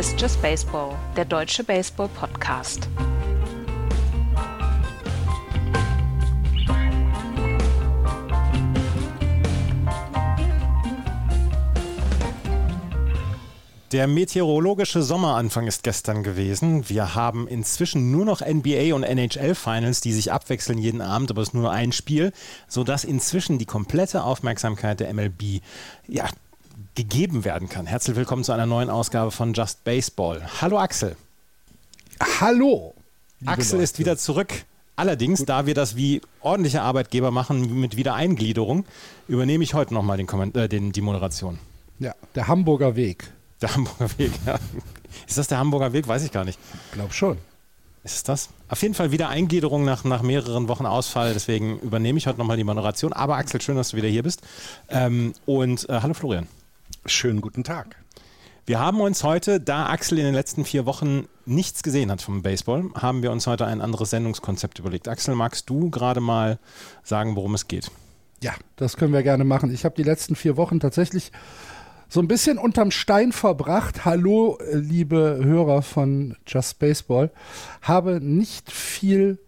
Ist Just Baseball, der deutsche Baseball-Podcast. Der meteorologische Sommeranfang ist gestern gewesen. Wir haben inzwischen nur noch NBA und NHL Finals, die sich abwechseln jeden Abend, aber es ist nur ein Spiel, sodass inzwischen die komplette Aufmerksamkeit der MLB ja, gegeben werden kann. Herzlich willkommen zu einer neuen Ausgabe von Just Baseball. Hallo Axel. Hallo. Axel Leute. ist wieder zurück. Allerdings, Gut. da wir das wie ordentliche Arbeitgeber machen mit Wiedereingliederung, übernehme ich heute nochmal den, äh, den, die Moderation. Ja, der Hamburger Weg. Der Hamburger Weg, ja. Ist das der Hamburger Weg? Weiß ich gar nicht. Ich glaube schon. Ist es das? Auf jeden Fall wieder Eingliederung nach, nach mehreren Wochen Ausfall. Deswegen übernehme ich heute nochmal die Moderation. Aber Axel, schön, dass du wieder hier bist. Ähm, und äh, hallo Florian. Schönen guten Tag. Wir haben uns heute, da Axel in den letzten vier Wochen nichts gesehen hat vom Baseball, haben wir uns heute ein anderes Sendungskonzept überlegt. Axel, magst du gerade mal sagen, worum es geht? Ja, das können wir gerne machen. Ich habe die letzten vier Wochen tatsächlich so ein bisschen unterm Stein verbracht. Hallo, liebe Hörer von Just Baseball. Habe nicht viel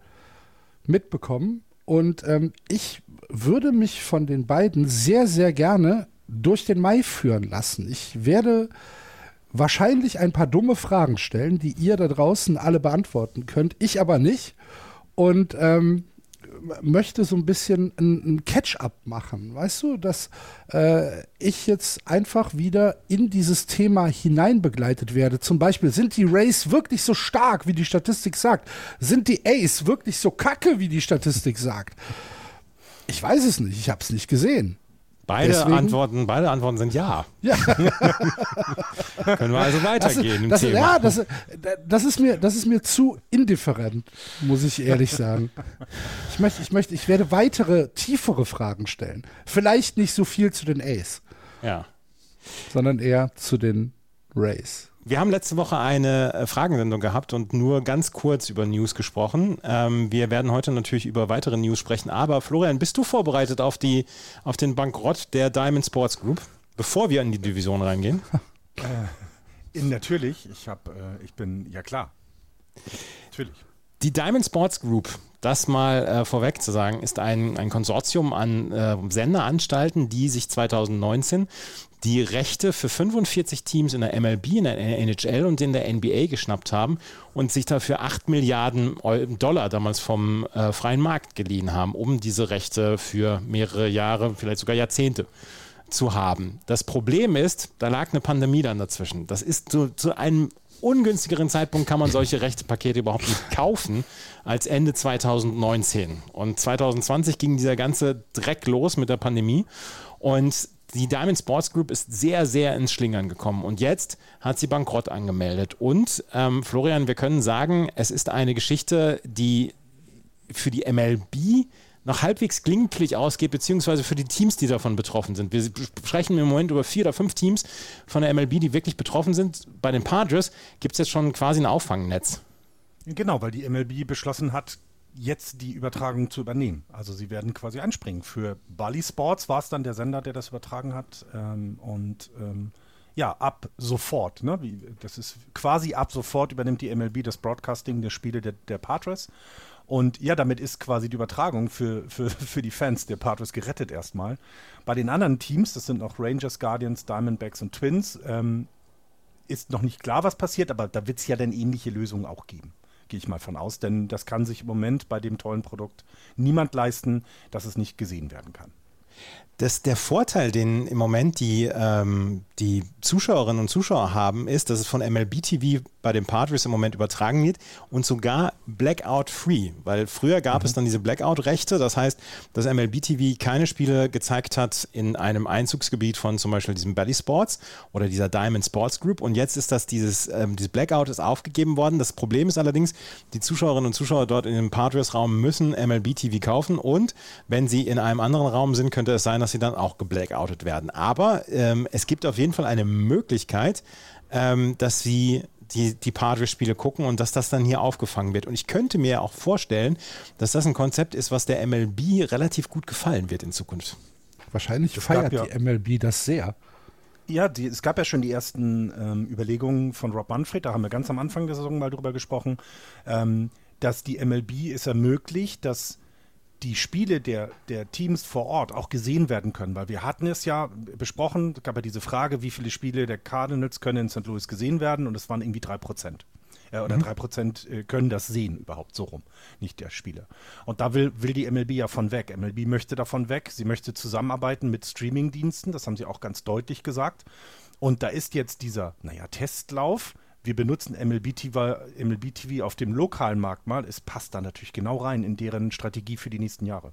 mitbekommen und ähm, ich würde mich von den beiden sehr, sehr gerne durch den Mai führen lassen. Ich werde wahrscheinlich ein paar dumme Fragen stellen, die ihr da draußen alle beantworten könnt, ich aber nicht. Und ähm, möchte so ein bisschen ein, Catch-up machen, weißt du, dass äh, ich jetzt einfach wieder in dieses Thema hineinbegleitet werde. Zum Beispiel, sind die Rays wirklich so stark, wie die Statistik sagt? Sind die Ace wirklich so kacke, wie die Statistik sagt? Ich weiß es nicht, ich habe es nicht gesehen. Beide Deswegen, Antworten, beide Antworten sind ja. Ja. Können wir also weitergehen. Das, das, ja, das, das, ist mir, das ist mir zu indifferent, muss ich ehrlich sagen. Ich möchte, ich möchte, ich werde weitere, tiefere Fragen stellen. Vielleicht nicht so viel zu den Ace. Ja. Sondern eher zu den Rays. Wir haben letzte Woche eine äh, Fragensendung gehabt und nur ganz kurz über News gesprochen. Ähm, wir werden heute natürlich über weitere News sprechen. Aber Florian, bist du vorbereitet auf, die, auf den Bankrott der Diamond Sports Group, bevor wir in die Division reingehen? Äh, natürlich. Ich, hab, äh, ich bin, ja klar. Natürlich. Die Diamond Sports Group, das mal äh, vorweg zu sagen, ist ein, ein Konsortium an äh, Senderanstalten, die sich 2019 die Rechte für 45 Teams in der MLB, in der NHL und in der NBA geschnappt haben und sich dafür 8 Milliarden Dollar damals vom äh, freien Markt geliehen haben, um diese Rechte für mehrere Jahre, vielleicht sogar Jahrzehnte zu haben. Das Problem ist, da lag eine Pandemie dann dazwischen. Das ist zu, zu einem ungünstigeren Zeitpunkt kann man solche Rechtepakete überhaupt nicht kaufen als Ende 2019. Und 2020 ging dieser ganze Dreck los mit der Pandemie. Und die Diamond Sports Group ist sehr, sehr ins Schlingern gekommen und jetzt hat sie Bankrott angemeldet. Und ähm, Florian, wir können sagen, es ist eine Geschichte, die für die MLB noch halbwegs glimpflich ausgeht, beziehungsweise für die Teams, die davon betroffen sind. Wir sprechen im Moment über vier oder fünf Teams von der MLB, die wirklich betroffen sind. Bei den Padres gibt es jetzt schon quasi ein Auffangnetz. Genau, weil die MLB beschlossen hat, jetzt die Übertragung zu übernehmen. Also sie werden quasi einspringen. Für Bali Sports war es dann der Sender, der das übertragen hat. Ähm, und ähm, ja, ab sofort. Ne? Wie, das ist quasi ab sofort übernimmt die MLB das Broadcasting der Spiele der, der Padres. Und ja, damit ist quasi die Übertragung für, für, für die Fans der Padres gerettet erstmal. Bei den anderen Teams, das sind noch Rangers, Guardians, Diamondbacks und Twins, ähm, ist noch nicht klar, was passiert, aber da wird es ja dann ähnliche Lösungen auch geben gehe ich mal von aus, denn das kann sich im Moment bei dem tollen Produkt niemand leisten, dass es nicht gesehen werden kann. Das, der Vorteil, den im Moment die, ähm, die Zuschauerinnen und Zuschauer haben, ist, dass es von MLB TV bei den Padres im Moment übertragen wird und sogar Blackout-free, weil früher gab mhm. es dann diese Blackout-Rechte, das heißt, dass MLB TV keine Spiele gezeigt hat in einem Einzugsgebiet von zum Beispiel diesem Belly Sports oder dieser Diamond Sports Group und jetzt ist das dieses, ähm, dieses Blackout ist aufgegeben worden. Das Problem ist allerdings, die Zuschauerinnen und Zuschauer dort in dem Padres-Raum müssen MLB TV kaufen und wenn sie in einem anderen Raum sind, könnte es sein, dass sie dann auch geblackoutet werden. Aber ähm, es gibt auf jeden Fall eine Möglichkeit, ähm, dass sie die, die Padres-Spiele gucken und dass das dann hier aufgefangen wird. Und ich könnte mir auch vorstellen, dass das ein Konzept ist, was der MLB relativ gut gefallen wird in Zukunft. Wahrscheinlich das feiert ja. die MLB das sehr. Ja, die, es gab ja schon die ersten ähm, Überlegungen von Rob Manfred, da haben wir ganz am Anfang der Saison mal drüber gesprochen, ähm, dass die MLB es ermöglicht, dass die Spiele der, der Teams vor Ort auch gesehen werden können, weil wir hatten es ja besprochen, es gab ja diese Frage, wie viele Spiele der Cardinals können in St. Louis gesehen werden und es waren irgendwie drei Prozent. Äh, oder mhm. drei Prozent äh, können das sehen überhaupt so rum, nicht der Spieler. Und da will, will die MLB ja von weg. MLB möchte davon weg. Sie möchte zusammenarbeiten mit Streamingdiensten, das haben sie auch ganz deutlich gesagt. Und da ist jetzt dieser, naja, Testlauf, wir benutzen MLB TV, MLB TV auf dem lokalen Markt mal, es passt da natürlich genau rein in deren Strategie für die nächsten Jahre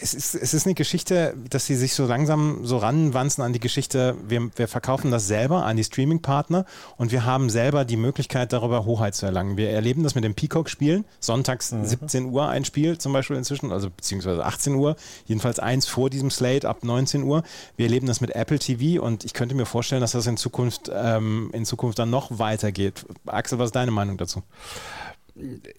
es ist, es ist eine Geschichte, dass sie sich so langsam so ranwanzen an die Geschichte, wir, wir verkaufen das selber an die Streaming-Partner und wir haben selber die Möglichkeit, darüber Hoheit zu erlangen. Wir erleben das mit dem Peacock-Spielen, sonntags mhm. 17 Uhr ein Spiel zum Beispiel inzwischen, also beziehungsweise 18 Uhr, jedenfalls eins vor diesem Slate ab 19 Uhr. Wir erleben das mit Apple TV und ich könnte mir vorstellen, dass das in Zukunft, ähm, in Zukunft dann noch weitergeht. Axel, was ist deine Meinung dazu?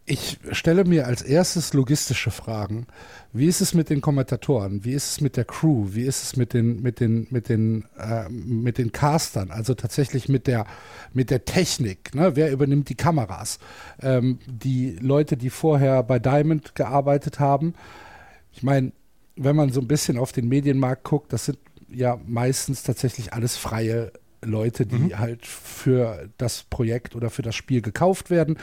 Ich stelle mir als erstes logistische Fragen. Wie ist es mit den Kommentatoren? Wie ist es mit der Crew? Wie ist es mit den, mit den, mit den, äh, mit den Castern? Also tatsächlich mit der, mit der Technik. Ne? Wer übernimmt die Kameras? Ähm, die Leute, die vorher bei Diamond gearbeitet haben. Ich meine, wenn man so ein bisschen auf den Medienmarkt guckt, das sind ja meistens tatsächlich alles freie Leute, die mhm. halt für das Projekt oder für das Spiel gekauft werden.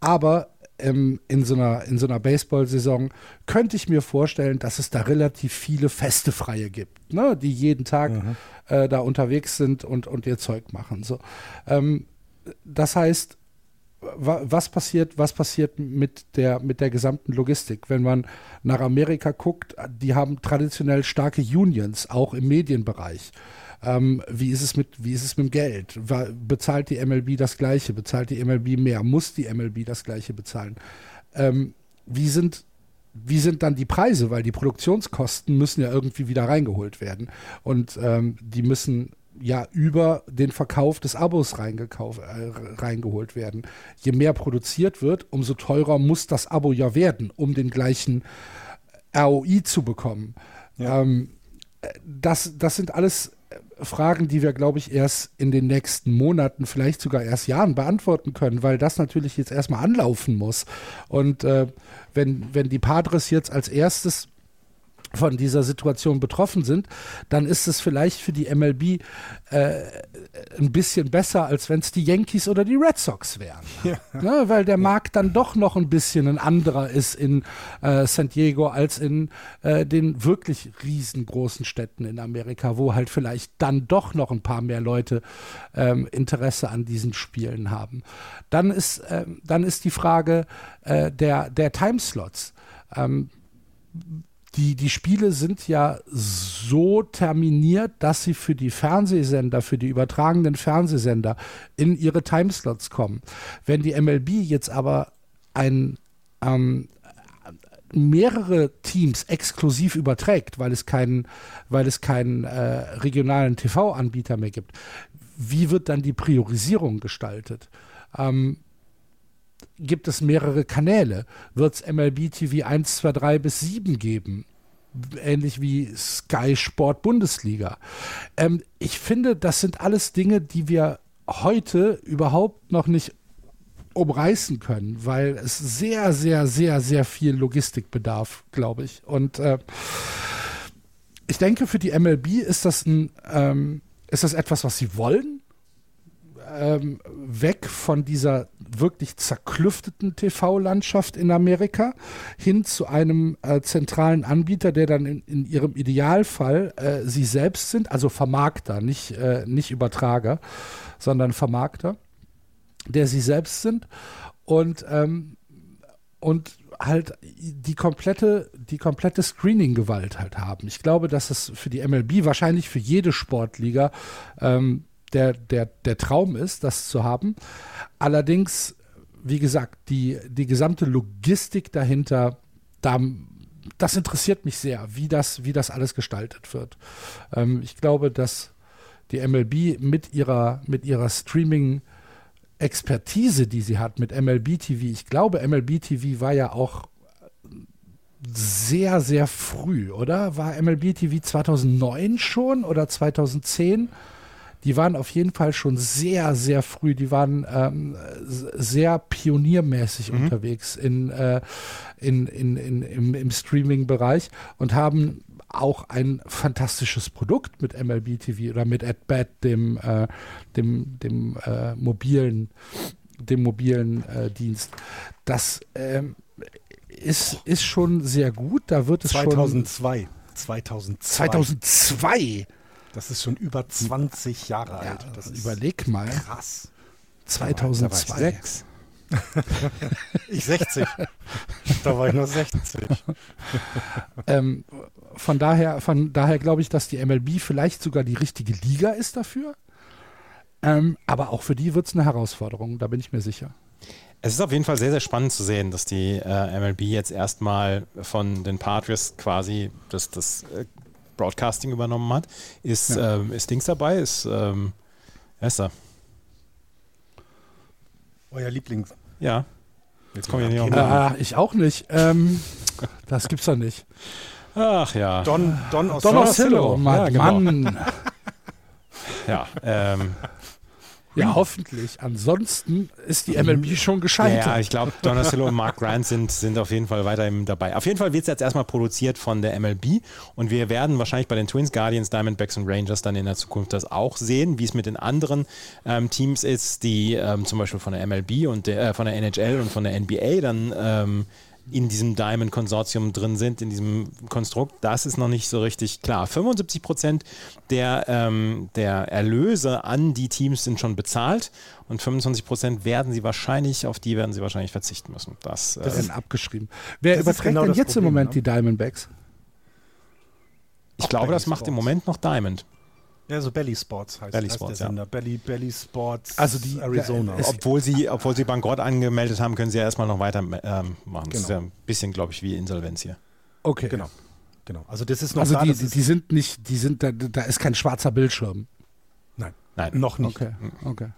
Aber ähm, in so einer, in so einer Baseball-Saison könnte ich mir vorstellen, dass es da relativ viele feste Freie gibt, ne? die jeden Tag mhm. äh, da unterwegs sind und, und ihr Zeug machen. So. Ähm, das heißt, was passiert, was passiert mit der, mit der gesamten Logistik? Wenn man nach Amerika guckt, die haben traditionell starke Unions, auch im Medienbereich. Ähm, wie, ist es mit, wie ist es mit dem Geld? Bezahlt die MLB das Gleiche? Bezahlt die MLB mehr? Muss die MLB das Gleiche bezahlen? Ähm, wie sind wie sind dann die Preise? Weil die Produktionskosten müssen ja irgendwie wieder reingeholt werden. Und ähm, die müssen ja über den Verkauf des Abos reingekauft, äh, reingeholt werden. Je mehr produziert wird, umso teurer muss das Abo ja werden, um den gleichen ROI zu bekommen. Ja. Ähm, das, das sind alles Fragen, die wir, glaube ich, erst in den nächsten Monaten, vielleicht sogar erst Jahren beantworten können, weil das natürlich jetzt erstmal anlaufen muss. Und äh, wenn, wenn die Padres jetzt als erstes von dieser Situation betroffen sind, dann ist es vielleicht für die MLB äh, ein bisschen besser, als wenn es die Yankees oder die Red Sox wären. Ja. Ne, weil der Markt dann doch noch ein bisschen ein anderer ist in äh, San Diego als in äh, den wirklich riesengroßen Städten in Amerika, wo halt vielleicht dann doch noch ein paar mehr Leute ähm, Interesse an diesen Spielen haben. Dann ist, ähm, dann ist die Frage äh, der, der Timeslots. Ähm, die, die Spiele sind ja so terminiert, dass sie für die Fernsehsender, für die übertragenen Fernsehsender in ihre Timeslots kommen. Wenn die MLB jetzt aber ein, ähm, mehrere Teams exklusiv überträgt, weil es keinen, weil es keinen äh, regionalen TV-Anbieter mehr gibt, wie wird dann die Priorisierung gestaltet? Ähm, gibt es mehrere Kanäle. Wird es MLB TV 1, 2, 3 bis 7 geben? Ähnlich wie Sky Sport Bundesliga. Ähm, ich finde, das sind alles Dinge, die wir heute überhaupt noch nicht umreißen können, weil es sehr, sehr, sehr, sehr viel Logistik bedarf, glaube ich. Und äh, ich denke, für die MLB ist das ein, ähm, ist das etwas, was sie wollen ähm, weg von dieser wirklich zerklüfteten TV-Landschaft in Amerika hin zu einem äh, zentralen Anbieter, der dann in, in ihrem Idealfall äh, sie selbst sind, also Vermarkter, nicht, äh, nicht Übertrager, sondern Vermarkter, der sie selbst sind und, ähm, und halt die komplette, die komplette Screening-Gewalt halt haben. Ich glaube, dass es für die MLB, wahrscheinlich für jede Sportliga, ähm, der, der, der Traum ist, das zu haben. Allerdings, wie gesagt, die, die gesamte Logistik dahinter, da, das interessiert mich sehr, wie das, wie das alles gestaltet wird. Ähm, ich glaube, dass die MLB mit ihrer, mit ihrer Streaming- Expertise, die sie hat mit MLB TV. Ich glaube, MLB TV war ja auch sehr, sehr früh, oder? War MLB TV 2009 schon oder 2010? Die waren auf jeden Fall schon sehr, sehr früh. Die waren ähm, sehr pioniermäßig mhm. unterwegs in, äh, in, in, in, im, im Streaming-Bereich und haben auch ein fantastisches Produkt mit MLB TV oder mit AdBat, dem, äh, dem, dem äh, mobilen, dem mobilen äh, Dienst. Das ähm, ist, ist schon sehr gut. Da wird es 2002. schon 2002. 2002. Das ist schon über 20 Jahre ja, alt. Das überleg mal. Krass. 2002. ich 60. da war ich nur 60. ähm, von daher, von daher glaube ich, dass die MLB vielleicht sogar die richtige Liga ist dafür. Ähm, aber auch für die wird es eine Herausforderung, da bin ich mir sicher. Es ist auf jeden Fall sehr, sehr spannend zu sehen, dass die äh, MLB jetzt erstmal von den Patriots quasi das, das äh, Broadcasting übernommen hat. Ist, ja. ähm, ist Dings dabei? Ist, ähm, da? Euer Lieblings. Ja. Jetzt komme ich nicht auf. Ah, ich auch nicht. Ähm, das gibt's doch nicht. Ach ja. Don, Don Don Oscillo. Mann. Ja, genau. Mann. ja, ähm, ja, hoffentlich. Ansonsten ist die MLB schon gescheitert. Ja, ich glaube, Donatello und Mark Grant sind, sind auf jeden Fall weiterhin dabei. Auf jeden Fall wird es jetzt erstmal produziert von der MLB und wir werden wahrscheinlich bei den Twins, Guardians, Diamondbacks und Rangers dann in der Zukunft das auch sehen, wie es mit den anderen ähm, Teams ist, die ähm, zum Beispiel von der MLB und der, äh, von der NHL und von der NBA dann ähm, in diesem Diamond-Konsortium drin sind, in diesem Konstrukt, das ist noch nicht so richtig klar. 75 Prozent der, ähm, der Erlöse an die Teams sind schon bezahlt und 25 Prozent werden sie wahrscheinlich, auf die werden sie wahrscheinlich verzichten müssen. Das, das äh, ist abgeschrieben. Wer überträgt genau denn jetzt Problem, im Moment ja? die Diamondbacks? Ich glaube, das macht im Moment noch Diamond. Ja, so Belly Sports heißt, Belly heißt Sports, der Sender. Ja. Belly, Belly Sports also die, Arizona. Ja, obwohl, sie, obwohl sie Bankrott angemeldet haben, können sie ja erstmal noch weiter ähm, machen. Genau. Das ist ja ein bisschen, glaube ich, wie Insolvenz hier. Okay. Genau. genau. Also das ist noch also da, die, die sind nicht, die sind, da, da ist kein schwarzer Bildschirm. Nein. Nein. Noch nicht. Okay. okay.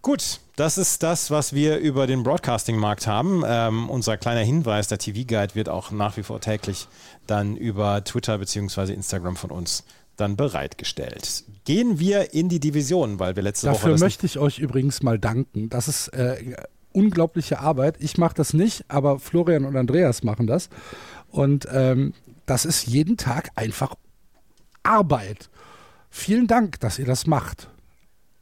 Gut, das ist das, was wir über den Broadcasting-Markt haben. Ähm, unser kleiner Hinweis, der TV-Guide wird auch nach wie vor täglich dann über Twitter bzw. Instagram von uns dann bereitgestellt. Gehen wir in die Division, weil wir letzte Dafür Woche. Dafür möchte ich euch übrigens mal danken. Das ist äh, unglaubliche Arbeit. Ich mache das nicht, aber Florian und Andreas machen das. Und ähm, das ist jeden Tag einfach Arbeit. Vielen Dank, dass ihr das macht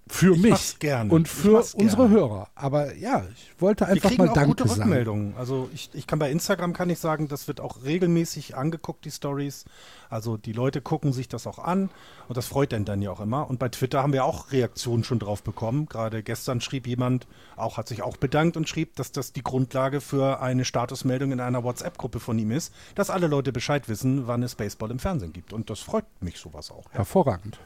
für ich mich gerne. und für unsere Hörer. Aber ja, ich wollte einfach mal Danke gute sagen. Rückmeldungen. Also ich, ich kann bei Instagram kann ich sagen, das wird auch regelmäßig angeguckt, die Stories. Also die Leute gucken sich das auch an und das freut einen dann ja auch immer. Und bei Twitter haben wir auch Reaktionen schon drauf bekommen. Gerade gestern schrieb jemand, auch hat sich auch bedankt und schrieb, dass das die Grundlage für eine Statusmeldung in einer WhatsApp-Gruppe von ihm ist, dass alle Leute Bescheid wissen, wann es Baseball im Fernsehen gibt. Und das freut mich sowas auch. Hervorragend.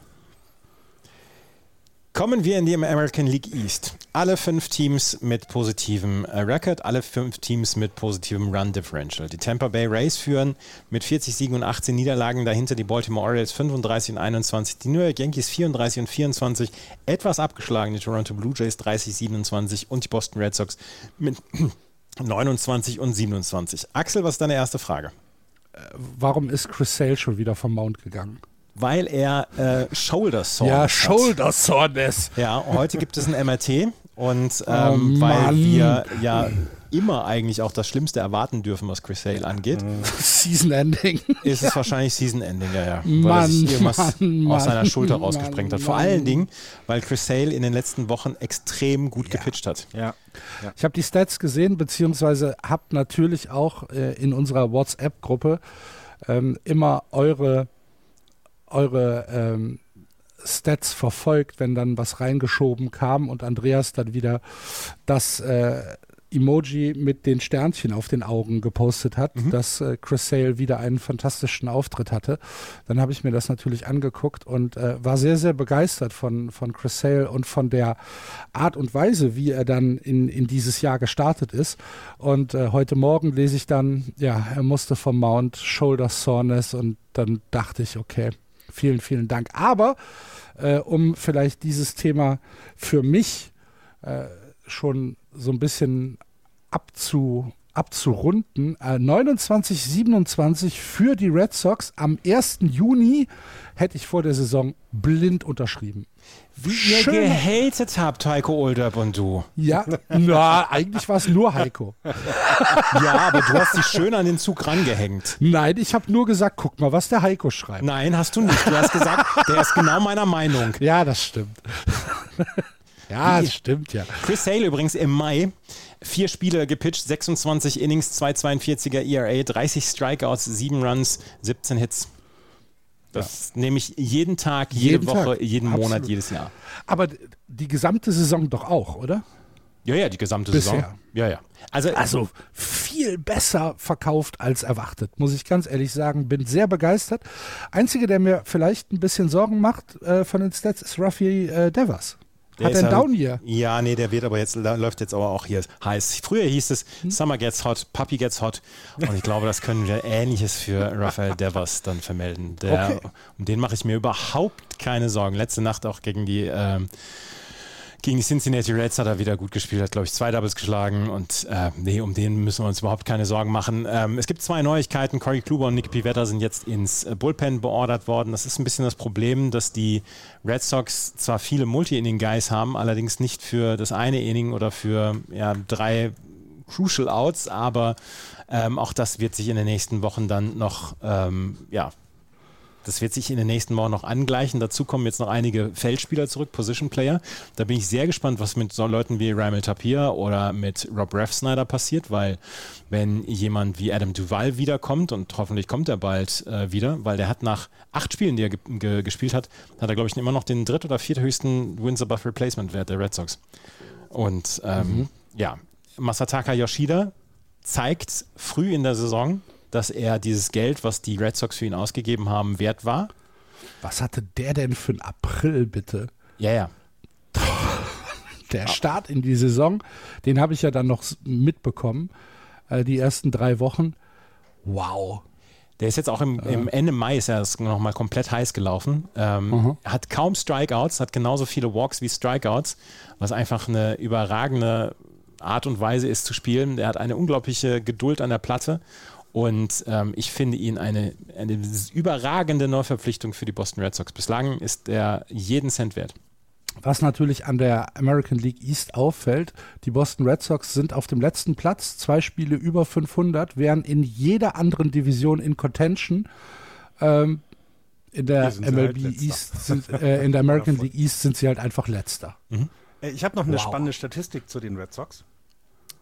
Kommen wir in die American League East. Alle fünf Teams mit positivem äh, Record, alle fünf Teams mit positivem Run Differential. Die Tampa Bay Rays führen mit 40 Siegen und 18 Niederlagen, dahinter die Baltimore Orioles 35 und 21, die New York Yankees 34 und 24, etwas abgeschlagen die Toronto Blue Jays 30, 27 und die Boston Red Sox mit 29 und 27. Axel, was ist deine erste Frage? Äh, warum ist Chris Sale schon wieder vom Mount gegangen? Weil er äh, Shoulder Soreness Ja, Shoulder Soreness. Ja, heute gibt es ein MRT und oh ähm, oh, weil wir ja immer eigentlich auch das Schlimmste erwarten dürfen, was Chris Hale angeht. Season Ending. Ist es wahrscheinlich Season Ending, ja, ja. Mann, weil er sich irgendwas Mann, aus seiner Schulter Mann, rausgesprengt hat. Vor allen Dingen, weil Chris Hale in den letzten Wochen extrem gut ja. gepitcht hat. Ja. ja. Ich habe die Stats gesehen, beziehungsweise habe natürlich auch äh, in unserer WhatsApp-Gruppe ähm, immer eure eure ähm, Stats verfolgt, wenn dann was reingeschoben kam und Andreas dann wieder das äh, Emoji mit den Sternchen auf den Augen gepostet hat, mhm. dass äh, Chris Sale wieder einen fantastischen Auftritt hatte. Dann habe ich mir das natürlich angeguckt und äh, war sehr, sehr begeistert von, von Chris Sale und von der Art und Weise, wie er dann in, in dieses Jahr gestartet ist. Und äh, heute Morgen lese ich dann, ja, er musste vom Mount, Shoulder Soreness und dann dachte ich, okay, Vielen, vielen Dank. Aber äh, um vielleicht dieses Thema für mich äh, schon so ein bisschen abzu, abzurunden. Äh, 29, 27 für die Red Sox. Am 1. Juni hätte ich vor der Saison blind unterschrieben. Wie ihr Schön. gehatet habt, Heiko Olderb und du. Ja, na, eigentlich war es nur Heiko. Ja, aber du hast dich schön an den Zug rangehängt. Nein, ich habe nur gesagt, guck mal, was der Heiko schreibt. Nein, hast du nicht. Du hast gesagt, der ist genau meiner Meinung. Ja, das stimmt. ja, das stimmt, ja. Chris Sale übrigens im Mai. Vier Spiele gepitcht, 26 Innings, 2,42er ERA, 30 Strikeouts, 7 Runs, 17 Hits. Das nehme ich jeden Tag, jede Jeden Woche, Tag. jeden Absolut. Monat, jedes Jahr. Aber die gesamte Saison doch auch, oder? Ja, ja, die gesamte Bisher. Saison. Ja, ja. Also, Also viel besser verkauft als erwartet, muss ich ganz ehrlich sagen. Bin sehr begeistert. Einzige, der mir vielleicht ein bisschen Sorgen macht äh, von den Stats, ist Rafi äh, Devers. Der Hat er einen ja- Down hier? Ja, nee, der wird aber jetzt, läuft jetzt aber auch hier heiß. Früher hieß es Hm? Summer gets hot, Puppy gets hot. Und ich glaube, das können wir Ähnliches für Rafael Devers dann vermelden. Der, Okay. Um den mache ich mir überhaupt keine Sorgen. Letzte Nacht auch gegen die, ähm, gegen die Cincinnati Reds hat er wieder gut gespielt, hat, glaube ich, zwei Doubles geschlagen. Und äh, nee, um den müssen wir uns überhaupt keine Sorgen machen. Ähm, es gibt zwei Neuigkeiten. Corey Kluber und Nicky Pivetta sind jetzt ins äh, Bullpen beordert worden. Das ist ein bisschen das Problem, dass die Red Sox zwar viele Multi-Inning-Guys haben, allerdings nicht für das eine Inning oder für ja, drei Crucial Outs, aber ähm, auch das wird sich in den nächsten Wochen dann noch, ähm, ja, das wird sich in den nächsten Wochen noch angleichen. Dazu kommen jetzt noch einige Feldspieler zurück, Position Player. Da bin ich sehr gespannt, was mit so Leuten wie Ramel Tapir oder mit Rob Refsnyder passiert, weil wenn jemand wie Adam Duval wiederkommt und hoffentlich kommt er bald äh, wieder, weil der hat nach acht Spielen, die er ge ge gespielt hat, hat er glaube ich immer noch den dritt- oder vierthöchsten Wins above Replacement Wert der Red Sox. Und ähm, ja, Masataka Yoshida zeigt früh in der Saison, dass er dieses Geld, was die Red Sox für ihn ausgegeben haben, wert war. Was hatte der denn für einen April, bitte? Ja, ja. Der Start in die Saison, den habe ich ja dann noch mitbekommen, äh, die ersten drei Wochen. Wow. Der ist jetzt auch im, im Ende Mai ist er nochmal komplett heiß gelaufen. Ähm, Hat kaum Strikeouts, hat genauso viele Walks wie Strikeouts, was einfach eine überragende Art und Weise ist zu spielen. Der hat eine unglaubliche Geduld an der Platte und ähm, ich finde ihn eine, eine überragende Neuverpflichtung für die Boston Red Sox. Bislang ist er jeden Cent wert. Was natürlich an der American League East auffällt, die Boston Red Sox sind auf dem letzten Platz, zwei Spiele über 500, während in jeder anderen Division in Contention. Ähm, in der MLB halt. East, sind, äh, in der American League East sind sie halt einfach letzter. Äh, Ich habe noch eine Wow. spannende Statistik zu den Red Sox.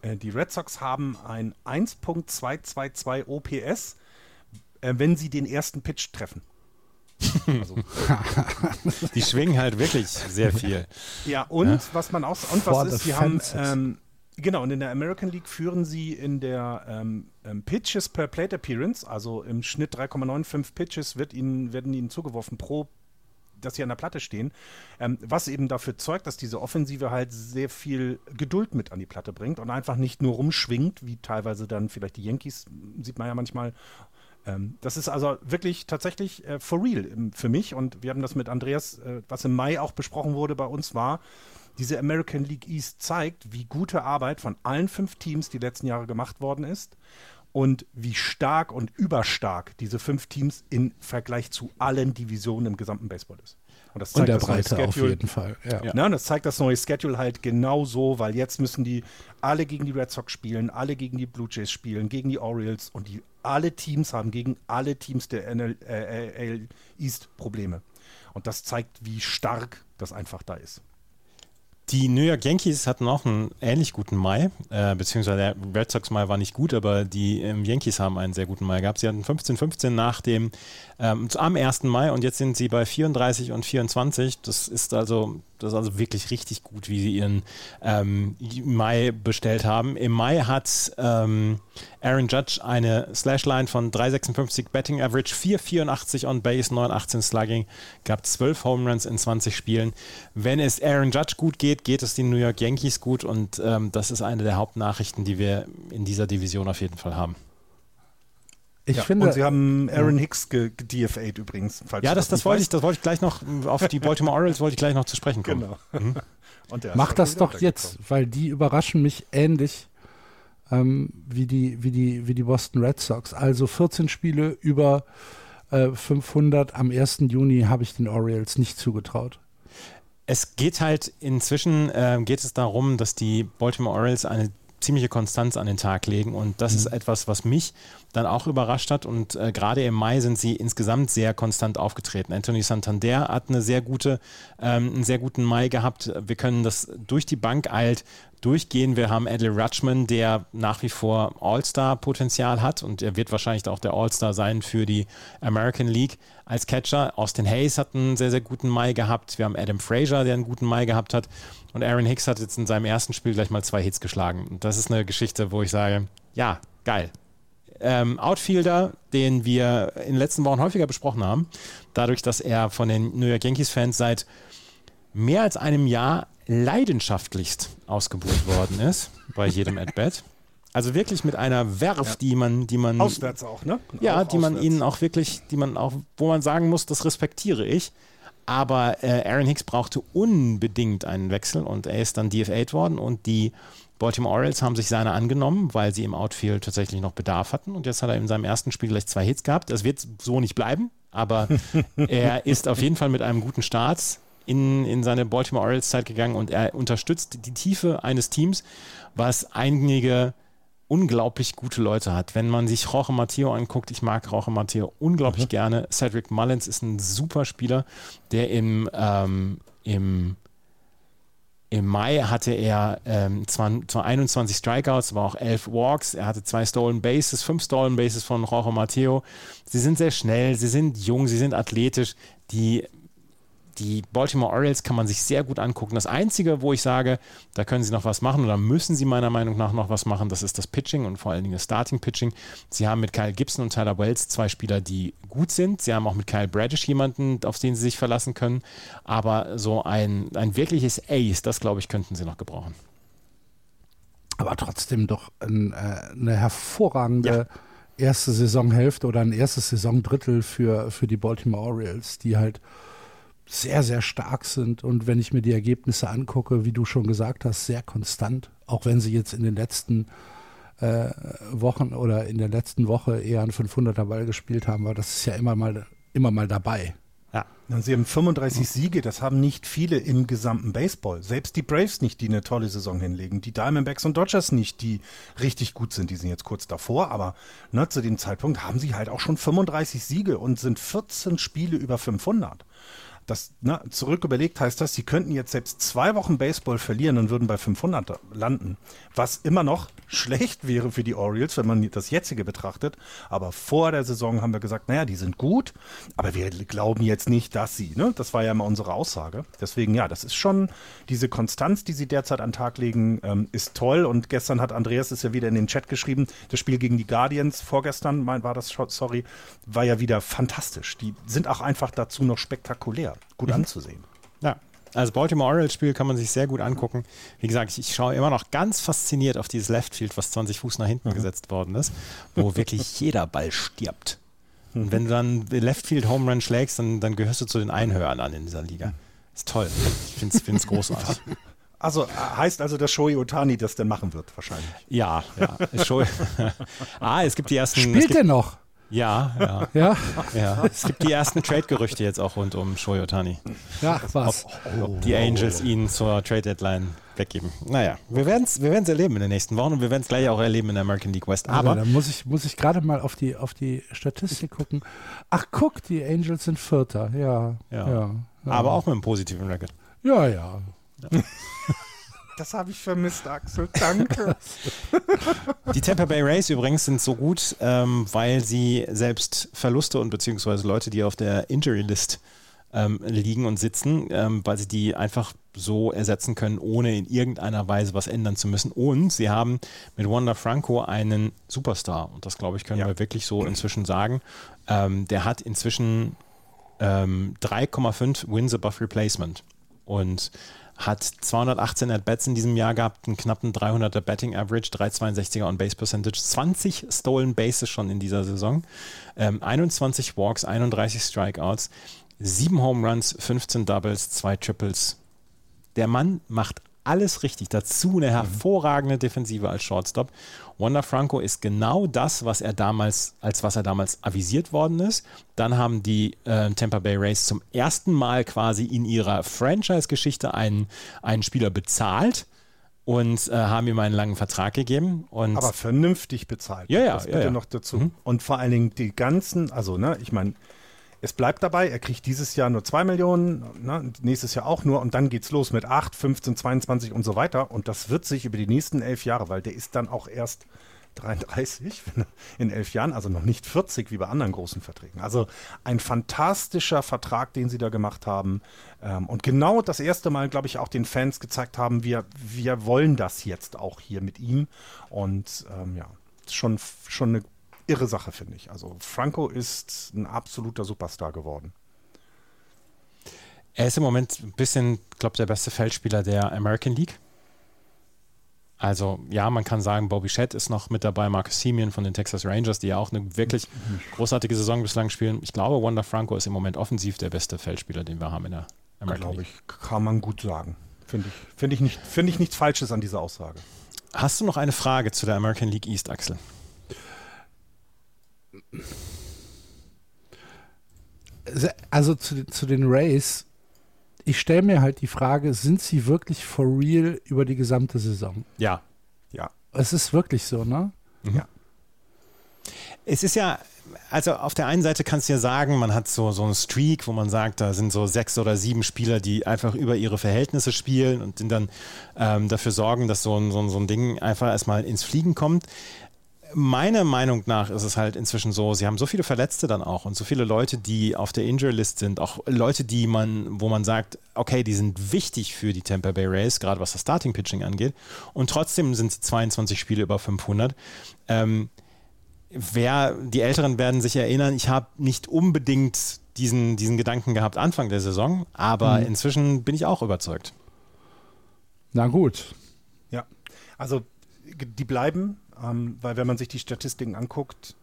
Äh, Die Red Sox haben ein 1.222 OPS, äh, wenn sie den ersten Pitch treffen. Also, Die schwingen halt wirklich sehr viel. ja, und was man auch und was ist, sie haben ähm, genau und in der American League führen sie in der ähm, ähm, Pitches per Plate Appearance, also im Schnitt 3,95 Pitches wird ihnen werden ihnen zugeworfen pro dass sie an der Platte stehen, ähm, was eben dafür zeugt, dass diese Offensive halt sehr viel Geduld mit an die Platte bringt und einfach nicht nur rumschwingt, wie teilweise dann vielleicht die Yankees, sieht man ja manchmal. Ähm, das ist also wirklich tatsächlich äh, for real im, für mich und wir haben das mit Andreas, äh, was im Mai auch besprochen wurde bei uns war, diese American League East zeigt, wie gute Arbeit von allen fünf Teams die letzten Jahre gemacht worden ist und wie stark und überstark diese fünf Teams im Vergleich zu allen Divisionen im gesamten Baseball ist. Und das Und der das neue Breite auf Schedule. jeden Fall. Ja. Ja. Ne, und das zeigt das neue Schedule halt genau so, weil jetzt müssen die alle gegen die Red Sox spielen, alle gegen die Blue Jays spielen, gegen die Orioles und die alle Teams haben gegen alle Teams der NL, äh, East Probleme. Und das zeigt, wie stark das einfach da ist. Die New York Yankees hatten auch einen ähnlich guten Mai, äh, beziehungsweise der Red Sox Mai war nicht gut, aber die ähm, Yankees haben einen sehr guten Mai gehabt. Sie hatten 15-15 nach dem, ähm, am 1. Mai und jetzt sind sie bei 34 und 24. Das ist also, das ist also wirklich richtig gut, wie sie ihren ähm, Mai bestellt haben. Im Mai hat ähm, Aaron Judge eine Slashline von 3,56 Betting Average, 4,84 on Base, 9,18 Slugging, gab 12 Home Runs in 20 Spielen. Wenn es Aaron Judge gut geht, geht es den New York Yankees gut und ähm, das ist eine der Hauptnachrichten, die wir in dieser Division auf jeden Fall haben. Ich Ja, finde, und sie haben Aaron Hicks ge- gedFA'd übrigens. Falls Ja, das, das wollte ich, das wollte ich gleich noch, auf die Baltimore Orioles wollte ich gleich noch zu sprechen kommen. Genau. Ist mach das doch jetzt, weil die überraschen mich ähnlich ähm, wie, die, wie, die, wie die Boston Red Sox. Also 14 Spiele über äh, 500 am 1. Juni habe ich den Orioles nicht zugetraut. Es geht halt inzwischen äh, geht es darum, dass die Baltimore Orioles eine ziemliche Konstanz an den Tag legen. Und das mhm. ist etwas, was mich dann auch überrascht hat. Und äh, gerade im Mai sind sie insgesamt sehr konstant aufgetreten. Anthony Santander hat eine sehr gute, ähm, einen sehr guten Mai gehabt. Wir können das durch die Bank eilt durchgehen. Wir haben Adley Rutschman, der nach wie vor All-Star-Potenzial hat und er wird wahrscheinlich auch der All-Star sein für die American League als Catcher. Austin Hayes hat einen sehr, sehr guten Mai gehabt. Wir haben Adam Frazier, der einen guten Mai gehabt hat. Und Aaron Hicks hat jetzt in seinem ersten Spiel gleich mal zwei Hits geschlagen. Und das ist eine Geschichte, wo ich sage, ja, geil. Ähm, Outfielder, den wir in den letzten Wochen häufiger besprochen haben, dadurch, dass er von den New York Yankees-Fans seit mehr als einem Jahr leidenschaftlichst ausgebucht worden ist bei jedem At-Bat. Also wirklich mit einer Werf, ja. die man, die man. Auswärts auch, ne? Ja, auch die man ihnen auch wirklich, die man auch, wo man sagen muss, das respektiere ich. Aber äh, Aaron Hicks brauchte unbedingt einen Wechsel und er ist dann DFA'd worden und die Baltimore Orioles haben sich seiner angenommen, weil sie im Outfield tatsächlich noch Bedarf hatten und jetzt hat er in seinem ersten Spiel gleich zwei Hits gehabt. Das wird so nicht bleiben, aber er ist auf jeden Fall mit einem guten Start in, in seine Baltimore Orioles Zeit gegangen und er unterstützt die Tiefe eines Teams, was einige unglaublich gute Leute hat. Wenn man sich Jorge Matteo anguckt, ich mag Jorge Matteo unglaublich mhm. gerne. Cedric Mullins ist ein super Spieler, der im, ähm, im, im Mai hatte er ähm, zwar, zwar 21 Strikeouts, aber auch 11 Walks. Er hatte zwei Stolen Bases, fünf Stolen Bases von Jorge Matteo. Sie sind sehr schnell, sie sind jung, sie sind athletisch. Die die Baltimore Orioles kann man sich sehr gut angucken. Das Einzige, wo ich sage, da können sie noch was machen oder müssen sie meiner Meinung nach noch was machen, das ist das Pitching und vor allen Dingen das Starting-Pitching. Sie haben mit Kyle Gibson und Tyler Wells zwei Spieler, die gut sind. Sie haben auch mit Kyle Bradish jemanden, auf den sie sich verlassen können. Aber so ein, ein wirkliches Ace, das glaube ich, könnten sie noch gebrauchen. Aber trotzdem doch ein, äh, eine hervorragende ja. erste Saisonhälfte oder ein erstes Saisondrittel für, für die Baltimore Orioles, die halt sehr, sehr stark sind. Und wenn ich mir die Ergebnisse angucke, wie du schon gesagt hast, sehr konstant. Auch wenn sie jetzt in den letzten äh, Wochen oder in der letzten Woche eher einen 500er Ball gespielt haben, aber das ist ja immer mal, immer mal dabei. Ja. Sie haben 35 Siege, das haben nicht viele im gesamten Baseball. Selbst die Braves nicht, die eine tolle Saison hinlegen. Die Diamondbacks und Dodgers nicht, die richtig gut sind. Die sind jetzt kurz davor, aber ne, zu dem Zeitpunkt haben sie halt auch schon 35 Siege und sind 14 Spiele über 500 das ne, zurück überlegt heißt das, sie könnten jetzt selbst zwei Wochen Baseball verlieren und würden bei 500 landen, was immer noch schlecht wäre für die Orioles, wenn man das jetzige betrachtet. Aber vor der Saison haben wir gesagt, naja, die sind gut, aber wir glauben jetzt nicht, dass sie. Ne? Das war ja immer unsere Aussage. Deswegen ja, das ist schon diese Konstanz, die sie derzeit an den Tag legen, ähm, ist toll. Und gestern hat Andreas es ja wieder in den Chat geschrieben, das Spiel gegen die Guardians vorgestern, mein, war das, sorry, war ja wieder fantastisch. Die sind auch einfach dazu noch spektakulär gut mhm. anzusehen. Ja, also Baltimore Orioles Spiel kann man sich sehr gut angucken. Wie gesagt, ich, ich, schaue immer noch ganz fasziniert auf dieses Left Field, was 20 Fuß nach hinten mhm. gesetzt worden ist, wo wirklich jeder Ball stirbt. Und mhm. wenn du dann Left Field Home Run schlägst, dann, dann gehörst du zu den Einhörnern an in dieser Liga. Ist toll. Ich finde es großartig. Also heißt also, dass Shoei Otani das denn machen wird, wahrscheinlich. Ja, ja. ah, es gibt die ersten. Spielt er noch? Ja, ja. ja? ja. Es gibt die ersten Trade-Gerüchte jetzt auch rund um Shoyotani. Ja, was? Ob, ob die Angels ihn zur Trade-Deadline weggeben. Naja, wir werden es wir erleben in den nächsten Wochen und wir werden es gleich auch erleben in der American League West. Aber, Aber da muss ich, muss ich gerade mal auf die, auf die Statistik gucken. Ach, guck, die Angels sind Vierter. Ja, ja. ja, ja. Aber auch mit einem positiven Record. Ja, ja. ja. Das habe ich vermisst, Axel. Danke. Die Tampa Bay Rays übrigens sind so gut, ähm, weil sie selbst Verluste und beziehungsweise Leute, die auf der Injury List ähm, liegen und sitzen, ähm, weil sie die einfach so ersetzen können, ohne in irgendeiner Weise was ändern zu müssen. Und sie haben mit Wanda Franco einen Superstar. Und das, glaube ich, können ja. wir wirklich so inzwischen sagen. Ähm, der hat inzwischen 3,5 ähm, Wins above Replacement. Und hat 218 At-Bats in diesem Jahr gehabt, einen knappen 300er Batting Average, 362er On-Base Percentage, 20 Stolen Bases schon in dieser Saison, ähm, 21 Walks, 31 Strikeouts, 7 Home Runs, 15 Doubles, 2 Triples. Der Mann macht alles richtig. Dazu eine hervorragende Defensive als Shortstop. Wanda Franco ist genau das, was er damals, als was er damals avisiert worden ist. Dann haben die äh, Tampa Bay Rays zum ersten Mal quasi in ihrer Franchise-Geschichte einen, einen Spieler bezahlt und äh, haben ihm einen langen Vertrag gegeben. Und Aber vernünftig bezahlt. Ja, ja, Das ja, bitte ja. noch dazu. Mhm. Und vor allen Dingen die ganzen, also ne, ich meine, es bleibt dabei, er kriegt dieses Jahr nur 2 Millionen, ne, nächstes Jahr auch nur und dann geht's los mit 8, 15, 22 und so weiter. Und das wird sich über die nächsten elf Jahre, weil der ist dann auch erst 33 wenn er- in elf Jahren, also noch nicht 40 wie bei anderen großen Verträgen. Also ein fantastischer Vertrag, den sie da gemacht haben. Ähm, und genau das erste Mal, glaube ich, auch den Fans gezeigt haben, wir, wir wollen das jetzt auch hier mit ihm. Und ähm, ja, schon, schon eine irre Sache, finde ich. Also Franco ist ein absoluter Superstar geworden. Er ist im Moment ein bisschen, glaube der beste Feldspieler der American League. Also ja, man kann sagen, Bobby Shedd ist noch mit dabei, Marcus Simeon von den Texas Rangers, die ja auch eine wirklich großartige Saison bislang spielen. Ich glaube, Wanda Franco ist im Moment offensiv der beste Feldspieler, den wir haben in der American Glaube League. ich, kann man gut sagen. Finde ich, finde ich, nicht, finde ich nichts Falsches an dieser Aussage. Hast du noch eine Frage zu der American League East, Axel? Also zu, zu den Rays, ich stelle mir halt die Frage, sind sie wirklich for real über die gesamte Saison? Ja. Ja. Es ist wirklich so, ne? Es ist ja, also auf der einen Seite kannst du ja sagen, man hat so, so einen Streak, wo man sagt, da sind so sechs oder sieben Spieler, die einfach über ihre Verhältnisse spielen und dann ähm, dafür sorgen, dass so ein, so, ein, so ein Ding einfach erstmal ins Fliegen kommt. Meiner Meinung nach ist es halt inzwischen so, sie haben so viele Verletzte dann auch und so viele Leute, die auf der Injury List sind, auch Leute, die man, wo man sagt, okay, die sind wichtig für die Tampa Bay Rays, gerade was das Starting Pitching angeht. Und trotzdem sind sie 22 Spiele über 500. Ähm, wer, die Älteren werden sich erinnern, ich habe nicht unbedingt diesen, diesen Gedanken gehabt Anfang der Saison, aber Mhm. inzwischen bin ich auch überzeugt. Na gut. Ja, also die bleiben, ähm, weil wenn man sich die Statistiken anguckt,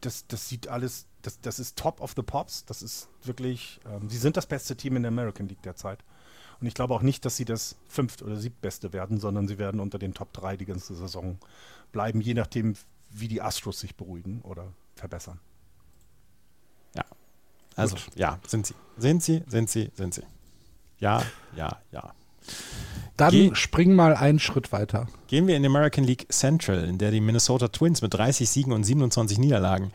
das, das sieht alles, das, das ist top of the pops. Das ist wirklich, ähm, sie sind das beste Team in der American League derzeit. Und ich glaube auch nicht, dass sie das fünft- oder siebtbeste werden, sondern sie werden unter den Top 3 die ganze Saison bleiben, je nachdem, wie die Astros sich beruhigen oder verbessern. Also, ja, sind sie. Sind sie, sind sie, sind sie. Ja, ja, ja. Dann Geh- spring mal einen Schritt weiter. Gehen wir in die American League Central, in der die Minnesota Twins mit 30 Siegen und 27 Niederlagen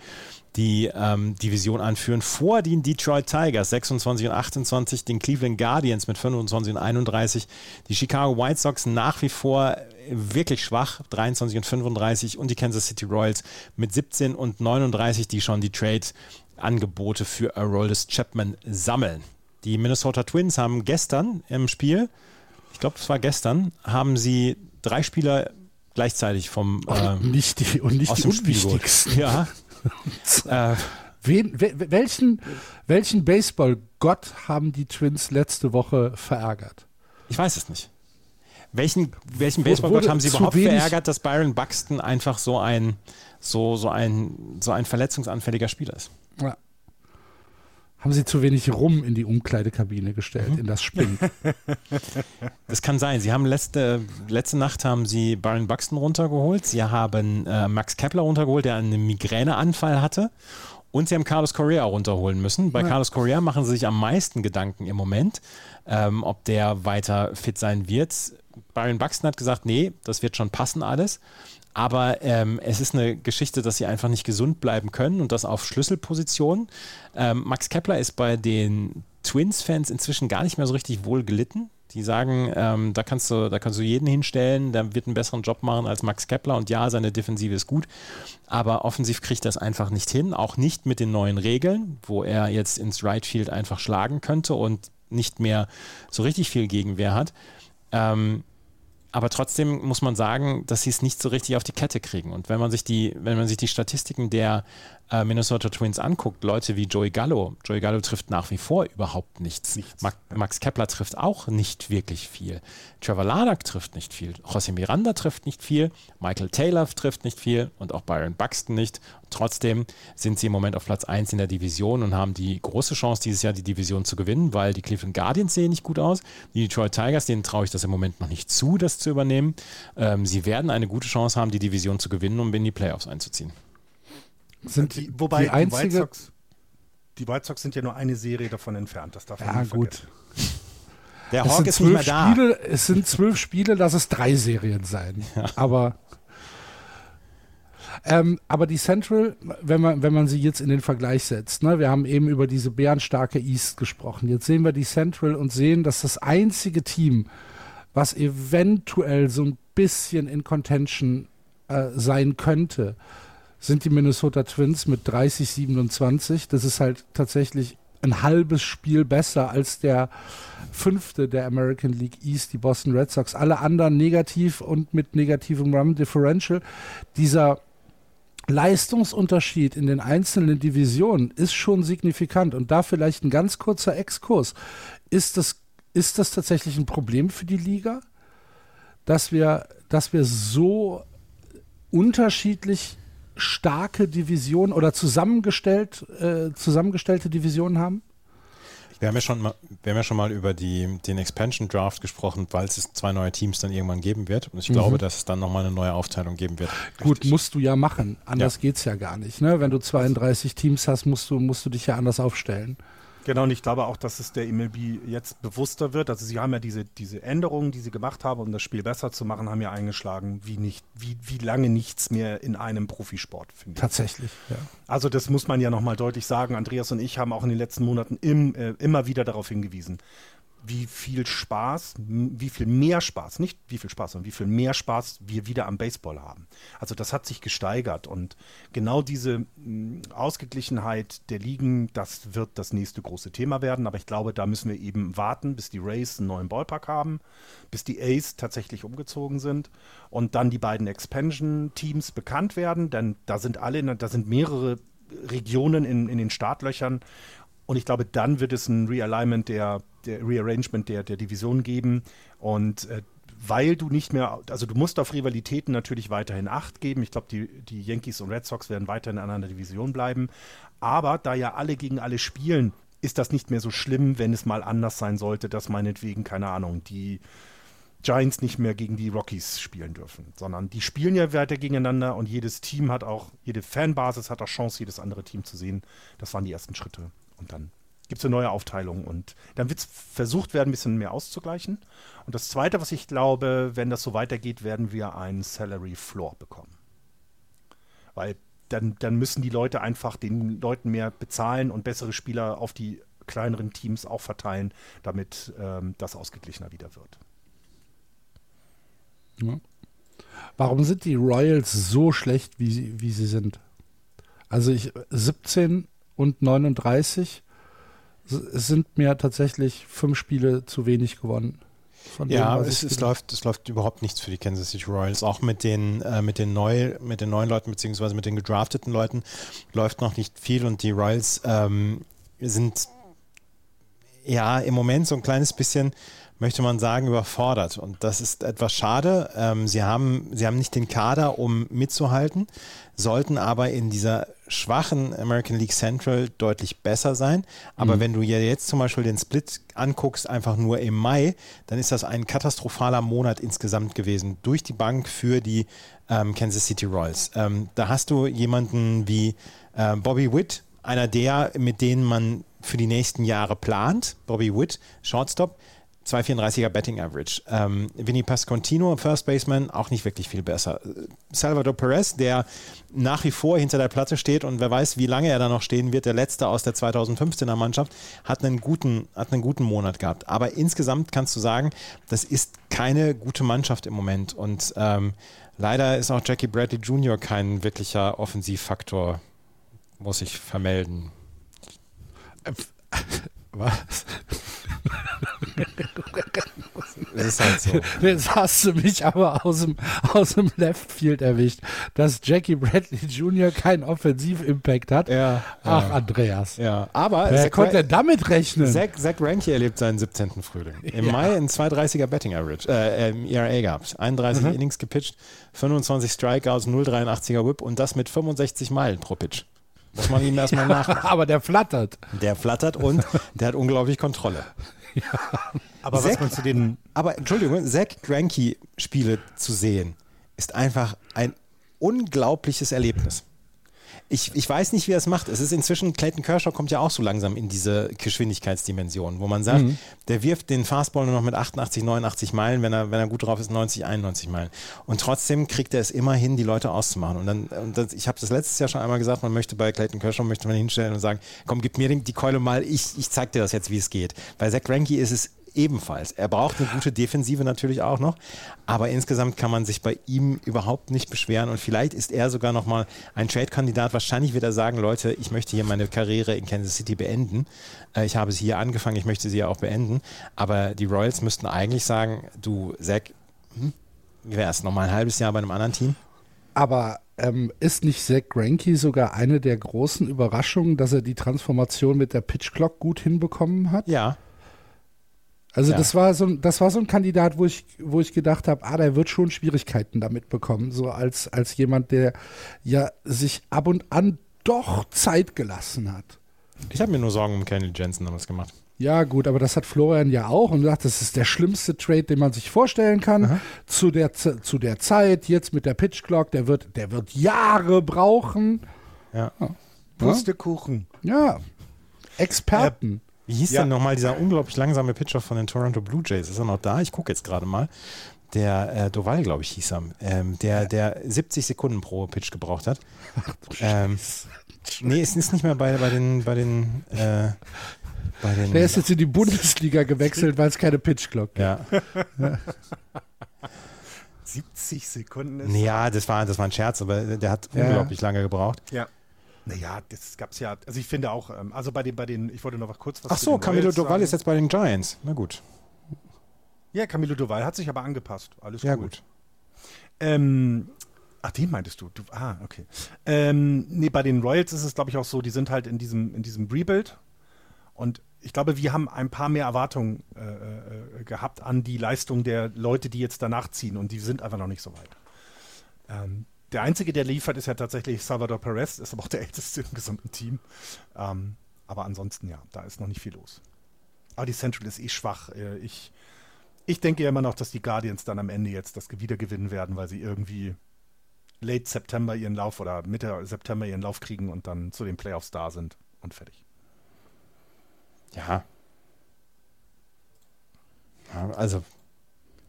die ähm, Division anführen, vor den Detroit Tigers 26 und 28, den Cleveland Guardians mit 25 und 31, die Chicago White Sox nach wie vor wirklich schwach, 23 und 35 und die Kansas City Royals mit 17 und 39, die schon die Trade-Angebote für Aroldis Chapman sammeln. Die Minnesota Twins haben gestern im Spiel ich glaube, es war gestern, haben sie drei Spieler gleichzeitig vom äh, nicht die, und nicht aus die dem Spiel unwichtigsten. Ja. äh, Wen, we, welchen welchen Baseball-Gott haben die Twins letzte Woche verärgert? ich weiß es nicht. Welchen, welchen Baseballgott haben sie überhaupt verärgert, dass Byron Buxton einfach so ein, so, so ein, so ein verletzungsanfälliger Spieler ist? Ja. Haben sie zu wenig Rum in die Umkleidekabine gestellt, Mhm. in das Spring? Das kann sein. Sie haben letzte, letzte Nacht haben sie Byron Buxton runtergeholt. Sie haben äh, Max Kepler runtergeholt, der einen Migräneanfall hatte. Und sie haben Carlos Correa runterholen müssen. Bei Ja. Carlos Correa machen sie sich am meisten Gedanken im Moment, ähm, ob der weiter fit sein wird. Byron Buxton hat gesagt, nee, das wird schon passen alles. Aber ähm, es ist eine Geschichte, dass sie einfach nicht gesund bleiben können und das auf Schlüsselpositionen. Ähm, Max Kepler ist bei den Twins-Fans inzwischen gar nicht mehr so richtig wohl gelitten. Die sagen, ähm, da, kannst du, da kannst du jeden hinstellen, der wird einen besseren Job machen als Max Kepler und ja, seine Defensive ist gut, aber offensiv kriegt es einfach nicht hin, auch nicht mit den neuen Regeln, wo er jetzt ins Right Field einfach schlagen könnte und nicht mehr so richtig viel Gegenwehr hat. Ähm, aber trotzdem muss man sagen, dass sie es nicht so richtig auf die Kette kriegen. Und wenn man sich die, wenn man sich die Statistiken der äh, Minnesota Twins anguckt, Leute wie Joey Gallo, Joey Gallo trifft nach wie vor überhaupt nichts. nichts. Max, Max Kepler trifft auch nicht wirklich viel. Trevor Larnack trifft nicht viel. José Miranda trifft nicht viel. Michael Taylor trifft nicht viel und auch Byron Buxton nicht. Trotzdem sind sie im Moment auf Platz 1 in der Division und haben die große Chance, dieses Jahr die Division zu gewinnen, weil die Cleveland Guardians sehen nicht gut aus. Die Detroit Tigers, denen traue ich das im Moment noch nicht zu, das zu übernehmen. Ähm, sie werden eine gute Chance haben, die Division zu gewinnen, um in die Playoffs einzuziehen. Sind die, wobei die, einzige die, White Sox, die White Sox sind ja nur eine Serie davon entfernt. Das darf man ja, nicht gut. Vergessen. Der Hawk ist nicht mehr da. Spiele, es sind zwölf Spiele, lass es drei Serien sein. Ja. Aber ähm, aber die Central, wenn man, wenn man sie jetzt in den Vergleich setzt, ne, wir haben eben über diese bärenstarke East gesprochen. Jetzt sehen wir die Central und sehen, dass das einzige Team, was eventuell so ein bisschen in Contention äh, sein könnte, sind die Minnesota Twins mit 30-27. Das ist halt tatsächlich ein halbes Spiel besser als der fünfte der American League East, die Boston Red Sox. Alle anderen negativ und mit negativem Run Differential. Dieser Leistungsunterschied in den einzelnen Divisionen ist schon signifikant. Und da vielleicht ein ganz kurzer Exkurs. Ist das, ist das tatsächlich ein Problem für die Liga, dass wir, dass wir so unterschiedlich starke Divisionen oder zusammengestellt, äh, zusammengestellte Divisionen haben? Wir haben ja schon mal, wir haben ja schon mal über die, den Expansion Draft gesprochen, weil es zwei neue Teams dann irgendwann geben wird. Und ich mhm. glaube, dass es dann nochmal eine neue Aufteilung geben wird. Gut, Richtig. musst du ja machen. Anders ja. geht es ja gar nicht. Ne? Wenn du 32 Teams hast, musst du, musst du dich ja anders aufstellen. Genau, und ich glaube auch, dass es der MLB jetzt bewusster wird. Also sie haben ja diese, diese Änderungen, die sie gemacht haben, um das Spiel besser zu machen, haben ja eingeschlagen, wie nicht, wie, wie lange nichts mehr in einem Profisport, finde ich. Tatsächlich, ja. Also das muss man ja nochmal deutlich sagen. Andreas und ich haben auch in den letzten Monaten im, äh, immer wieder darauf hingewiesen wie viel Spaß, wie viel mehr Spaß, nicht wie viel Spaß, sondern wie viel mehr Spaß wir wieder am Baseball haben. Also das hat sich gesteigert und genau diese Ausgeglichenheit der Ligen, das wird das nächste große Thema werden. Aber ich glaube, da müssen wir eben warten, bis die Rays einen neuen Ballpark haben, bis die Ace tatsächlich umgezogen sind und dann die beiden Expansion-Teams bekannt werden, denn da sind alle, da sind mehrere Regionen in, in den Startlöchern und ich glaube, dann wird es ein Realignment der, der Rearrangement der, der Division geben. Und äh, weil du nicht mehr, also du musst auf Rivalitäten natürlich weiterhin Acht geben. Ich glaube, die, die Yankees und Red Sox werden weiterhin in einer Division bleiben. Aber da ja alle gegen alle spielen, ist das nicht mehr so schlimm, wenn es mal anders sein sollte, dass meinetwegen, keine Ahnung, die Giants nicht mehr gegen die Rockies spielen dürfen, sondern die spielen ja weiter gegeneinander und jedes Team hat auch, jede Fanbasis hat auch Chance, jedes andere Team zu sehen. Das waren die ersten Schritte. Und dann gibt es eine neue Aufteilung und dann wird es versucht werden, ein bisschen mehr auszugleichen. Und das Zweite, was ich glaube, wenn das so weitergeht, werden wir einen Salary Floor bekommen. Weil dann, dann müssen die Leute einfach den Leuten mehr bezahlen und bessere Spieler auf die kleineren Teams auch verteilen, damit ähm, das ausgeglichener wieder wird. Ja. Warum sind die Royals so schlecht, wie sie, wie sie sind? Also ich 17 und 39 sind mir tatsächlich fünf Spiele zu wenig gewonnen. ja, dem, es, es läuft, es läuft überhaupt nichts für die Kansas City Royals. Auch mit den, äh, mit den, neu, mit den neuen Leuten, beziehungsweise mit den gedrafteten Leuten, läuft noch nicht viel und die Royals ähm, sind ja im Moment so ein kleines bisschen möchte man sagen, überfordert. Und das ist etwas schade. Ähm, sie, haben, sie haben nicht den Kader, um mitzuhalten, sollten aber in dieser schwachen American League Central deutlich besser sein. Aber mhm. wenn du dir jetzt zum Beispiel den Split anguckst, einfach nur im Mai, dann ist das ein katastrophaler Monat insgesamt gewesen durch die Bank für die ähm, Kansas City Royals. Ähm, da hast du jemanden wie äh, Bobby Witt, einer der, mit denen man für die nächsten Jahre plant. Bobby Witt, Shortstop 2,34er Betting Average. Ähm, Vinny Pascontino, First Baseman, auch nicht wirklich viel besser. Salvador Perez, der nach wie vor hinter der Platte steht und wer weiß, wie lange er da noch stehen wird, der letzte aus der 2015er Mannschaft, hat einen guten, hat einen guten Monat gehabt. Aber insgesamt kannst du sagen, das ist keine gute Mannschaft im Moment und ähm, leider ist auch Jackie Bradley Jr. kein wirklicher Offensivfaktor, muss ich vermelden. Was? ist halt so. Jetzt hast du mich aber aus dem, aus dem Left Field erwischt, dass Jackie Bradley Jr. keinen Offensiv-Impact hat. Ja, Ach, ja. Andreas. Ja, aber Wer Zach konnte denn damit rechnen? Zach, Zach Greinke erlebt seinen 17. Frühling. Im Ja. Mai ein 230er Betting Average, äh, ERA gehabt. 31 Mhm. Innings gepitcht, 25 Strikeouts, 0,83er Whip und das mit 65 Meilen pro Pitch. Muss man ihm erstmal nach. aber der flattert. Der flattert und der hat unglaublich Kontrolle. Aber Zack- was man zu den Aber Entschuldigung, Zach Greinke Spiele zu sehen, ist einfach ein unglaubliches Erlebnis. Ich, ich weiß nicht, wie er es macht. Es ist inzwischen, Clayton Kershaw kommt ja auch so langsam in diese Geschwindigkeitsdimension, wo man sagt, der wirft den Fastball nur noch mit 88, 89 Meilen, wenn er, wenn er gut drauf ist, 90, 91 Meilen. Und trotzdem kriegt er es immer hin, die Leute auszumachen. Und dann, und das, ich habe das letztes Jahr schon einmal gesagt, man möchte bei Clayton Kershaw möchte man hinstellen und sagen, komm, gib mir die Keule mal, ich, ich zeig dir das jetzt, wie es geht. Bei Zach Greinke ist es ebenfalls. Er braucht eine gute Defensive natürlich auch noch, aber insgesamt kann man sich bei ihm überhaupt nicht beschweren und vielleicht ist er sogar nochmal ein Trade-Kandidat. Wahrscheinlich wird er sagen, Leute, ich möchte hier meine Karriere in Kansas City beenden. Äh, Ich habe sie hier angefangen, ich möchte sie ja auch beenden, aber die Royals müssten eigentlich sagen, du Zach, hm, wie wär's, nochmal ein halbes Jahr bei einem anderen Team? Aber ähm, ist nicht Zach Greinke sogar eine der großen Überraschungen, dass er die Transformation mit der Pitch Clock gut hinbekommen hat? Ja, Also Ja. das war so ein, das war so ein Kandidat, wo ich, wo ich gedacht habe, ah, der wird schon Schwierigkeiten damit bekommen, so als, als jemand, der ja sich ab und an doch Zeit gelassen hat. ich habe mir nur Sorgen um Kenny Jensen damals gemacht. Ja, gut, aber das hat Florian ja auch und sagt, das ist der schlimmste Trade, den man sich vorstellen kann. Zu der, zu der Zeit, jetzt mit der Pitch Clock, der wird, der wird Jahre brauchen. Ja. Pustekuchen. Ja, Experten. Wie hieß Ja. denn nochmal dieser unglaublich langsame Pitcher von den Toronto Blue Jays? Ist er noch da? Ich gucke jetzt gerade mal. Der äh, Doval, glaube ich, hieß er. Ähm, der, der 70 Sekunden pro Pitch gebraucht hat. Ähm, nee, es ist nicht mehr bei, bei den, bei den, äh, bei den. der ist jetzt in die Bundesliga gewechselt, weil es keine Pitch Clock gibt. ja. 70 Sekunden ist. Ja, das war, das war ein Scherz, aber der hat Ja. unglaublich lange gebraucht. Ja. Naja, das gab's ja. Also ich finde auch, ähm, also bei den, bei den, ich wollte noch mal kurz was Ach so, Camilo Doval sagen. ist jetzt bei den Giants. Na gut. Ja, Camilo Doval hat sich aber angepasst. Alles Ja, cool. gut. Ähm, ach, den meintest du? du ah, okay. Ähm, nee, bei den Royals ist es, glaube ich, auch so, die sind halt in diesem, in diesem Rebuild. Und ich glaube, wir haben ein paar mehr Erwartungen äh, äh, gehabt an die Leistung der Leute, die jetzt danach ziehen. Und die sind einfach noch nicht so weit. Ähm, der Einzige, der liefert, ist ja tatsächlich Salvador Perez, ist aber auch der Älteste im gesamten Team. Ähm, aber ansonsten, ja, da ist noch nicht viel los. Aber die Central ist eh schwach. Äh, Ich, ich denke ja immer noch, dass die Guardians dann am Ende jetzt das wieder gewinnen werden, weil sie irgendwie late September ihren Lauf oder Mitte September ihren Lauf kriegen und dann zu den Playoffs da sind und fertig. Ja. ja. Also,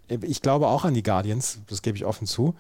ich glaube auch an die Guardians, das gebe ich offen zu.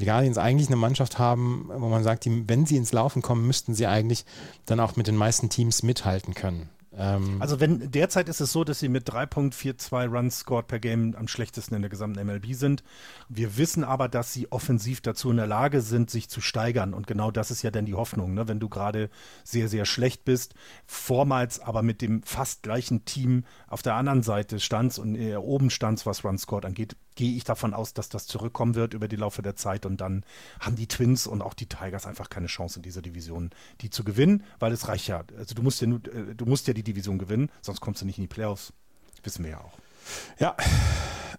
Die Guardians eigentlich eine Mannschaft haben, wo man sagt, die, wenn sie ins Laufen kommen, müssten sie eigentlich dann auch mit den meisten Teams mithalten können. Ähm, Also wenn derzeit ist es so, dass sie mit 3.42 Runs scored per Game am schlechtesten in der gesamten MLB sind. Wir wissen aber, dass sie offensiv dazu in der Lage sind, sich zu steigern. Und genau das ist ja dann die Hoffnung, ne? wenn du gerade sehr, sehr schlecht bist, vormals aber mit dem fast gleichen Team auf der anderen Seite standst und äh, oben standst, was Runs scored angeht, gehe ich davon aus, dass das zurückkommen wird über die Laufe der Zeit und dann haben die Twins und auch die Tigers einfach keine Chance in dieser Division, die zu gewinnen, weil es reicht ja. Also du musst ja, äh, du musst ja die Division gewinnen, sonst kommst du nicht in die Playoffs. Wissen wir ja auch. Ja,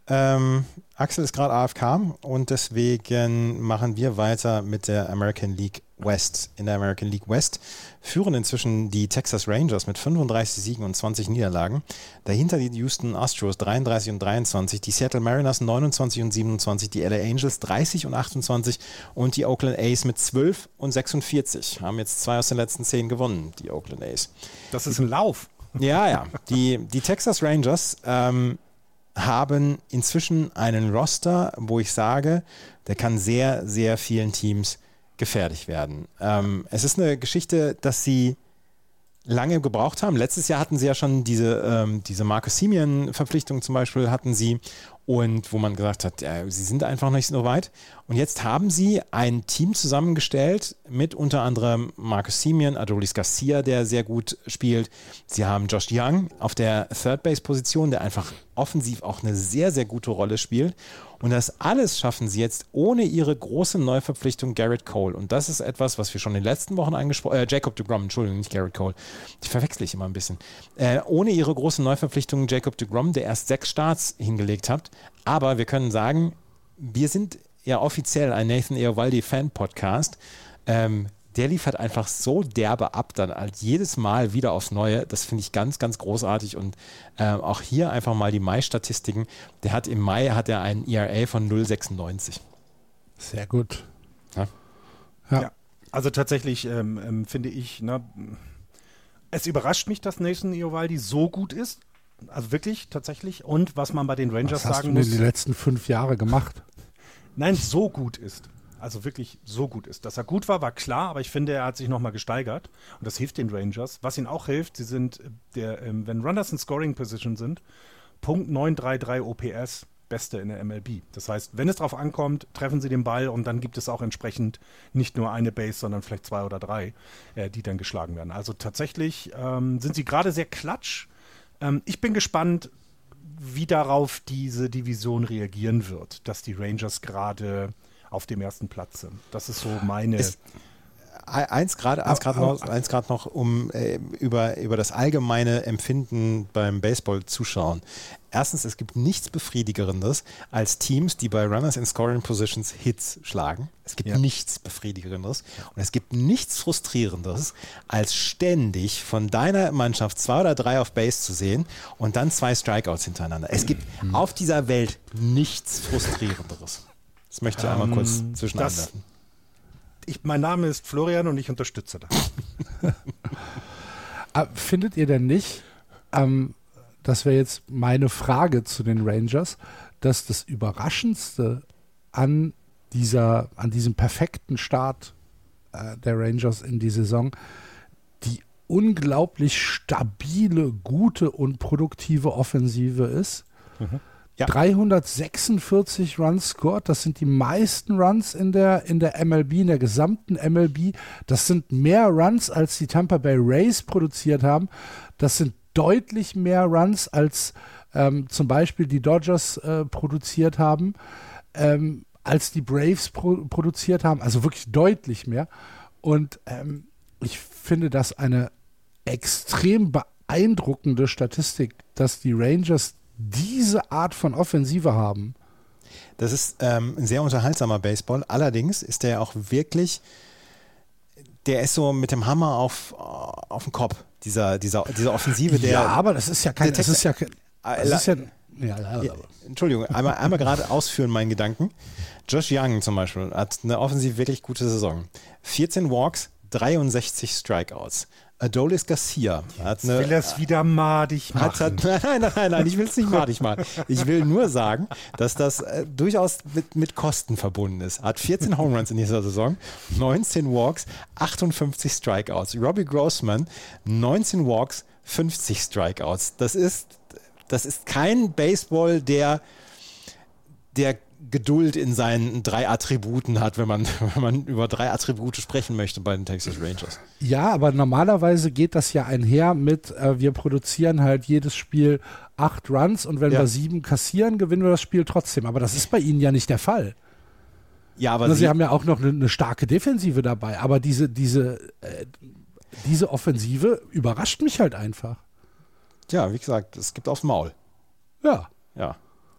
ähm, Axel ist gerade AFK und deswegen machen wir weiter mit der American League West. In der American League West führen inzwischen die Texas Rangers mit 35 Siegen und 20 Niederlagen. Dahinter die Houston Astros 33 und 23, die Seattle Mariners 29 und 27, die LA Angels 30 und 28 und die Oakland A's mit 12 und 46. Haben jetzt zwei aus den letzten zehn gewonnen, die Oakland A's. Das ist ein Lauf. Ja, ja. Die, die Texas Rangers ähm, haben inzwischen einen Roster, wo ich sage, der kann sehr, sehr vielen Teams gefährlich werden. Ähm, es ist eine Geschichte, dass sie lange gebraucht haben. Letztes Jahr hatten sie ja schon diese, ähm, diese Marcus Simeon-Verpflichtung zum Beispiel hatten sie und wo man gesagt hat, äh, sie sind einfach nicht so weit. Und jetzt haben sie ein Team zusammengestellt mit unter anderem Marcus Simeon, Adolis Garcia, der sehr gut spielt. Sie haben Josh Young auf der Third Base Position, der einfach offensiv auch eine sehr, sehr gute Rolle spielt. Und das alles schaffen sie jetzt ohne ihre große Neuverpflichtung Garrett Cole. Und das ist etwas, was wir schon in den letzten Wochen angesprochen äh, Jacob de Grom, Entschuldigung, nicht Garrett Cole. Die verwechsel ich immer ein bisschen. Äh, ohne ihre große Neuverpflichtung Jacob de Grom, der erst sechs Starts hingelegt hat. Aber wir können sagen, wir sind ja offiziell ein Nathan Eovaldi Fan Podcast. Ähm, der liefert einfach so derbe ab, dann halt jedes Mal wieder aufs Neue. Das finde ich ganz, ganz großartig. Und äh, auch hier einfach mal die Mai-Statistiken. Der hat im Mai hat er einen ERA von 0,96. Sehr gut. Ja. ja. ja. Also tatsächlich ähm, ähm, finde ich, ne, es überrascht mich, dass Nathan Iovaldi so gut ist. Also wirklich, tatsächlich. Und was man bei den Rangers was sagen hast du muss. die letzten fünf Jahre gemacht? Nein, so gut ist also wirklich so gut ist. Dass er gut war, war klar, aber ich finde, er hat sich nochmal gesteigert und das hilft den Rangers. Was ihnen auch hilft, sie sind, äh, der, ähm, wenn Runners in Scoring Position sind, Punkt 933 OPS, Beste in der MLB. Das heißt, wenn es darauf ankommt, treffen sie den Ball und dann gibt es auch entsprechend nicht nur eine Base, sondern vielleicht zwei oder drei, äh, die dann geschlagen werden. Also tatsächlich ähm, sind sie gerade sehr klatsch. Ähm, ich bin gespannt, wie darauf diese Division reagieren wird, dass die Rangers gerade auf dem ersten Platz sind. Das ist so meine. Ist, eins gerade eins grad noch, eins grad noch, um äh, über, über das allgemeine Empfinden beim Baseball zuschauen. Erstens, es gibt nichts Befriedigerendes als Teams, die bei Runners in Scoring Positions Hits schlagen. Es gibt ja. nichts Befriedigerendes. Und es gibt nichts Frustrierendes, als ständig von deiner Mannschaft zwei oder drei auf Base zu sehen und dann zwei Strikeouts hintereinander. Es gibt mhm. auf dieser Welt nichts Frustrierenderes. Das möchte ich ähm, einmal kurz zwischen das, ich, Mein Name ist Florian und ich unterstütze das. Ah, findet ihr denn nicht, ähm, das wäre jetzt meine Frage zu den Rangers, dass das Überraschendste an dieser, an diesem perfekten Start äh, der Rangers in die Saison die unglaublich stabile, gute und produktive Offensive ist. Mhm. Ja. 346 Runs scored, das sind die meisten Runs in der, in der MLB, in der gesamten MLB. Das sind mehr Runs, als die Tampa Bay Rays produziert haben. Das sind deutlich mehr Runs, als ähm, zum Beispiel die Dodgers äh, produziert haben, ähm, als die Braves pro produziert haben. Also wirklich deutlich mehr. Und ähm, ich finde das eine extrem beeindruckende Statistik, dass die Rangers diese Art von Offensive haben. Das ist ähm, ein sehr unterhaltsamer Baseball. Allerdings ist der auch wirklich, der ist so mit dem Hammer auf, auf den Kopf, dieser, dieser, dieser Offensive. Der, ja, aber das ist ja kein, das ist ja, das ist ja, ja, ja, Entschuldigung, einmal, einmal gerade ausführen meinen Gedanken. Josh Young zum Beispiel hat eine offensiv wirklich gute Saison. 14 Walks, 63 Strikeouts. Adolis Garcia hat eine, will es wieder madig machen. Hat, hat, nein, nein, nein, nein, ich will es nicht madig machen. Ich will nur sagen, dass das äh, durchaus mit, mit Kosten verbunden ist. Hat 14 Home Runs in dieser Saison, 19 Walks, 58 Strikeouts. Robbie Grossman, 19 Walks, 50 Strikeouts. Das ist, das ist kein Baseball, der, der Geduld in seinen drei Attributen hat, wenn man, wenn man über drei Attribute sprechen möchte bei den Texas Rangers. Ja, aber normalerweise geht das ja einher mit, äh, wir produzieren halt jedes Spiel acht Runs und wenn ja. wir sieben kassieren, gewinnen wir das Spiel trotzdem. Aber das ist bei ihnen ja nicht der Fall. Ja, aber also, sie, sie, haben ja auch noch eine, eine, starke Defensive dabei, aber diese, diese, äh, diese Offensive überrascht mich halt einfach. Ja, wie gesagt, es gibt aufs Maul. Ja. Ja.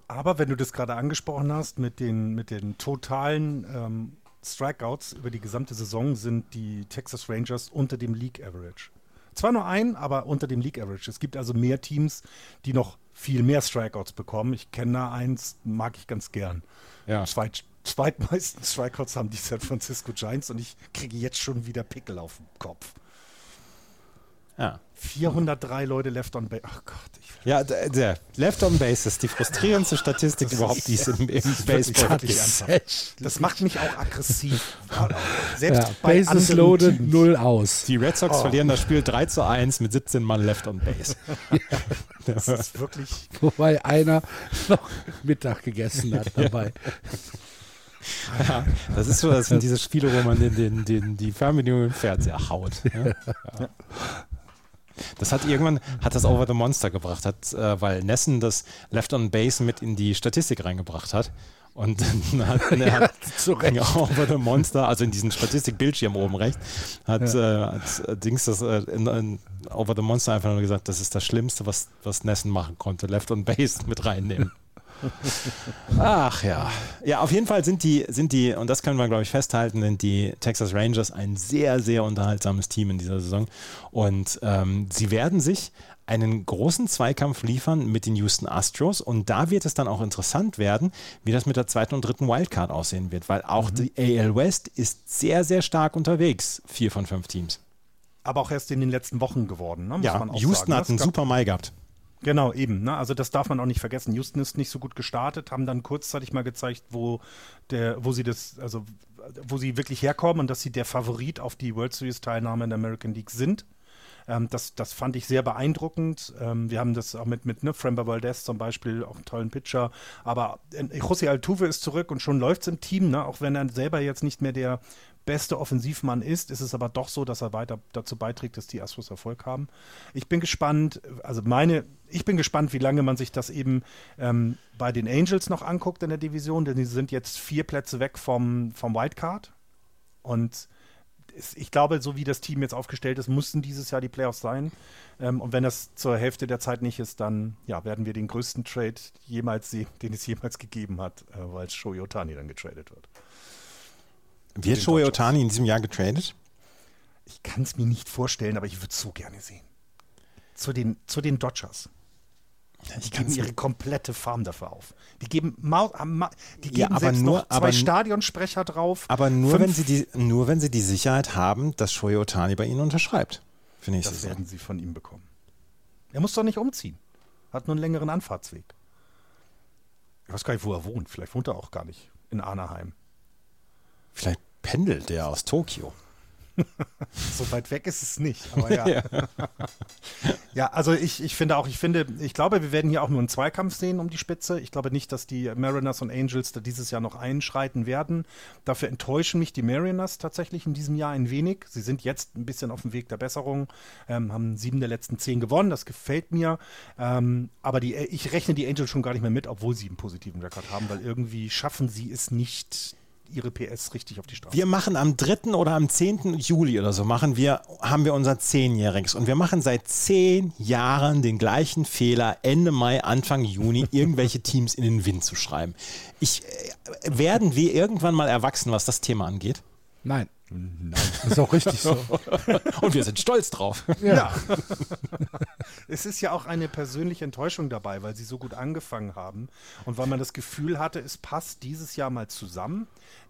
Aber wenn du das gerade angesprochen hast, mit den, mit den totalen ähm, Strikeouts über die gesamte Saison sind die Texas Rangers unter dem League Average. Zwar nur ein, aber unter dem League Average. Es gibt also mehr Teams, die noch viel mehr Strikeouts bekommen. Ich kenne da eins, mag ich ganz gern. Ja. Zweit, zweitmeisten Strikeouts haben die San Francisco Giants und ich kriege jetzt schon wieder Pickel auf dem Kopf. Ja. 403 Leute left on base. Ach Gott, ich Ja, der, der Left on Base ist die frustrierendste Statistik überhaupt, die es im, im Baseball gibt. Das macht mich auch aggressiv. Selbst Ja, bei Bases loaded, Teams. null aus. Die Red Sox verlieren das Spiel 3 zu 1 mit 17 Mann Left on Base. Das ist wirklich. Wobei einer noch Mittag gegessen hat dabei. Ja, das ist so, das sind diese Spiele, wo man den, den, den, die Fernbedienung im Fernseher haut. Ja. Ja. Das hat irgendwann, hat das Over the Monster gebracht, hat, äh, weil Nessen das Left on Base mit in die Statistik reingebracht hat. Und dann hat, er hat zu Recht. ja, Over the Monster, also in diesen Statistikbildschirm oben rechts, hat, äh, hat Dings das äh, in, in Over the Monster einfach nur gesagt, das ist das Schlimmste, was, was Nessen machen konnte, Left on Base mit reinnehmen. Ach ja. Ja, auf jeden Fall sind die, sind die, und das können wir, glaube ich, festhalten, sind die Texas Rangers ein sehr, sehr unterhaltsames Team in dieser Saison. Und ähm, sie werden sich einen großen Zweikampf liefern mit den Houston Astros. Und da wird es dann auch interessant werden, wie das mit der zweiten und dritten Wildcard aussehen wird, weil auch die AL West ist sehr, sehr stark unterwegs. Vier von fünf Teams. Aber auch erst in den letzten Wochen geworden. Ne? muss Ja, man auch Houston sagen. hat einen Es gab- super Mai gehabt. Genau, eben. Ne? Also das darf man auch nicht vergessen. Houston ist nicht so gut gestartet, haben dann kurzzeitig mal gezeigt, wo der, wo sie das, also wo sie wirklich herkommen und dass sie der Favorit auf die World Series Teilnahme in der American League sind. Ähm, das, das fand ich sehr beeindruckend. Ähm, wir haben das auch mit, mit ne, Framber Valdez zum Beispiel, auch einen tollen Pitcher. Aber äh, José Altuve ist zurück und schon läuft es im Team, ne? auch wenn er selber jetzt nicht mehr der beste Offensivmann ist, ist es aber doch so, dass er weiter dazu beiträgt, dass die Astros Erfolg haben. Ich bin gespannt, also meine, ich bin gespannt, wie lange man sich das eben ähm, bei den Angels noch anguckt in der Division, denn sie sind jetzt vier Plätze weg vom, vom Wildcard. Und ich glaube, so wie das Team jetzt aufgestellt ist, mussten dieses Jahr die Playoffs sein. Ähm, und wenn das zur Hälfte der Zeit nicht ist, dann ja, werden wir den größten Trade jemals sehen, den es jemals gegeben hat, äh, weil Shohei Otani dann getradet wird. Wird Shohei. Otani in diesem Jahr getradet? Ich kann es mir nicht vorstellen, aber ich würde es so gerne sehen. Zu den, zu den Dodgers. Ich Die geben ihre komplette Farm dafür auf. Die geben, Mau am Ma die Ja, geben aber selbst nur- noch zwei aber Stadionsprecher drauf. Aber nur wenn, sie die, nur wenn sie die Sicherheit haben, dass Shohei Otani bei ihnen unterschreibt. Für nächste Das werden sie von ihm bekommen. Er muss doch nicht umziehen. Hat nur einen längeren Anfahrtsweg. Ich weiß gar nicht, wo er wohnt. Vielleicht wohnt er auch gar nicht in Anaheim. Vielleicht pendelt der aus Tokio. So weit weg ist es nicht. Aber ja. ja, also ich, ich finde auch, ich finde, ich glaube, wir werden hier auch nur einen Zweikampf sehen um die Spitze. Ich glaube nicht, dass die Mariners und Angels da dieses Jahr noch einschreiten werden. Dafür enttäuschen mich die Mariners tatsächlich in diesem Jahr ein wenig. Sie sind jetzt ein bisschen auf dem Weg der Besserung, ähm, haben sieben der letzten zehn gewonnen. Das gefällt mir. Ähm, aber die, ich rechne die Angels schon gar nicht mehr mit, obwohl sie einen positiven Rekord haben, weil irgendwie schaffen sie es nicht, ihre PS richtig auf die Straße. Wir machen am 3. oder am 10. Juli oder so, machen wir, haben wir unser Zehnjähriges. Und wir machen seit zehn Jahren den gleichen Fehler, Ende Mai, Anfang Juni, irgendwelche Teams in den Wind zu schreiben. Ich, äh, werden wir irgendwann mal erwachsen, was das Thema angeht? Nein. Nein. Das ist auch richtig so. Und wir sind stolz drauf. Ja. es ist ja auch eine persönliche Enttäuschung dabei, weil sie so gut angefangen haben und weil man das Gefühl hatte, es passt dieses Jahr mal zusammen,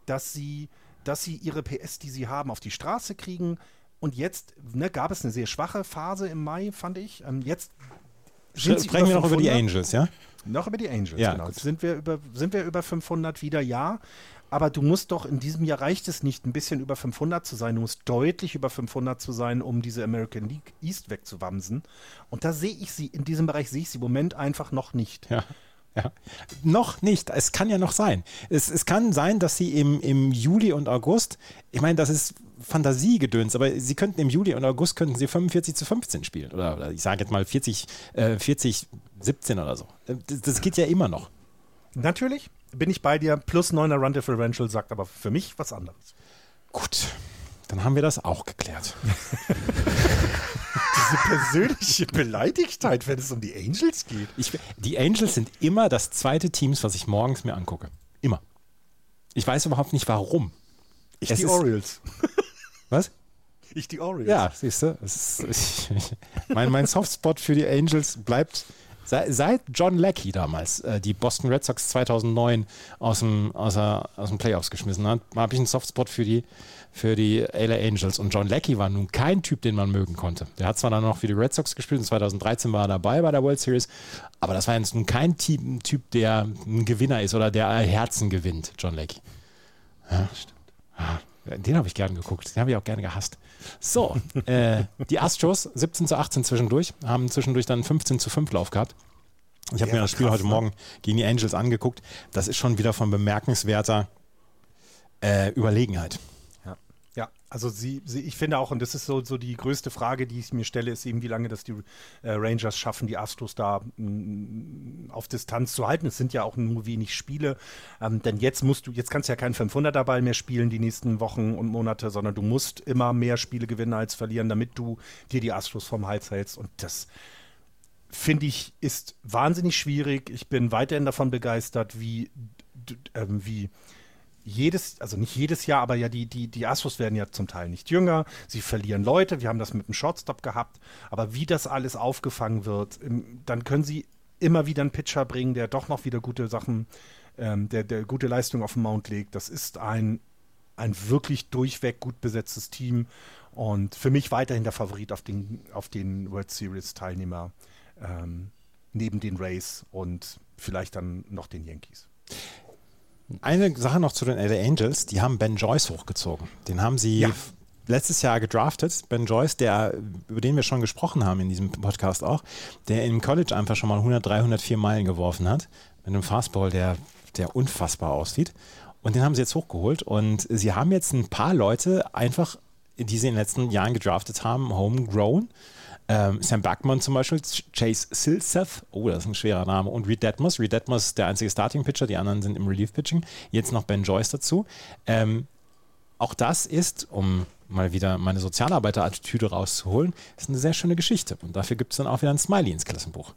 dass sie, dass sie ihre PS, die sie haben, auf die Straße kriegen. Und jetzt ne, gab es eine sehr schwache Phase im Mai, fand ich. Ähm, jetzt sind sie Sprechen wir noch über die 500. Angels, ja? Noch über die Angels, Ja, genau. gut. Sind wir, über, sind wir über 500 wieder? Ja. Aber du musst doch, in diesem Jahr reicht es nicht, ein bisschen über 500 zu sein. Du musst deutlich über 500 zu sein, um diese American League East wegzuwamsen. Und da sehe ich sie, in diesem Bereich sehe ich sie im Moment einfach noch nicht. Ja. Ja. Noch nicht. Es kann ja noch sein. Es, es kann sein, dass sie im, im Juli und August, ich meine, das ist Fantasiegedöns, aber sie könnten im Juli und August könnten sie 45 zu 15 spielen. Oder, oder ich sage jetzt mal 40, äh, 40, 17 oder so. Das, das geht ja immer noch. Natürlich bin ich bei dir. Plus 9er Run Differential sagt aber für mich was anderes. Gut, dann haben wir das auch geklärt. Diese persönliche Beleidigtheit, wenn es um die Angels geht. Ich, die Angels sind immer das zweite Team, was ich morgens mir angucke. Immer. Ich weiß überhaupt nicht warum. Ich Es die Orioles. Was? Ich die Orioles. Ja, siehst du, ist, ich, mein, mein Softspot für die Angels bleibt Seit, John Leckie damals äh, die Boston Red Sox 2009 aus dem, aus, der, aus dem Playoffs geschmissen hat, habe ich einen Softspot für die, für die LA Angels. Und John Leckie war nun kein Typ, den man mögen konnte. Der hat zwar dann noch für die Red Sox gespielt und 2013 war er dabei bei der World Series, aber das war jetzt nun kein Typ, typ der ein Gewinner ist oder der Herzen gewinnt, John Leckie. Ja, stimmt. Ah, den habe ich gern geguckt, den habe ich auch gerne gehasst. So, äh, die Astros 17 zu 18 zwischendurch, haben zwischendurch dann 15 zu 5 Lauf gehabt. Ich habe mir das Spiel krass, heute ne? Morgen gegen die Angels angeguckt. Das ist schon wieder von bemerkenswerter äh, Überlegenheit. Also sie, sie, ich finde auch, und das ist so, so die größte Frage, die ich mir stelle, ist eben, wie lange das die äh, Rangers schaffen, die Astros da mm, auf Distanz zu halten. Es sind ja auch nur wenig Spiele, ähm, denn jetzt musst du, jetzt kannst du ja keinen 500er Ball mehr spielen die nächsten Wochen und Monate, sondern du musst immer mehr Spiele gewinnen als verlieren, damit du dir die Astros vom Hals hältst und das finde ich ist wahnsinnig schwierig. Ich bin weiterhin davon begeistert, wie, äh, wie jedes, also nicht jedes Jahr, aber ja, die, die, die Astros werden ja zum Teil nicht jünger, sie verlieren Leute, wir haben das mit dem Shortstop gehabt, aber wie das alles aufgefangen wird, dann können sie immer wieder einen Pitcher bringen, der doch noch wieder gute Sachen, ähm, der, der gute Leistung auf den Mount legt. Das ist ein, ein wirklich durchweg gut besetztes Team und für mich weiterhin der Favorit auf den, auf den World Series Teilnehmer ähm, neben den Rays und vielleicht dann noch den Yankees. Eine Sache noch zu den LA Angels, die haben Ben Joyce hochgezogen. Den haben sie ja. letztes Jahr gedraftet. Ben Joyce, der, über den wir schon gesprochen haben in diesem Podcast auch, der im College einfach schon mal 100, 304 Meilen geworfen hat. Mit einem Fastball, der, der unfassbar aussieht. Und den haben sie jetzt hochgeholt. Und sie haben jetzt ein paar Leute einfach, die sie in den letzten Jahren gedraftet haben, homegrown. Ähm, Sam Backman zum Beispiel, Chase Silseth, oh, das ist ein schwerer Name, und Reed Detmers. Reed Detmers ist der einzige Starting-Pitcher, die anderen sind im Relief-Pitching. Jetzt noch Ben Joyce dazu. Ähm, auch das ist, um mal wieder meine Sozialarbeiter-Attitüde rauszuholen, ist eine sehr schöne Geschichte. Und dafür gibt es dann auch wieder ein Smiley ins Klassenbuch.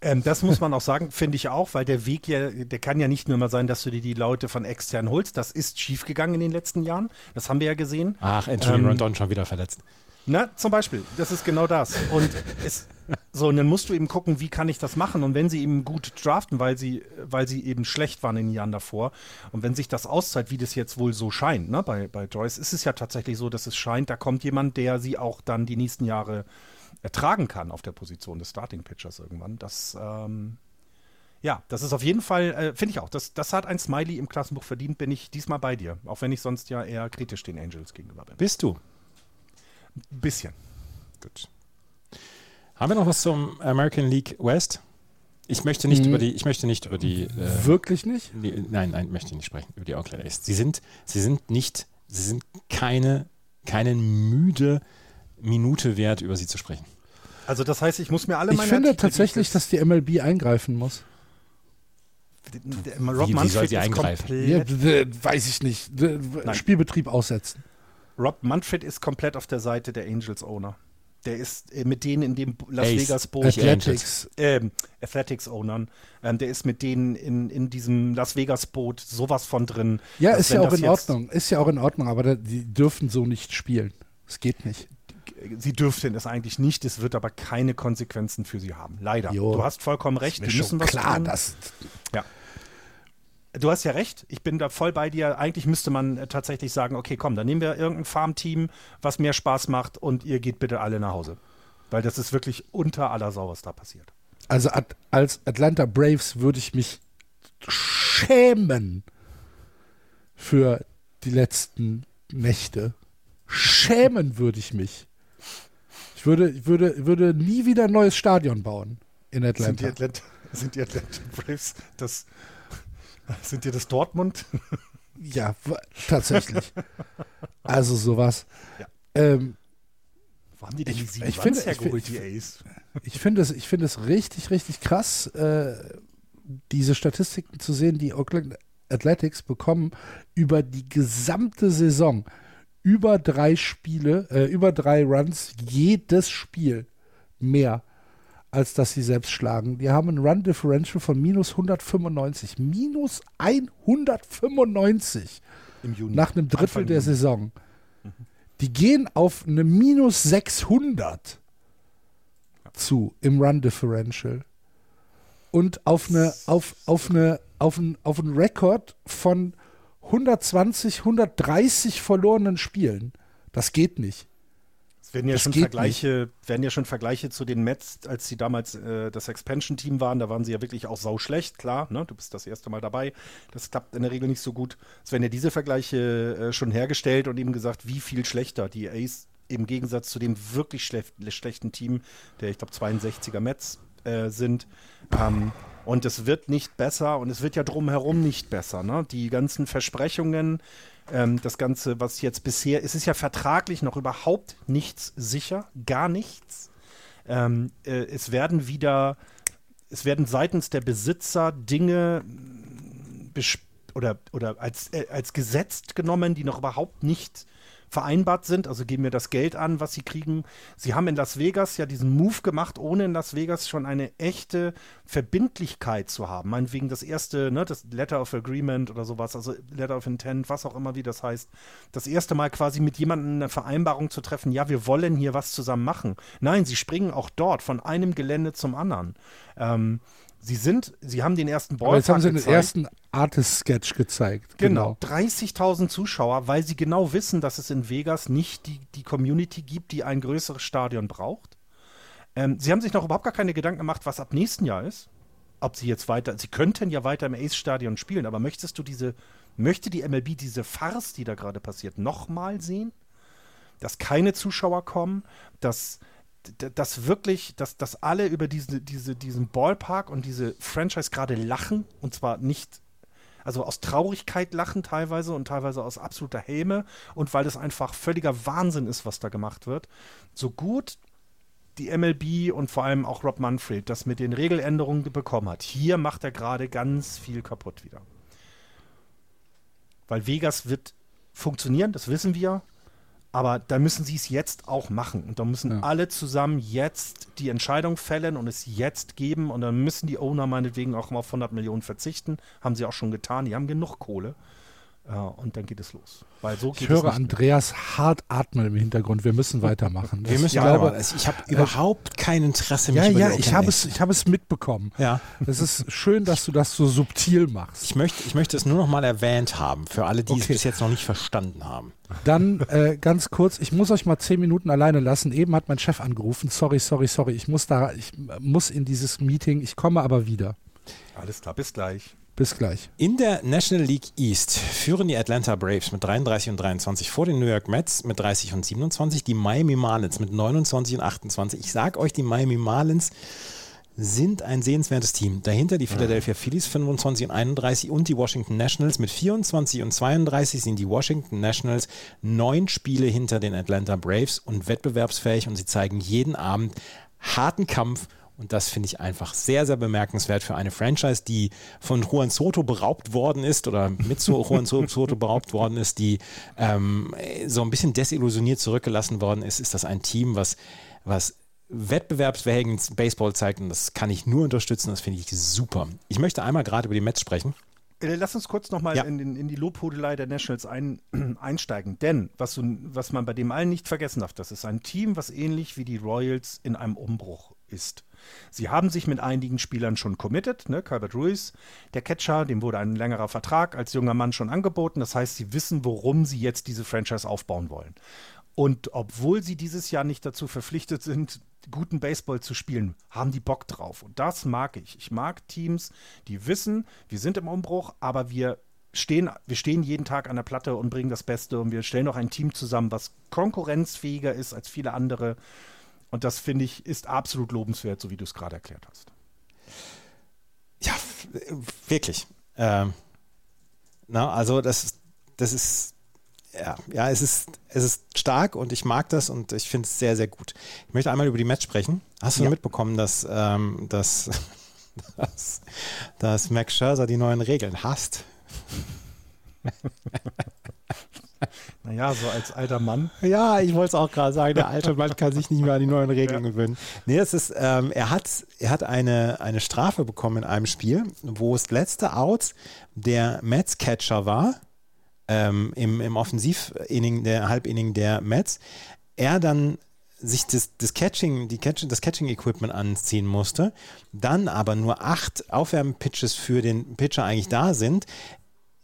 Ähm, das muss man auch sagen, finde ich auch, weil der Weg ja, der kann ja nicht nur mal sein, dass du dir die Leute von extern holst. Das ist schiefgegangen in den letzten Jahren. Das haben wir ja gesehen. Ach, Anthony ähm, Rondon schon wieder verletzt. Na, zum Beispiel, das ist genau das. Und es, so, und dann musst du eben gucken, wie kann ich das machen? Und wenn sie eben gut draften, weil sie, weil sie eben schlecht waren in den Jahren davor, und wenn sich das auszahlt, wie das jetzt wohl so scheint, ne, bei, bei Joyce, ist es ja tatsächlich so, dass es scheint, da kommt jemand, der sie auch dann die nächsten Jahre ertragen kann auf der Position des Starting Pitchers irgendwann. Das, ähm, ja, das ist auf jeden Fall, äh, finde ich auch, das, das hat ein Smiley im Klassenbuch verdient, bin ich diesmal bei dir. Auch wenn ich sonst ja eher kritisch den Angels gegenüber bin. Bist du? Ein bisschen. Gut. Haben wir noch was zum American League West? Ich möchte nicht hm. über die, ich möchte nicht über die. Äh, Wirklich nicht? Die, nein, nein, möchte nicht sprechen über die Oakland A's. Sie sind, sie sind nicht, sie sind keine, keine müde Minute wert, über sie zu sprechen. Also das heißt, ich muss mir alle meine. Ich finde tatsächlich, dass die MLB eingreifen muss. Rob wie, wie soll sie eingreifen? Ja, weiß ich nicht. Nein. Spielbetrieb aussetzen. Rob Manfred ist komplett auf der Seite der Angels Owner. Der ist äh, mit denen in dem Las Ace. Vegas Boot. Athletics. Äh, Athletics Ownern. Ähm, der ist mit denen in, in diesem Las Vegas Boot sowas von drin. Ja, ist ja auch in Ordnung. Ist ja auch in Ordnung, aber die dürfen so nicht spielen. Es geht nicht. Sie dürften es eigentlich nicht, es wird aber keine Konsequenzen für sie haben. Leider. Jo. Du hast vollkommen recht. Die müssen was klar, tun. Das, ja. Du hast ja recht, ich bin da voll bei dir. Eigentlich müsste man äh, tatsächlich sagen, okay, komm, dann nehmen wir irgendein Farmteam, was mehr Spaß macht und ihr geht bitte alle nach Hause. Weil das ist wirklich unter aller Sau, was da passiert. Also als Atlanta Braves würde ich mich schämen für die letzten Nächte. Schämen würde ich mich. Ich würde, würde, würde nie wieder ein neues Stadion bauen in Atlanta. Sind die Atlanta, sind die Atlanta Braves das Sind dir das Dortmund? ja, tatsächlich. Also sowas. Ja. Ähm, Wo haben die denn ich, die ich finde, hergeholt, die Ace? Ich finde es, ich es richtig, richtig krass, äh, diese Statistiken zu sehen, die Oakland Athletics bekommen über die gesamte Saison. Über drei Spiele, äh, über drei Runs, jedes Spiel mehr als dass sie selbst schlagen. Die haben ein Run Differential von minus 195. Minus 195 Im Juni. nach einem Drittel Anfang der Juni. Saison. Die gehen auf eine minus 600. zu im Run Differential und auf eine auf auf eine auf ein auf einen Rekord von 120, 130 verlorenen Spielen. Das geht nicht. Es werden ja das schon Vergleiche, werden ja schon Vergleiche zu den Mets, als sie damals äh, das Expansion-Team waren. Da waren sie ja wirklich auch sau schlecht, klar. Ne? Du bist das erste Mal dabei. Das klappt in der Regel nicht so gut. Es werden ja diese Vergleiche äh, schon hergestellt und eben gesagt, wie viel schlechter die Ace im Gegensatz zu dem wirklich schle schlechten Team, der ich glaube 62er Mets äh, sind. Ähm, und es wird nicht besser und es wird ja drumherum nicht besser. Ne? Die ganzen Versprechungen, ähm, das Ganze, was jetzt bisher, es ist ja vertraglich noch überhaupt nichts sicher, gar nichts. Ähm, äh, es werden wieder, es werden seitens der Besitzer Dinge oder, oder als, äh, als gesetzt genommen, die noch überhaupt nicht vereinbart sind, also geben mir das Geld an, was sie kriegen. Sie haben in Las Vegas ja diesen Move gemacht, ohne in Las Vegas schon eine echte Verbindlichkeit zu haben. Meinetwegen das erste, ne, das Letter of Agreement oder sowas, also Letter of Intent, was auch immer, wie das heißt. Das erste Mal quasi mit jemandem eine Vereinbarung zu treffen, ja, wir wollen hier was zusammen machen. Nein, sie springen auch dort von einem Gelände zum anderen. Ähm, Sie sind, sie haben den ersten Ballpark Jetzt haben sie den ersten Artist-Sketch gezeigt. Genau, genau. 30.000 Zuschauer, weil sie genau wissen, dass es in Vegas nicht die, die Community gibt, die ein größeres Stadion braucht. Ähm, sie haben sich noch überhaupt gar keine Gedanken gemacht, was ab nächsten Jahr ist. Ob sie jetzt weiter, sie könnten ja weiter im Ace-Stadion spielen, aber möchtest du diese, möchte die MLB diese Farce, die da gerade passiert, nochmal sehen? Dass keine Zuschauer kommen, dass dass wirklich, dass, dass alle über diese, diese, diesen Ballpark und diese Franchise gerade lachen und zwar nicht, also aus Traurigkeit lachen teilweise und teilweise aus absoluter Häme und weil das einfach völliger Wahnsinn ist, was da gemacht wird. So gut die MLB und vor allem auch Rob Manfred das mit den Regeländerungen bekommen hat, hier macht er gerade ganz viel kaputt wieder. Weil Vegas wird funktionieren, das wissen wir. Aber da müssen sie es jetzt auch machen. Und da müssen ja. alle zusammen jetzt die Entscheidung fällen und es jetzt geben. Und dann müssen die Owner meinetwegen auch mal auf 100 Millionen verzichten. Haben sie auch schon getan. Die haben genug Kohle. Ja, und dann geht es los. Weil so ich höre Andreas hart atmen im Hintergrund. Wir müssen weitermachen. Wir müssen ja, glaube, ich habe äh, überhaupt kein Interesse mehr. Ja, ja, ich habe es, ich habe es mitbekommen. Ja. Es ist schön, dass du das so subtil machst. Ich möchte, ich möchte es nur noch mal erwähnt haben für alle, die okay. es bis jetzt noch nicht verstanden haben. Dann äh, ganz kurz, ich muss euch mal zehn Minuten alleine lassen. Eben hat mein Chef angerufen. Sorry, sorry, sorry. Ich muss da, ich muss in dieses Meeting. Ich komme aber wieder. Alles klar, bis gleich. Bis gleich. In der National League East führen die Atlanta Braves mit 33 und 23 vor den New York Mets mit 30 und 27, die Miami Marlins mit 29 und 28. Ich sage euch, die Miami Marlins sind ein sehenswertes Team. Dahinter die Philadelphia Phillies 25 und 31 und die Washington Nationals mit 24 und 32 sind die Washington Nationals neun Spiele hinter den Atlanta Braves und wettbewerbsfähig und sie zeigen jeden Abend harten Kampf und das finde ich einfach sehr, sehr bemerkenswert für eine Franchise, die von Juan Soto beraubt worden ist oder mit Juan Soto beraubt worden ist, die ähm, so ein bisschen desillusioniert zurückgelassen worden ist. Ist das ein Team, was, was wettbewerbsfähigen Baseball zeigt und das kann ich nur unterstützen. Das finde ich super. Ich möchte einmal gerade über die Mets sprechen. Äh, lass uns kurz nochmal ja. in, in, die Lobhudelei der Nationals ein, einsteigen. Denn, was, du, was man bei dem allen nicht vergessen darf, das ist ein Team, was ähnlich wie die Royals in einem Umbruch ist. Sie haben sich mit einigen Spielern schon committed, ne? Calvert Ruiz, der Catcher, dem wurde ein längerer Vertrag als junger Mann schon angeboten. Das heißt, sie wissen, worum sie jetzt diese Franchise aufbauen wollen. Und obwohl sie dieses Jahr nicht dazu verpflichtet sind, guten Baseball zu spielen, haben die Bock drauf. Und das mag ich. Ich mag Teams, die wissen, wir sind im Umbruch, aber wir stehen, wir stehen jeden Tag an der Platte und bringen das Beste und wir stellen auch ein Team zusammen, was konkurrenzfähiger ist als viele andere. Und das finde ich ist absolut lobenswert, so wie du es gerade erklärt hast. Ja, wirklich. Ähm, na, also das, das ist ja, ja, es ist, es ist stark und ich mag das und ich finde es sehr, sehr gut. Ich möchte einmal über die Match sprechen. Hast du ja. mitbekommen, dass, ähm, dass, dass, dass Max Scherzer die neuen Regeln hasst? Naja, so als alter Mann. Ja, ich wollte es auch gerade sagen, der alte Mann kann sich nicht mehr an die neuen Regeln ja. gewöhnen. Nee, es ist, ähm, er hat, er hat eine, eine Strafe bekommen in einem Spiel, wo es letzte Out der Mets-Catcher war, ähm, im, im Offensivinning, der Halbinning der Mets. Er dann sich das, das Catching, die Catch, das Catching-Equipment anziehen musste, dann aber nur acht Aufwärmpitches für den Pitcher eigentlich da sind,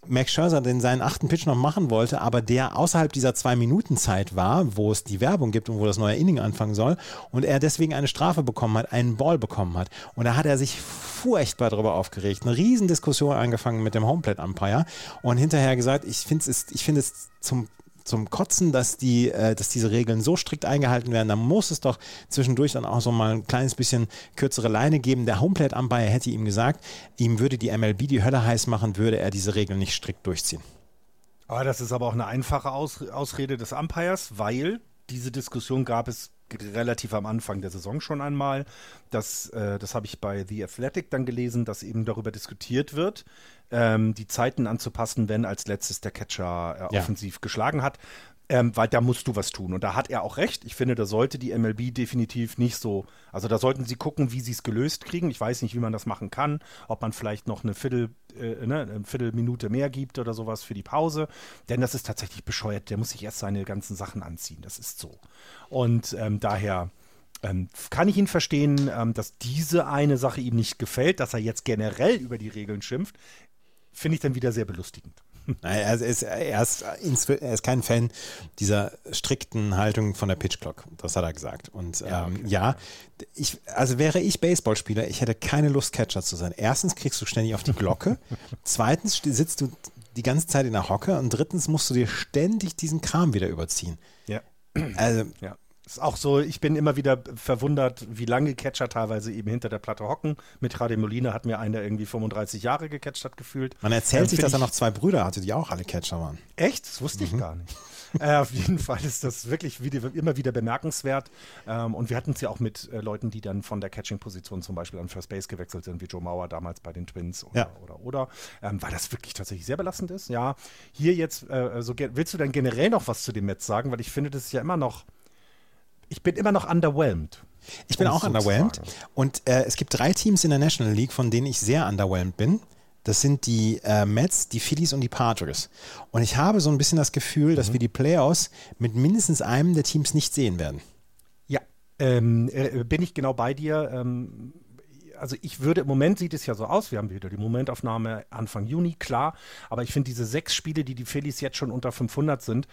Max Scherzer den seinen achten Pitch noch machen wollte, aber der außerhalb dieser zwei Minuten Zeit war, wo es die Werbung gibt und wo das neue Inning anfangen soll und er deswegen eine Strafe bekommen hat, einen Ball bekommen hat. Und da hat er sich furchtbar darüber aufgeregt, eine Riesendiskussion angefangen mit dem Homeplate Umpire und hinterher gesagt, ich finde es, ich finde es zum zum Kotzen, dass, die, äh, dass diese Regeln so strikt eingehalten werden. Da muss es doch zwischendurch dann auch so mal ein kleines bisschen kürzere Leine geben. Der Homeplate-Umpire hätte ihm gesagt, ihm würde die MLB die Hölle heiß machen, würde er diese Regeln nicht strikt durchziehen. Aber das ist aber auch eine einfache Aus Ausrede des Umpires, weil diese Diskussion gab es relativ am Anfang der Saison schon einmal. Das, äh, das habe ich bei The Athletic dann gelesen, dass eben darüber diskutiert wird, ähm, die Zeiten anzupassen, wenn als letztes der Catcher äh, offensiv ja. geschlagen hat. Ähm, weil da musst du was tun. Und da hat er auch recht. Ich finde, da sollte die MLB definitiv nicht so, also da sollten sie gucken, wie sie es gelöst kriegen. Ich weiß nicht, wie man das machen kann, ob man vielleicht noch eine Viertel, äh, ne, eine Viertelminute mehr gibt oder sowas für die Pause. Denn das ist tatsächlich bescheuert. Der muss sich erst seine ganzen Sachen anziehen. Das ist so. Und ähm, daher ähm, kann ich ihn verstehen, ähm, dass diese eine Sache ihm nicht gefällt, dass er jetzt generell über die Regeln schimpft finde ich dann wieder sehr belustigend. Nein, er ist, er, ist, er ist kein Fan dieser strikten Haltung von der Pitch Clock. Das hat er gesagt. Und ja, ähm, okay. ja, ich, also wäre ich Baseballspieler, ich hätte keine Lust, Catcher zu sein. Erstens kriegst du ständig auf die Glocke. Zweitens sitzt du die ganze Zeit in der Hocke. Und drittens musst du dir ständig diesen Kram wieder überziehen. Ja. Also, ja. Ist auch so, ich bin immer wieder verwundert, wie lange Catcher teilweise eben hinter der Platte hocken. Mit Rade Molina hat mir einer irgendwie 35 Jahre gecatcht hat gefühlt. Man erzählt ähm, sich, dass er noch zwei Brüder hatte, die auch alle Catcher waren. Echt? Das wusste mhm. ich gar nicht. äh, auf jeden Fall ist das wirklich wieder, immer wieder bemerkenswert. Ähm, und wir hatten es ja auch mit äh, Leuten, die dann von der Catching-Position zum Beispiel an First Base gewechselt sind, wie Joe Mauer damals bei den Twins oder, ja. oder, oder. Ähm, weil das wirklich tatsächlich sehr belastend ist. Ja, hier jetzt, äh, so, willst du dann generell noch was zu dem Mets sagen? Weil ich finde, das ist ja immer noch ich bin immer noch underwhelmed. Ich bin auch underwhelmed. Und äh, es gibt drei Teams in der National League, von denen ich sehr underwhelmed bin. Das sind die äh, Mets, die Phillies und die Padres. Und ich habe so ein bisschen das Gefühl, mhm. dass wir die Playoffs mit mindestens einem der Teams nicht sehen werden. Ja, ähm, äh, bin ich genau bei dir. Ähm, also ich würde, im Moment sieht es ja so aus, wir haben wieder die Momentaufnahme Anfang Juni, klar, aber ich finde diese sechs Spiele, die die Phillies jetzt schon unter 500 sind,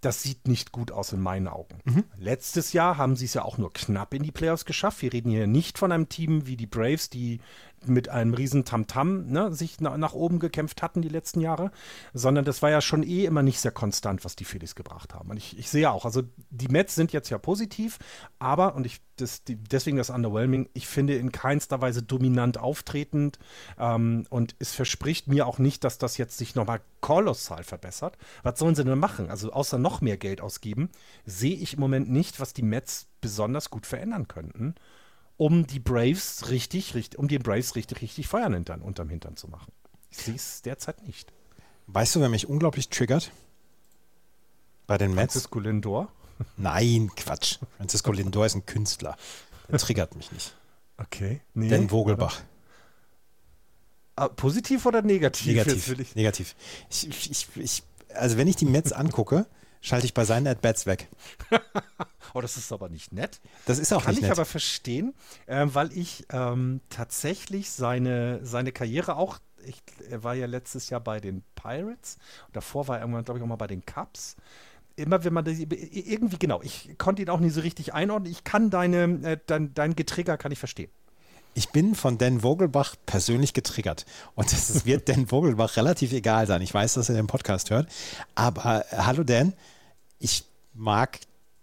das sieht nicht gut aus in meinen Augen. Mhm. Letztes Jahr haben sie es ja auch nur knapp in die Playoffs geschafft. Wir reden hier nicht von einem Team wie die Braves, die mit einem riesen Tamtam ne, sich na, nach oben gekämpft hatten die letzten Jahre, sondern das war ja schon eh immer nicht sehr konstant, was die Phillies gebracht haben. Und ich, ich sehe auch, also die Mets sind jetzt ja positiv, aber, und ich das, die, deswegen das Underwhelming, ich finde in keinster Weise dominant auftretend ähm, und es verspricht mir auch nicht, dass das jetzt sich nochmal kolossal verbessert. Was sollen sie denn machen? Also außer noch mehr Geld ausgeben, sehe ich im Moment nicht, was die Mets besonders gut verändern könnten um die Braves richtig, richtig, um die Braves richtig, richtig Feuer hintern, unterm Hintern zu machen. Ich sehe es derzeit nicht. Weißt du, wer mich unglaublich triggert? Bei den Mets? Francisco Lindor? Nein, Quatsch. Francisco Lindor ist ein Künstler. Der triggert mich nicht. Okay. Nee, Den Vogelbach. Ah, positiv oder negativ? Negativ. Negativ. Ich, ich, ich, also wenn ich die Mets angucke, schalte ich bei seinen At-Bats weg. oh, das ist aber nicht nett. Das ist auch Kann nicht nett. Kann ich aber verstehen, äh, weil ich ähm, tatsächlich seine, seine Karriere auch, ich, er war ja letztes Jahr bei den Pirates davor war er irgendwann, glaube ich, auch mal bei den Cubs immer wenn man das, irgendwie genau, ich konnte ihn auch nie so richtig einordnen. Ich kann deine, äh, dein, dein Getrigger kann ich verstehen. Ich bin von Dan Vogelbach persönlich getriggert. Und es wird Dan Vogelbach relativ egal sein. Ich weiß, dass er den Podcast hört. Aber äh, hallo Dan, ich mag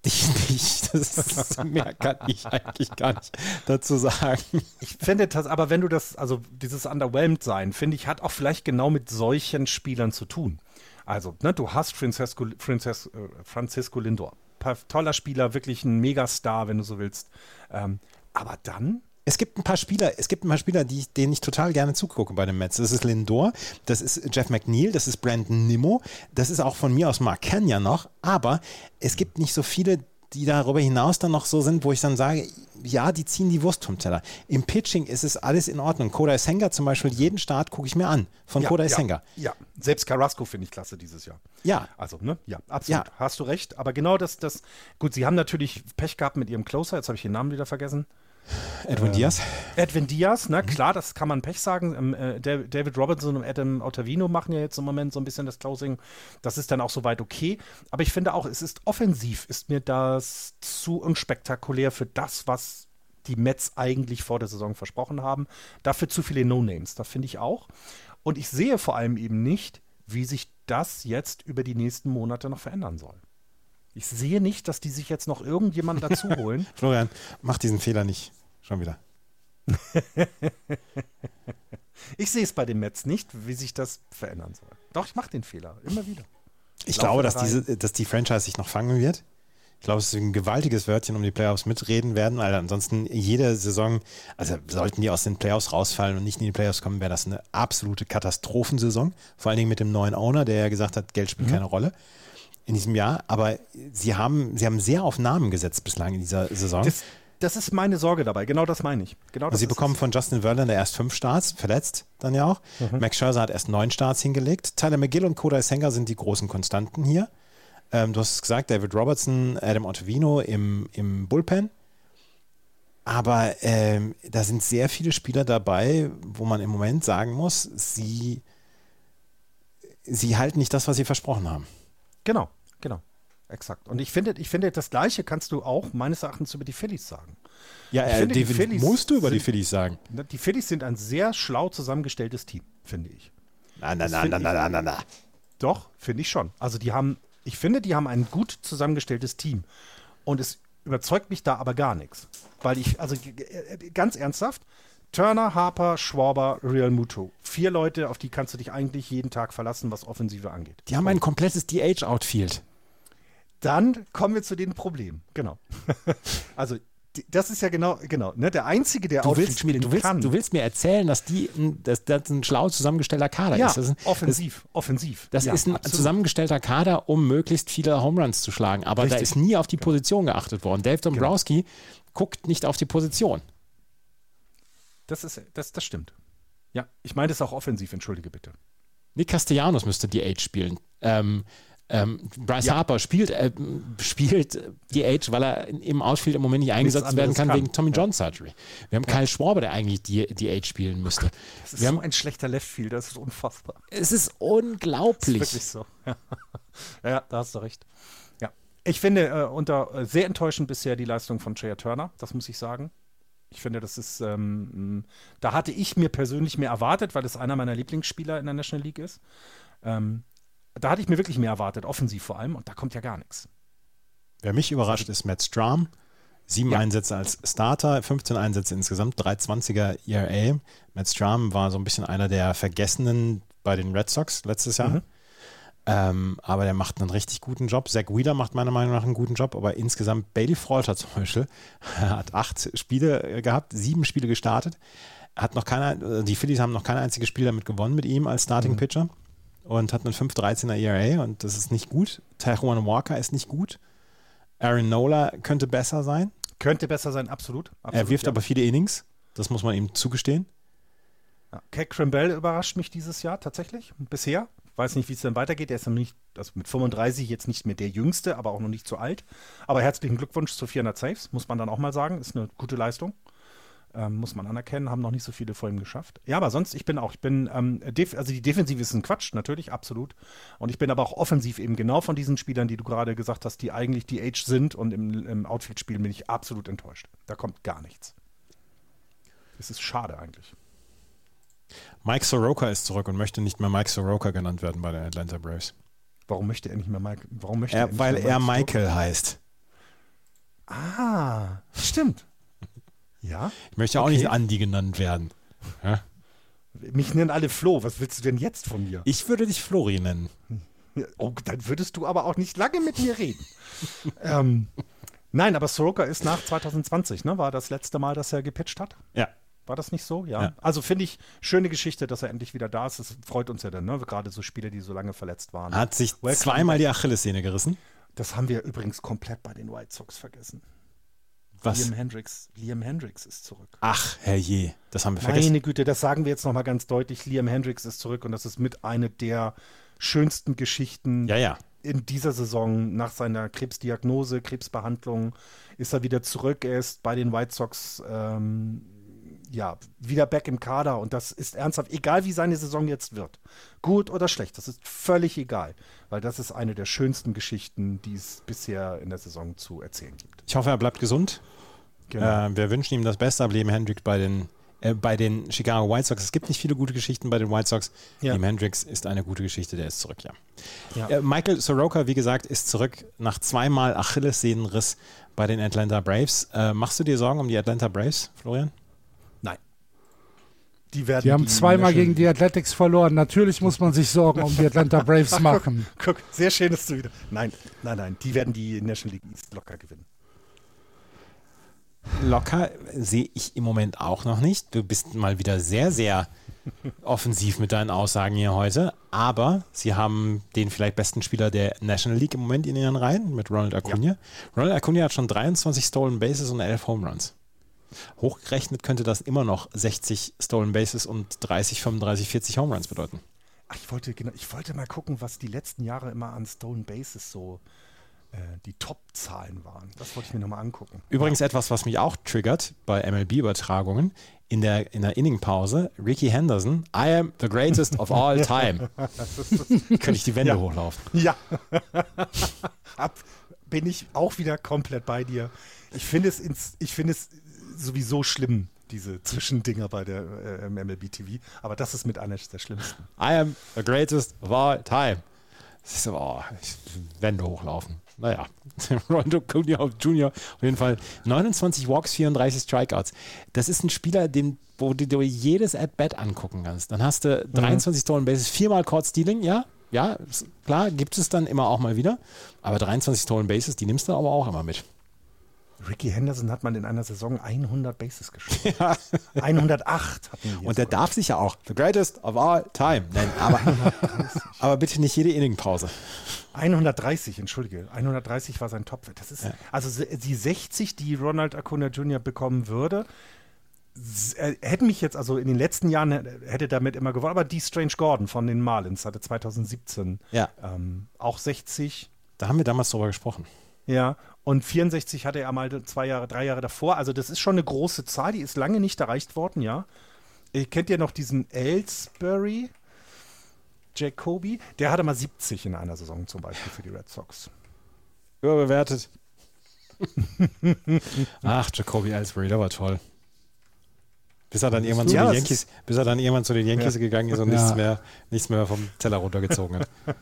dich nicht. Das mehr kann ich eigentlich gar nicht dazu sagen. Ich finde das, aber wenn du das, also dieses Underwhelmed sein, finde ich, hat auch vielleicht genau mit solchen Spielern zu tun. Also, ne, du hast Francisco, Francisco, äh, Francisco Lindor. Toller Spieler, wirklich ein Megastar, wenn du so willst. Ähm, aber dann es gibt ein paar Spieler, es gibt ein paar Spieler, die, denen ich total gerne zugucke bei den Mets. Das ist Lindor, das ist Jeff McNeil, das ist Brandon Nimmo, das ist auch von mir aus Mark Kenya noch, aber es gibt nicht so viele, die darüber hinaus dann noch so sind, wo ich dann sage, ja, die ziehen die Wurst vom Teller. Im Pitching ist es alles in Ordnung. Kodai Senga zum Beispiel, jeden Start gucke ich mir an von ja, Kodai ja, Senga. Ja, selbst Carrasco finde ich klasse dieses Jahr. Ja. Also, ne? Ja, absolut. Ja. Hast du recht. Aber genau das, das, gut, sie haben natürlich Pech gehabt mit ihrem Closer, jetzt habe ich den Namen wieder vergessen. Edwin äh, Diaz? Edwin Diaz, ne, mhm. klar, das kann man Pech sagen. Ähm, äh, David Robinson und Adam Ottavino machen ja jetzt im Moment so ein bisschen das Closing. Das ist dann auch soweit okay. Aber ich finde auch, es ist offensiv, ist mir das zu unspektakulär für das, was die Mets eigentlich vor der Saison versprochen haben. Dafür zu viele No-Names, da finde ich auch. Und ich sehe vor allem eben nicht, wie sich das jetzt über die nächsten Monate noch verändern soll. Ich sehe nicht, dass die sich jetzt noch irgendjemanden dazu holen. Florian, mach diesen Fehler nicht. Schon wieder. ich sehe es bei den Mets nicht, wie sich das verändern soll. Doch, ich mache den Fehler. Immer wieder. Ich glaube, dass, diese, dass die Franchise sich noch fangen wird. Ich glaube, es ist ein gewaltiges Wörtchen um die Playoffs mitreden werden, weil ansonsten jede Saison, also sollten die aus den Playoffs rausfallen und nicht in die Playoffs kommen, wäre das eine absolute Katastrophensaison. Vor allen Dingen mit dem neuen Owner, der ja gesagt hat, Geld spielt mhm. keine Rolle in diesem Jahr. Aber sie haben, sie haben sehr auf Namen gesetzt bislang in dieser Saison. Das, das ist meine Sorge dabei. Genau das meine ich. Genau also sie bekommen von Justin Verlander erst fünf Starts, verletzt dann ja auch. Mhm. Max Scherzer hat erst neun Starts hingelegt. Tyler McGill und Kodai Senga sind die großen Konstanten hier. Ähm, du hast es gesagt, David Robertson, Adam Ottavino im, im Bullpen. Aber ähm, da sind sehr viele Spieler dabei, wo man im Moment sagen muss, sie, sie halten nicht das, was sie versprochen haben. Genau, genau. Exakt. Und ich finde, ich finde, das Gleiche kannst du auch meines Erachtens über die Phillies sagen. Ja, äh, finde, David, Phillies musst du über sind, die Phillies sagen. Die Phillies sind ein sehr schlau zusammengestelltes Team, finde ich. Na, na, na, na, na, na, na. Doch, finde ich schon. Also die haben, ich finde, die haben ein gut zusammengestelltes Team. Und es überzeugt mich da aber gar nichts. Weil ich, also ganz ernsthaft, Turner, Harper, Schwarber, Real Muto. Vier Leute, auf die kannst du dich eigentlich jeden Tag verlassen, was Offensive angeht. Die haben ein komplettes DH-Outfield. Dann kommen wir zu den Problemen. Genau. also das ist ja genau, genau, ne, der Einzige, der du willst, spielen du willst, kann. Du willst mir erzählen, dass die, dass das ein schlau zusammengestellter Kader ja, ist. Das offensiv, das, offensiv. Das ja, ist ein absolut. zusammengestellter Kader, um möglichst viele Home Runs zu schlagen. Aber Richtig. da ist nie auf die genau. Position geachtet worden. Dave genau. Dombrowski genau. guckt nicht auf die Position. Das ist, das, das stimmt. Ja, ich meine das auch offensiv, entschuldige bitte. Nick Castellanos müsste die Age spielen. Ähm, ähm, Bryce ja. Harper spielt, äh, spielt die Age, weil er im Outfield im Moment nicht eingesetzt werden kann, kann, wegen Tommy ja. John Surgery. Wir haben ja. Kyle Schwarber, der eigentlich die, die Age spielen müsste. Das ist Wir so haben, ein schlechter Leftfield, das ist unfassbar. Es ist unglaublich. Das ist wirklich so. Ja, da hast du recht. Ja. Ich finde äh, unter äh, sehr enttäuschend bisher die Leistung von Jaya Turner, das muss ich sagen. Ich finde, das ist, ähm, da hatte ich mir persönlich mehr erwartet, weil es einer meiner Lieblingsspieler in der National League ist. Ähm, da hatte ich mir wirklich mehr erwartet, offensiv vor allem, und da kommt ja gar nichts. Wer mich überrascht, ist Matt Strom. Sieben ja. Einsätze als Starter, 15 Einsätze insgesamt, 320er ERA. Matt Strom war so ein bisschen einer der Vergessenen bei den Red Sox letztes Jahr. Mhm. Ähm, aber der macht einen richtig guten Job. Zach Wheeler macht meiner Meinung nach einen guten Job, aber insgesamt Bailey Falter zum Beispiel hat acht Spiele äh, gehabt, sieben Spiele gestartet. Hat noch keine, äh, die Phillies haben noch kein einziges Spiel damit gewonnen mit ihm als Starting mhm. Pitcher und hat einen 5-13er ERA und das ist nicht gut. Taiwan Walker ist nicht gut. Aaron Nola könnte besser sein. Könnte besser sein, absolut. absolut er wirft ja. aber viele Innings, das muss man ihm zugestehen. Ja. Keck Crimble überrascht mich dieses Jahr tatsächlich, bisher weiß nicht, wie es dann weitergeht. Er ist nicht, also mit 35 jetzt nicht mehr der Jüngste, aber auch noch nicht zu alt. Aber herzlichen Glückwunsch zu 400 Saves, muss man dann auch mal sagen. Ist eine gute Leistung. Ähm, muss man anerkennen, haben noch nicht so viele vor ihm geschafft. Ja, aber sonst, ich bin auch, ich bin, ähm, also die Defensive ist ein Quatsch, natürlich, absolut. Und ich bin aber auch offensiv eben genau von diesen Spielern, die du gerade gesagt hast, die eigentlich die Age sind und im, im Outfield spielen, bin ich absolut enttäuscht. Da kommt gar nichts. Es ist schade eigentlich. Mike Soroka ist zurück und möchte nicht mehr Mike Soroka genannt werden bei den Atlanta Braves. Warum möchte er nicht mehr Mike? Warum möchte er, er weil er Michael Soroka? heißt. Ah, stimmt. Ja. Ich möchte auch okay. nicht Andy genannt werden. Ja? Mich nennen alle Flo. Was willst du denn jetzt von mir? Ich würde dich Flori nennen. Oh, dann würdest du aber auch nicht lange mit mir reden. ähm, nein, aber Soroka ist nach 2020, ne? War das letzte Mal, dass er gepitcht hat? Ja. War das nicht so? Ja. ja. Also finde ich schöne Geschichte, dass er endlich wieder da ist. Das freut uns ja dann, ne? Gerade so Spieler, die so lange verletzt waren. Hat sich Welcome zweimal die Achillessehne gerissen. Das haben wir übrigens komplett bei den White Sox vergessen. Was? Liam Hendricks, Liam Hendricks ist zurück. Ach, herrje, das haben wir Meine vergessen. Güte, das sagen wir jetzt nochmal ganz deutlich. Liam Hendricks ist zurück und das ist mit eine der schönsten Geschichten Ja, ja. in dieser Saison. Nach seiner Krebsdiagnose, Krebsbehandlung ist er wieder zurück. Er ist bei den White Sox ähm, ja, wieder back im Kader und das ist ernsthaft, egal wie seine Saison jetzt wird. Gut oder schlecht, das ist völlig egal, weil das ist eine der schönsten Geschichten, die es bisher in der Saison zu erzählen gibt. Ich hoffe, er bleibt gesund. Genau. Äh, wir wünschen ihm das Beste, aber Liam Hendricks bei den, äh, bei den Chicago White Sox. Es gibt nicht viele gute Geschichten bei den White Sox. Ja. Liam Hendricks ist eine gute Geschichte, der ist zurück, ja. Ja. Äh, Michael Soroka, wie gesagt, ist zurück nach zweimal Achillessehnenriss bei den Atlanta Braves. Äh, machst du dir Sorgen um die Atlanta Braves, Florian? Die, werden Die haben zweimal gegen die Athletics verloren. Natürlich muss man sich Sorgen um die Atlanta Braves machen. Guck, sehr schön, dass du wieder. Nein, nein, nein, die werden die National League East locker gewinnen. Locker sehe ich im Moment auch noch nicht. Du bist mal wieder sehr, sehr offensiv mit deinen Aussagen hier heute. Aber sie haben den vielleicht besten Spieler der National League im Moment in ihren Reihen mit Ronald Acuna. Ronald Acuna hat schon 23 Stolen Bases und 11 Home Runs. Hochgerechnet könnte das immer noch 60 Stolen Bases und 30, 35, 40 Home Runs bedeuten. Ach, ich wollte, genau, ich wollte mal gucken, was die letzten Jahre immer an Stolen Bases so äh, die Top-Zahlen waren. Das wollte ich mir nochmal angucken. Übrigens etwas, was mich auch triggert bei MLB-Übertragungen. In der, in der Inningpause, Ricky Henderson, I am the greatest of all time. Könnte ich die Wände Ja. hochlaufen. Ja. Ab, bin ich auch wieder komplett bei dir. Ich finde es, ins, ich finde es sowieso schlimm, diese Zwischendinger bei der äh, MLB TV. Aber das ist mit einer der schlimmsten. I am the greatest of all time. Ist so, oh, ich, Wände hochlaufen. Naja, Rondo Acuna Jr. auf jeden Fall 29 Walks, 34 Strikeouts. Das ist ein Spieler, den, wo du dir jedes At-Bat angucken kannst. Dann hast du 23 Stolen Bases, viermal Caught Stealing, ja, ja, klar, gibt es dann immer auch mal wieder. Aber 23 Stolen Bases, die nimmst du aber auch immer mit. Ricky Henderson hat man in einer Saison 100 Bases. 108 hatten wir hier Und der sogar. darf sich ja auch the greatest of all time nennen. Aber, aber bitte nicht jede Inningpause. 130, entschuldige. 130 war sein Topwert. Das ist also se- die 60, die Ronald Acuna Jr. bekommen würde, äh, hätten mich jetzt, also in den letzten Jahren hätte damit immer gewonnen, aber die Strange Gordon von den Marlins hatte 2017 Ja. ähm, auch 60. Da haben wir damals drüber gesprochen. Ja, und 64 hatte er mal zwei Jahre, drei Jahre davor. Also das ist schon eine große Zahl, die ist lange nicht erreicht worden, ja. Ihr kennt ja noch diesen Ellsbury, Jacoby, der hatte mal 70 in einer Saison zum Beispiel für die Red Sox. Überbewertet. Ach, Jacoby Ellsbury, der war toll. Bis er dann irgendwann zu Ja, den es Yankees, bis er dann irgendwann zu den Yankees Ja. gegangen ist und Ja. nichts mehr, nichts mehr vom Teller runtergezogen hat.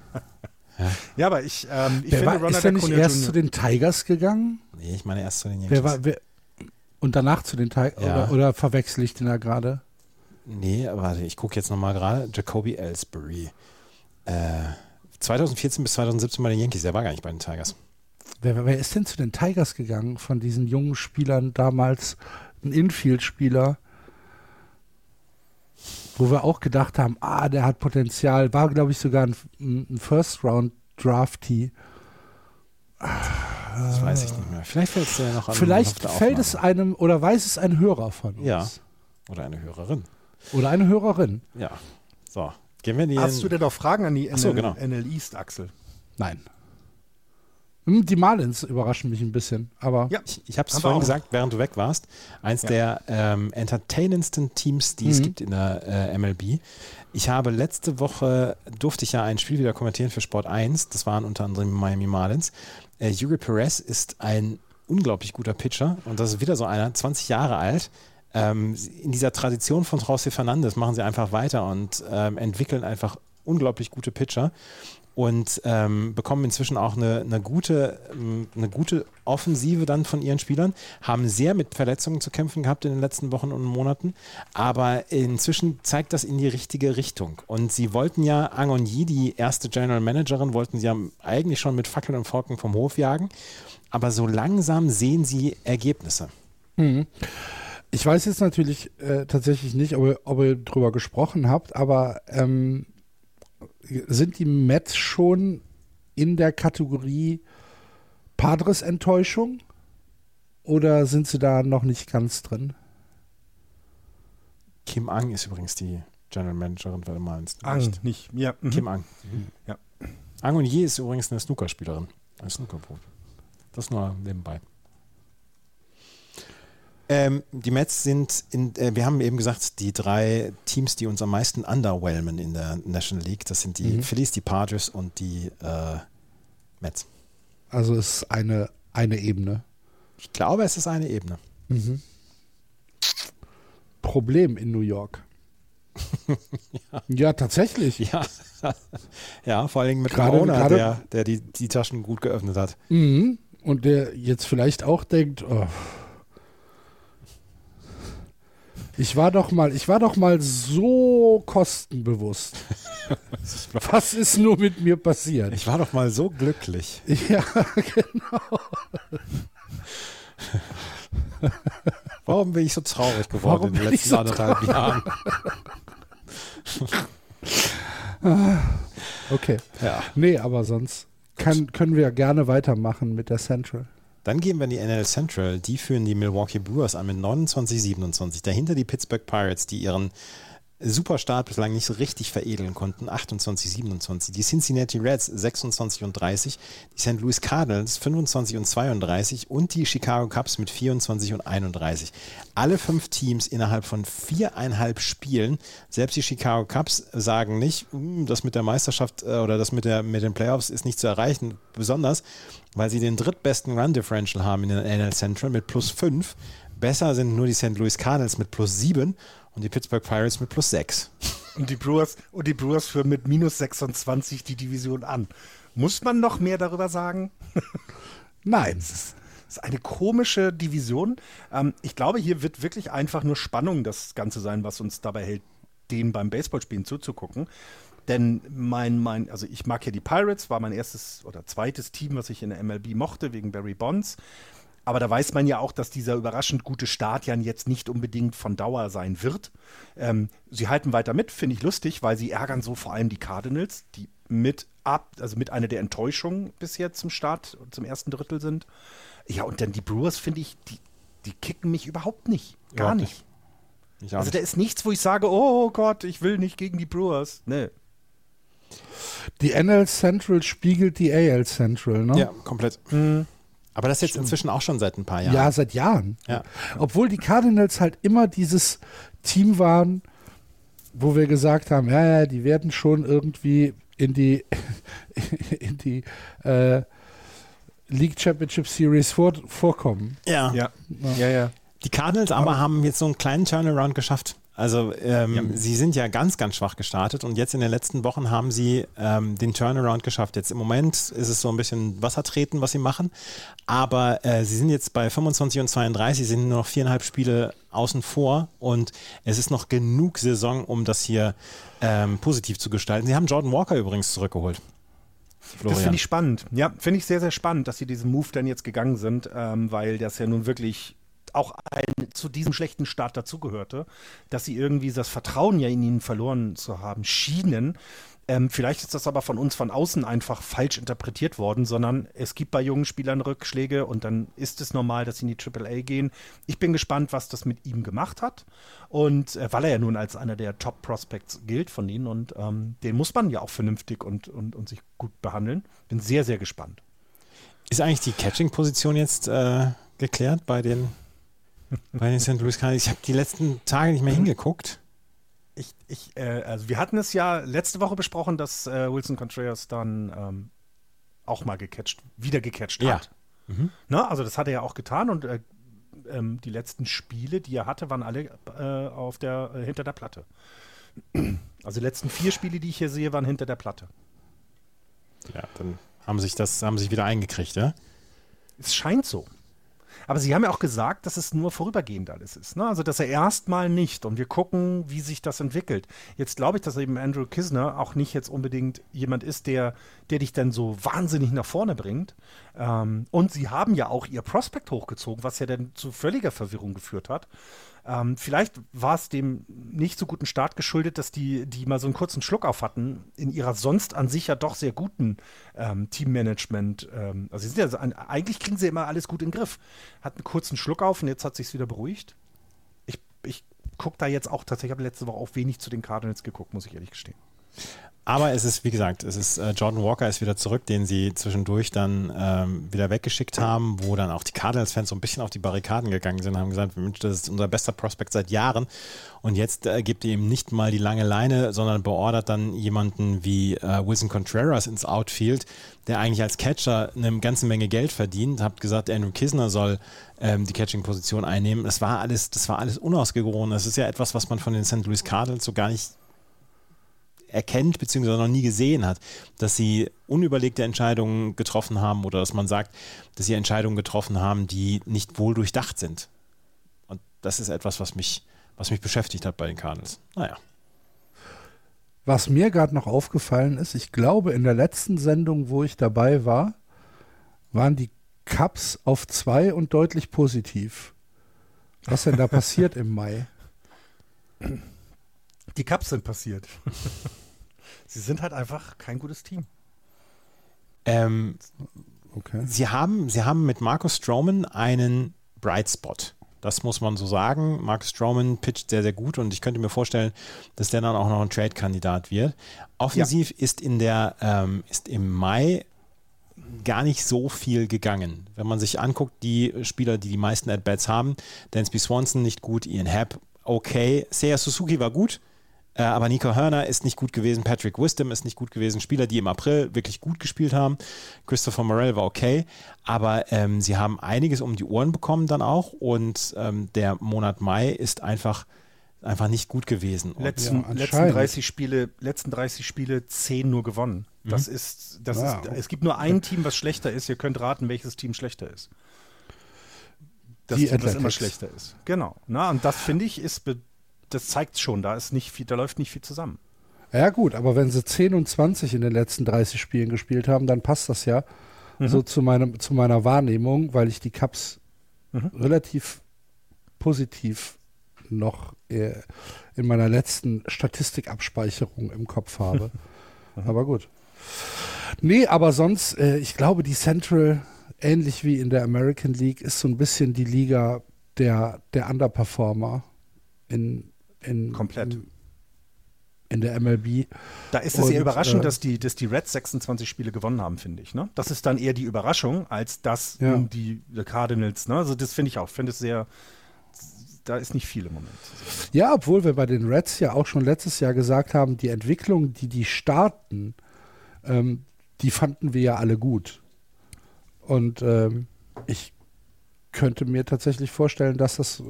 Ja, aber ich, ähm, ich Wer finde war, Ronald ist er nicht Acuna erst Jr. zu den Tigers gegangen? Nee, ich meine erst zu den Yankees. Wer war, wer, und danach zu den Tigers? Ja. Oder, oder verwechsel ich den da gerade? Nee, warte, ich gucke jetzt nochmal gerade. Jacoby Ellsbury. Äh, 2014 bis 2017 bei den Yankees, der war gar nicht bei den Tigers. Wer, wer ist denn zu den Tigers gegangen von diesen jungen Spielern damals? Ein Infield-Spieler, wo wir auch gedacht haben, ah, der hat Potenzial. War, glaube ich, sogar ein, ein First-Round-Draftee. Das weiß ich nicht mehr. Vielleicht fällt es dir ja noch an. Vielleicht fällt es einem oder weiß es ein Hörer von uns. Ja. Oder eine Hörerin. Oder eine Hörerin. Ja. So, gehen wir in die. Hast du denn noch Fragen an die Ach so, NL, genau. NL East, Axel? Nein. Hm, Die Marlins überraschen mich ein bisschen, aber Ja. Ich, ich habe es vorhin auch. gesagt, während du weg warst. Eins Ja. der ähm, entertainendsten Teams, die es Mhm. gibt in der äh, MLB. Ich habe letzte Woche, durfte ich ja ein Spiel wieder kommentieren für Sport 1. Das waren unter anderem die Miami Marlins. Äh, Yuri Perez ist ein unglaublich guter Pitcher und das ist wieder so einer, 20 Jahre alt. Ähm, in dieser Tradition von José Fernandez machen sie einfach weiter und ähm, entwickeln einfach unglaublich gute Pitcher und ähm, bekommen inzwischen auch eine, eine, gute, eine gute Offensive dann von ihren Spielern, haben sehr mit Verletzungen zu kämpfen gehabt in den letzten Wochen und Monaten, aber inzwischen zeigt das in die richtige Richtung. Und sie wollten ja Angonier, die erste General Managerin, wollten sie ja eigentlich schon mit Fackeln und Forken vom Hof jagen, aber so langsam sehen sie Ergebnisse. Mhm. Ich weiß jetzt natürlich äh, tatsächlich nicht, ob ihr, ob ihr drüber gesprochen habt, aber ähm, sind die Mets schon in der Kategorie Padres Enttäuschung? Oder sind sie da noch nicht ganz drin? Kim Ang ist übrigens die General Managerin, weil du meinst. Ang, nicht. nicht. Ja. mhm. Kim Ang. Ja. Ang und Ye ist übrigens eine Snookerspielerin. Ein Snookerprofi. Das nur nebenbei. Ähm, die Mets sind, in, äh, wir haben eben gesagt, die drei Teams, die uns am meisten underwhelmen in der National League, das sind die Mhm. Phillies, die Padres und die äh, Mets. Also es ist eine, eine Ebene. Ich glaube, es ist eine Ebene. Problem in New York. ja. tatsächlich. Ja, ja vor allem mit Gerade- Corona, gerade- der, der die, die Taschen gut geöffnet hat. Mhm. Und der jetzt vielleicht auch denkt, oh, ich war doch mal, ich war doch mal so kostenbewusst. Was ist nur mit mir passiert? Ich war doch mal so glücklich. Ja, genau. Warum bin ich so traurig geworden Warum in den letzten so anderthalb Jahren? Okay. Ja. Nee, aber sonst kann, können wir gerne weitermachen mit der Central. Dann gehen wir in die NL Central. Die führen die Milwaukee Brewers an mit 29, 27. Dahinter die Pittsburgh Pirates, die ihren Superstart bislang nicht so richtig veredeln konnten. 28, 27. Die Cincinnati Reds 26 und 30. Die St. Louis Cardinals 25 und 32. Und die Chicago Cubs mit 24 und 31. Alle fünf Teams innerhalb von viereinhalb Spielen. Selbst die Chicago Cubs sagen nicht, "Hm, das mit der Meisterschaft äh, oder das mit, der, mit den Playoffs ist nicht zu erreichen. Besonders, weil sie den drittbesten Run Differential haben in der NL Central mit plus 5. Besser sind nur die St. Louis Cardinals mit plus 7 und die Pittsburgh Pirates mit plus 6. Und die Brewers, und die Brewers führen mit minus 26 die Division an. Muss man noch mehr darüber sagen? Nein. Das ist eine komische Division. Ähm, ich glaube, hier wird wirklich einfach nur Spannung das Ganze sein, was uns dabei hält, denen beim Baseballspielen zuzugucken. Denn mein, mein, also ich mag ja die Pirates, war mein erstes oder zweites Team, was ich in der MLB mochte, wegen Barry Bonds. Aber da weiß man ja auch, dass dieser überraschend gute Start ja jetzt nicht unbedingt von Dauer sein wird. Ähm, sie halten weiter mit, finde ich lustig, weil sie ärgern so vor allem die Cardinals, die mit ab, also mit einer der Enttäuschungen bisher zum Start, zum ersten Drittel sind. Ja, und dann die Brewers, finde ich, die, die kicken mich überhaupt nicht. Gar Überhaupt nicht. Ich Also da ist nichts, wo ich sage, oh Gott, ich will nicht gegen die Brewers. Nee. Die NL Central spiegelt die AL Central, ne? ja, komplett. Aber das jetzt inzwischen auch schon seit ein paar Jahren. Ja, seit Jahren. Ja. Obwohl die Cardinals halt immer dieses Team waren, wo wir gesagt haben, ja, ja, die werden schon irgendwie in die, in die äh, League Championship Series vor, vorkommen. Ja. Ja, ja, ja. Die Cardinals aber haben jetzt so einen kleinen Turnaround geschafft. Also ähm, sie sind ja ganz, ganz schwach gestartet und jetzt in den letzten Wochen haben sie ähm, den Turnaround geschafft. Jetzt im Moment ist es so ein bisschen Wassertreten, was sie machen, aber äh, sie sind jetzt bei 25 und 32, sind nur noch viereinhalb Spiele außen vor und es ist noch genug Saison, um das hier ähm, positiv zu gestalten. Sie haben Jordan Walker übrigens zurückgeholt. Das finde ich spannend. Ja, finde ich sehr, sehr spannend, dass sie diesen Move dann jetzt gegangen sind, ähm, weil das ja nun wirklich auch ein, zu diesem schlechten Start dazugehörte, dass sie irgendwie das Vertrauen ja in ihn verloren zu haben schienen. Ähm, vielleicht ist das aber von uns von außen einfach falsch interpretiert worden, sondern es gibt bei jungen Spielern Rückschläge und dann ist es normal, dass sie in die AAA gehen. Ich bin gespannt, was das mit ihm gemacht hat. Und äh, weil er ja nun als einer der Top-Prospects gilt von ihnen und ähm, den muss man ja auch vernünftig und, und, und sich gut behandeln. Bin sehr, sehr gespannt. Ist eigentlich die Catching-Position jetzt äh, geklärt bei den, bei den St. Louis Cardinals? Ich habe die letzten Tage nicht mehr hingeguckt. Ich, ich, äh, also wir hatten es ja letzte Woche besprochen, dass äh, Wilson Contreras dann ähm, auch mal gecatcht, wieder gecatcht Ja. hat. Na, also das hat er ja auch getan und äh, ähm, die letzten Spiele, die er hatte, waren alle äh, auf der, äh, hinter der Platte. Also die letzten vier Spiele, die ich hier sehe, waren hinter der Platte. Ja, dann haben sich das, haben sich wieder eingekriegt, ja? Es scheint so. Aber sie haben ja auch gesagt, dass es nur vorübergehend alles ist. Ne? Also, dass er erstmal nicht. Und wir gucken, wie sich das entwickelt. Jetzt glaube ich, dass eben Andrew Kisner auch nicht jetzt unbedingt jemand ist, der, der dich dann so wahnsinnig nach vorne bringt. Ähm, und sie haben ja auch ihr Prospect hochgezogen, was ja dann zu völliger Verwirrung geführt hat. Ähm, vielleicht war es dem nicht so guten Start geschuldet, dass die, die mal so einen kurzen Schluck auf hatten in ihrer sonst an sich ja doch sehr guten ähm, Teammanagement. Ähm, also sie sind ja, eigentlich kriegen sie immer alles gut in den Griff. Hat einen kurzen Schluck auf und jetzt hat sich wieder beruhigt. Ich, ich gucke da jetzt auch tatsächlich, habe letzte Woche auch wenig zu den Cardinals geguckt, muss ich ehrlich gestehen. Aber es ist, wie gesagt, es ist äh, Jordan Walker ist wieder zurück, den sie zwischendurch dann ähm, wieder weggeschickt haben, wo dann auch die Cardinals-Fans so ein bisschen auf die Barrikaden gegangen sind, haben gesagt, Mensch, das ist unser bester Prospekt seit Jahren. Und jetzt äh, gibt ihr ihm nicht mal die lange Leine, sondern beordert dann jemanden wie äh, Wilson Contreras ins Outfield, der eigentlich als Catcher eine ganze Menge Geld verdient. Habt gesagt, Andrew Kisner soll ähm, die Catching-Position einnehmen. Das war alles, das war alles unausgegoren. Das ist ja etwas, was man von den St. Louis Cardinals so gar nicht erkennt bzw. noch nie gesehen hat, dass sie unüberlegte Entscheidungen getroffen haben oder dass man sagt, dass sie Entscheidungen getroffen haben, die nicht wohl durchdacht sind. Und das ist etwas, was mich, was mich beschäftigt hat bei den Cardinals. Naja. Was mir gerade noch aufgefallen ist, ich glaube, in der letzten Sendung, wo ich dabei war, waren die Cups auf zwei und deutlich positiv. Was denn da passiert im Mai? Die Cups sind passiert. Sie sind halt einfach kein gutes Team. Ähm, okay. sie, haben, sie haben mit Marcus Stroman einen Bright Spot. Das muss man so sagen. Marcus Stroman pitcht sehr, sehr gut und ich könnte mir vorstellen, dass der dann auch noch ein Trade-Kandidat wird. Offensiv ja. ist in der ähm, ist im Mai gar nicht so viel gegangen. Wenn man sich anguckt, die Spieler, die die meisten At-Bats haben, Dansby Swanson nicht gut, Ian Happ okay, Seiya Suzuki war gut, äh, aber Nico Hörner ist nicht gut gewesen, Patrick Wisdom ist nicht gut gewesen. Spieler, die im April wirklich gut gespielt haben. Christopher Morell war okay, aber ähm, sie haben einiges um die Ohren bekommen dann auch und ähm, der Monat Mai ist einfach einfach nicht gut gewesen. Letzten, ja, letzten 30 Spiele, letzten 30 Spiele 10 nur gewonnen. Das mhm. ist, das ja. ist, es gibt nur ein Team, was schlechter ist. Ihr könnt raten, welches Team schlechter ist. Das die Team, das immer schlechter ist. Genau. Na, und das finde ich ist das zeigt schon, da ist nicht viel, da läuft nicht viel zusammen. Ja, gut, aber wenn sie 10 und 20 in den letzten 30 Spielen gespielt haben, dann passt das ja mhm. so zu, meinem, zu meiner Wahrnehmung, weil ich die Cups mhm. relativ positiv noch äh, in meiner letzten Statistikabspeicherung im Kopf habe. Mhm. aber gut. Nee, aber sonst, äh, ich glaube, die Central, ähnlich wie in der American League, ist so ein bisschen die Liga der, der Underperformer in, in, Komplett. In, der MLB. Da ist es sehr überraschend, äh, dass, die, dass die Reds 26 Spiele gewonnen haben, finde ich. Ne? Das ist dann eher die Überraschung, als dass ja. die, die Cardinals. Ne? Also das finde ich auch. Finde es sehr, da ist nicht viel im Moment. Ja, obwohl wir bei den Reds ja auch schon letztes Jahr gesagt haben, die Entwicklung, die die starten, ähm, die fanden wir ja alle gut. Und ähm, ich könnte mir tatsächlich vorstellen, dass das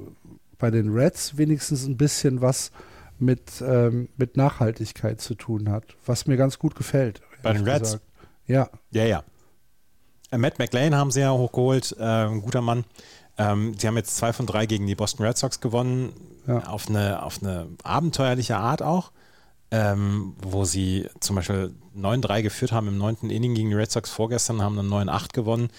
bei den Reds wenigstens ein bisschen was mit, ähm, mit Nachhaltigkeit zu tun hat, was mir ganz gut gefällt. Bei den Reds? Gesagt. Ja. Ja, ja. Äh, Matt McLean haben sie ja hochgeholt, äh, ein guter Mann. Ähm, sie haben jetzt zwei von drei gegen die Boston Red Sox gewonnen, ja. auf, eine, auf eine abenteuerliche Art auch ähm, wo sie zum Beispiel 9-3 geführt haben im neunten Inning gegen die Red Sox vorgestern, haben dann 9-8 gewonnen.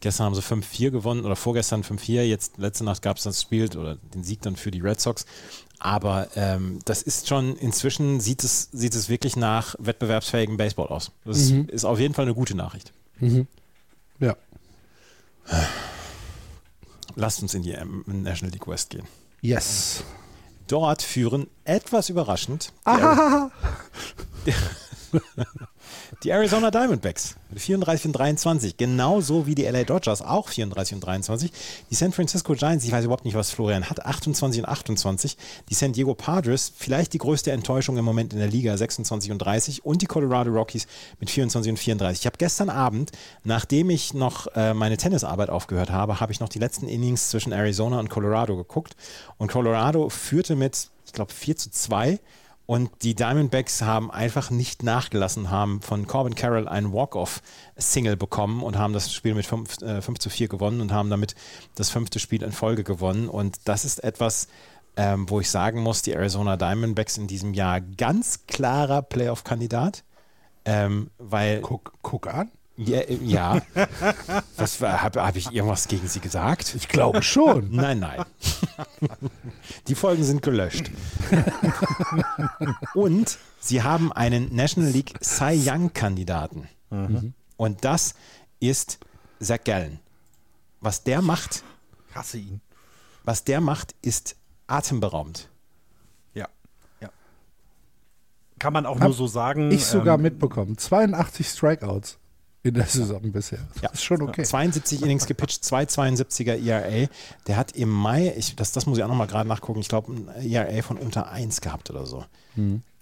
Gestern haben sie 5-4 gewonnen oder vorgestern 5-4. Jetzt letzte Nacht gab es das Spiel oder den Sieg dann für die Red Sox. Aber ähm, das ist schon, inzwischen sieht es, sieht es wirklich nach wettbewerbsfähigem Baseball aus. Das mhm. ist auf jeden Fall eine gute Nachricht. Mhm. Ja. Lasst uns in die National League West gehen. Yes. Dort führen. Etwas überraschend. Die, die Arizona Diamondbacks mit 34 und 23, genauso wie die LA Dodgers auch 34 und 23. Die San Francisco Giants, ich weiß überhaupt nicht, was Florian hat, 28 und 28. Die San Diego Padres, vielleicht die größte Enttäuschung im Moment in der Liga, 26 und 30. Und die Colorado Rockies mit 24 und 34. Ich habe gestern Abend, nachdem ich noch äh, meine Tennisarbeit aufgehört habe, habe ich noch die letzten Innings zwischen Arizona und Colorado geguckt. Und Colorado führte mit, ich glaube, 4 zu 2 und die Diamondbacks haben einfach nicht nachgelassen, haben von Corbin Carroll einen Walk-Off-Single bekommen und haben das Spiel mit 5, äh, 5 zu 4 gewonnen und haben damit das fünfte Spiel in Folge gewonnen. Und das ist etwas, ähm, wo ich sagen muss, die Arizona Diamondbacks in diesem Jahr ganz klarer Playoff-Kandidat. Ähm, weil. Guck, guck an. Ja, äh, ja. habe hab ich irgendwas gegen sie gesagt? Ich glaube schon. nein, nein. Die Folgen sind gelöscht. Und sie haben einen National League Cy Young-Kandidaten. Und das ist Zach Gallen. Was der macht, Hasse ihn. was der macht, ist atemberaubend. Ja. ja. Kann man auch nur so sagen. Ich sogar ähm, mitbekommen. 82 Strikeouts in der Saison bisher. Das Ja. ist schon okay. 72 Innings gepitcht, 2,72er ERA. Der hat im Mai, ich, das, das muss ich auch nochmal gerade nachgucken, ich glaube ein ERA von unter 1 gehabt oder so.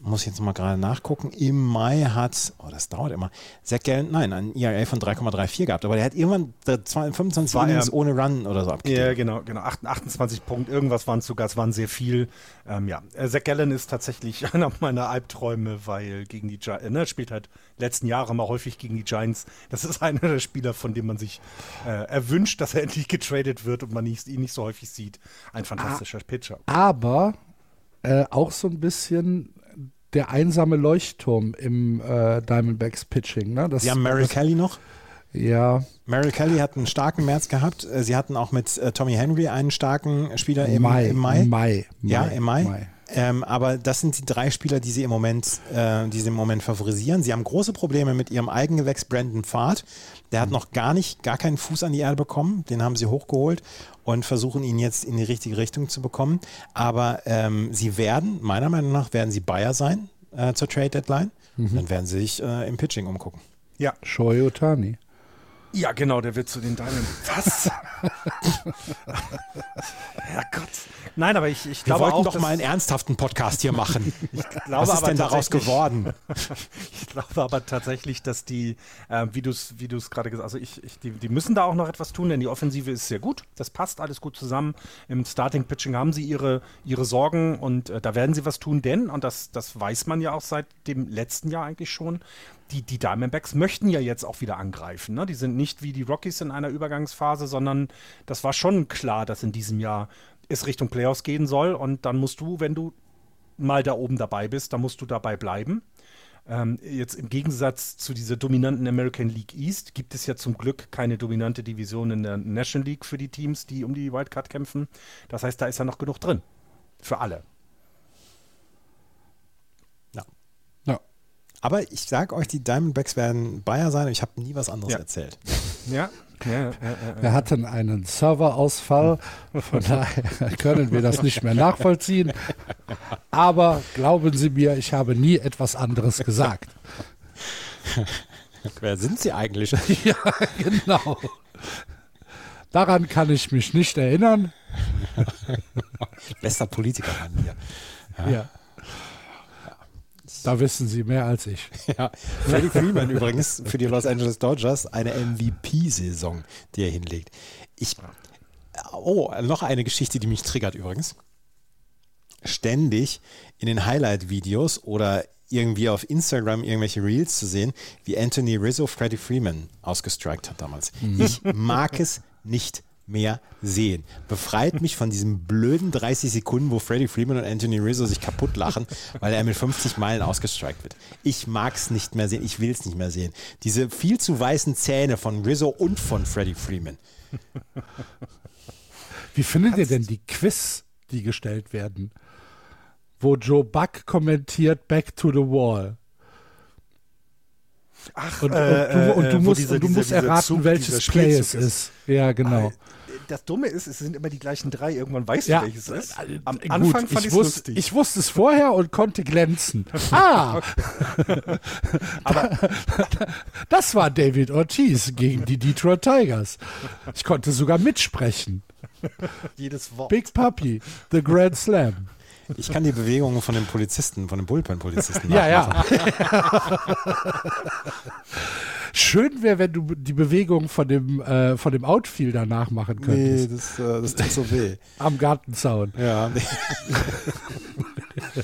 Muss ich jetzt mal gerade nachgucken. Im Mai hat, oh, das dauert immer, Zach Gallen, nein, ein ERA von 3,34 gehabt, aber der hat irgendwann der zwei- 25 War Innings ohne Run oder so abgegeben. Ja, genau, genau. Acht- 28 Punkte, irgendwas waren es sogar, es waren sehr viel. Ähm, ja, äh, Zach Gallen ist tatsächlich einer meiner Albträume, weil gegen die Giants, ne, spielt halt letzten Jahre mal häufig gegen die Giants. Das ist einer der Spieler, von dem man sich äh, erwünscht, dass er endlich getradet wird und man ihn nicht so häufig sieht. Ein fantastischer Pitcher. Aber äh, auch so ein bisschen der einsame Leuchtturm im äh, Diamondbacks Pitching. Ne? Das, Sie haben Merrill Kelly noch. Ja, Merrill Kelly hat einen starken März gehabt. Äh, Sie hatten auch mit äh, Tommy Henry einen starken Spieler im Mai, Im Mai. Mai, Ja, im Mai. Mai. Ähm, aber das sind die drei Spieler, die sie im Moment, äh, die sie im Moment favorisieren. Sie haben große Probleme mit ihrem Eigengewächs Brandon Pfad. Der hat noch gar nicht, gar keinen Fuß an die Erde bekommen. Den haben sie hochgeholt und versuchen ihn jetzt in die richtige Richtung zu bekommen. Aber ähm, sie werden, meiner Meinung nach, werden sie Buyer sein äh, zur Trade Deadline. Dann werden sie sich äh, im Pitching umgucken. Ja, Shohei Otani. Ja, genau, der wird zu den Diamonds. Was? Herrgott. Nein, aber ich, ich Wir glaube wollten auch, doch mal einen ernsthaften Podcast hier machen. glaube Was ist aber denn daraus geworden? Ich glaube aber tatsächlich, dass die, äh, wie du es wie du's gerade gesagt hast, also ich, ich, die, die müssen da auch noch etwas tun, denn die Offensive ist sehr gut. Das passt alles gut zusammen. Im Starting-Pitching haben sie ihre, ihre Sorgen und äh, da werden sie was tun, denn, und das, das weiß man ja auch seit dem letzten Jahr eigentlich schon, die, die Diamondbacks möchten ja jetzt auch wieder angreifen. Ne? Die sind nicht wie die Rockies in einer Übergangsphase, sondern das war schon klar, dass in diesem Jahr es Richtung Playoffs gehen soll und dann musst du, wenn du mal da oben dabei bist, dann musst du dabei bleiben. Ähm, jetzt im Gegensatz zu dieser dominanten American League East gibt es ja zum Glück keine dominante Division in der National League für die Teams, die um die Wildcard kämpfen. Das heißt, da ist ja noch genug drin. Für alle. Ja. Ja. Aber ich sage euch, die Diamondbacks werden Bayer sein. Ich habe nie was anderes Ja. erzählt. Ja. ja, ja, ja, Wir hatten einen Serverausfall, von daher können wir das nicht mehr nachvollziehen. Aber glauben Sie mir, ich habe nie etwas anderes gesagt. Wer sind sie eigentlich? Ja, genau. Daran kann ich mich nicht erinnern. Bester Politiker Mann hier. Ja. Da wissen Sie mehr als ich. Ja. Freddie Freeman übrigens für die Los Angeles Dodgers eine MVP-Saison, die er hinlegt. Ich, oh, noch eine Geschichte, die mich triggert übrigens. Ständig in den Highlight-Videos oder irgendwie auf Instagram irgendwelche Reels zu sehen, wie Anthony Rizzo Freddie Freeman ausgestrikt hat damals. Ich mag es nicht mehr sehen. Befreit mich von diesen blöden 30 Sekunden, wo Freddie Freeman und Anthony Rizzo sich kaputt lachen, weil er mit 50 Meilen ausgestrikt wird. Ich mag es nicht mehr sehen, ich will es nicht mehr sehen. Diese viel zu weißen Zähne von Rizzo und von Freddie Freeman. Wie findet ihr denn die Quiz, die gestellt werden? Wo Joe Buck kommentiert Back to the Wall. Ach, Und, und äh, du, und du äh, musst, dieser- und du musst dieser erraten, Zug, welches Play es ist. Ja, genau. Das Dumme ist, es sind immer die gleichen drei. Irgendwann weißt Ja, du, welches es ist. Am Gut, Anfang fand ich es lustig. ich wusste es vorher und konnte glänzen. Ah! Aber Das war David Ortiz gegen die Detroit Tigers. Ich konnte sogar mitsprechen. jedes Wort. Big Puppy, The Grand Slam. Ich kann die Bewegungen von den Polizisten, von den Bullpen-Polizisten Ja, nachmachen. ja. Schön wäre, wenn du die Bewegung von dem, äh, von dem Outfielder nachmachen Nee, könntest. das, äh, das tut so weh. Am Gartenzaun. Ja, nee.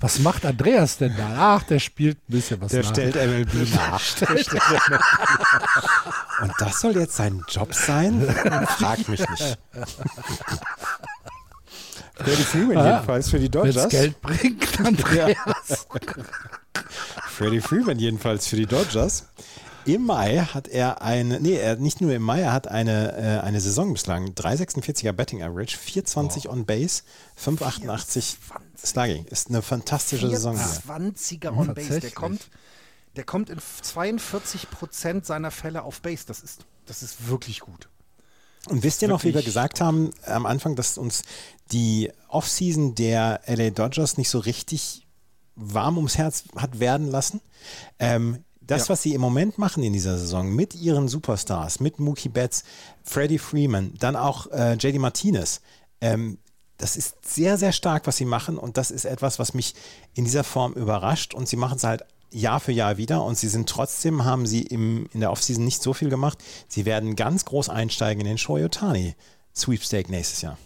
Was macht Andreas denn da? Ach, der spielt ein bisschen was Der nach. stellt MLB nach. Und das soll jetzt sein Job sein? Frag mich nicht. Freddie Freeman Ah, jedenfalls für die Wenn's Dodgers. Geld bringt, Andreas. Freddie Freeman jedenfalls für die Dodgers Im Mai hat er eine, nee, er, nicht nur im Mai, er hat eine, äh, eine Saison bislang. 3,46er Betting Average, 4,20 oh. on Base, 5,88 Slugging. Ist eine fantastische Saison. 20er on Base, der kommt, der kommt in 42 Prozent seiner Fälle auf Base. Das ist, das ist wirklich gut. Und wisst ihr noch, wie wir gesagt haben am Anfang, dass uns die Offseason der LA Dodgers nicht so richtig warm ums Herz hat werden lassen? Ähm, das, ja. was sie im Moment machen in dieser Saison mit ihren Superstars, mit Mookie Betts, Freddie Freeman, dann auch äh, JD Martinez, ähm, das ist sehr, sehr stark, was sie machen und das ist etwas, was mich in dieser Form überrascht und sie machen es halt Jahr für Jahr wieder und sie sind trotzdem, haben sie im, in der Offseason nicht so viel gemacht. Sie werden ganz groß einsteigen in den Shoyotani Sweepstake nächstes Jahr.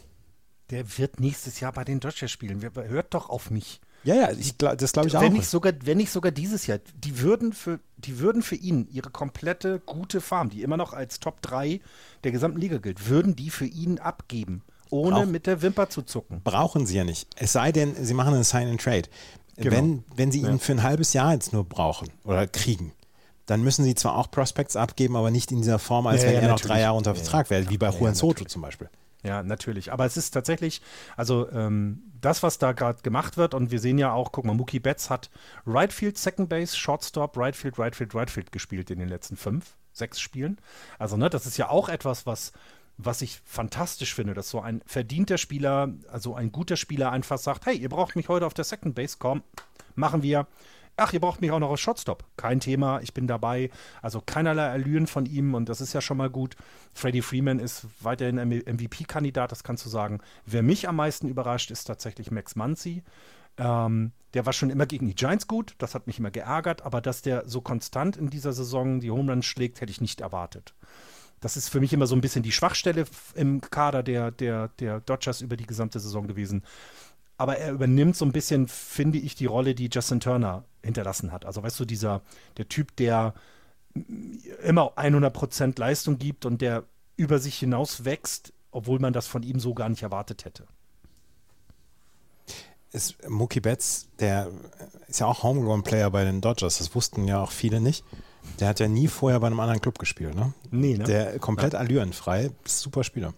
Der wird nächstes Jahr bei den Dodgers spielen. Hört doch auf mich. Ja, ja, ich, das glaube ich wenn auch. Nicht sogar, wenn nicht sogar dieses Jahr. Die würden, für, die würden für ihn ihre komplette gute Farm, die immer noch als Top 3 der gesamten Liga gilt, würden die für ihn abgeben, ohne Brauch, mit der Wimper zu zucken. Brauchen sie ja nicht. Es sei denn, sie machen einen Sign and Trade. Genau. Wenn, wenn sie ihn ja. für ein halbes Jahr jetzt nur brauchen oder kriegen, dann müssen sie zwar auch Prospects abgeben, aber nicht in dieser Form, als ja, wenn ja, er noch drei Jahre unter Vertrag wäre, wie bei Juan Soto zum Beispiel. Ja, natürlich. Aber es ist tatsächlich, also ähm, das, was da gerade gemacht wird, und wir sehen ja auch, guck mal, Mookie Betts hat Right Field, Second Base, Shortstop, Right Field, Right Field, Right Field gespielt in den letzten fünf, sechs Spielen. Also, ne, das ist ja auch etwas, was, was ich fantastisch finde, dass so ein verdienter Spieler, also ein guter Spieler einfach sagt, hey, ihr braucht mich heute auf der Second Base, komm, machen wir. Ach, ihr braucht mich auch noch als Shotstop. Kein Thema, ich bin dabei. Also keinerlei Allüren von ihm und das ist ja schon mal gut. Freddie Freeman ist weiterhin MVP-Kandidat, das kannst du sagen. Wer mich am meisten überrascht, ist tatsächlich Max Muncy. Ähm, der war schon immer gegen die Giants gut, das hat mich immer geärgert, aber dass der so konstant in dieser Saison die Home Runs schlägt, hätte ich nicht erwartet. Das ist für mich immer so ein bisschen die Schwachstelle im Kader der, der, der Dodgers über die gesamte Saison gewesen aber er übernimmt so ein bisschen, finde ich, die Rolle, die Justin Turner hinterlassen hat. Also weißt du, dieser, der Typ, der immer 100% Leistung gibt und der über sich hinaus wächst, obwohl man das von ihm so gar nicht erwartet hätte. Ist Mookie Betts, der ist ja auch Homegrown-Player bei den Dodgers, das wussten ja auch viele nicht. Der hat ja nie vorher bei einem anderen Club gespielt, ne? Nee, ne? Der komplett ja. allürenfrei, super Spieler.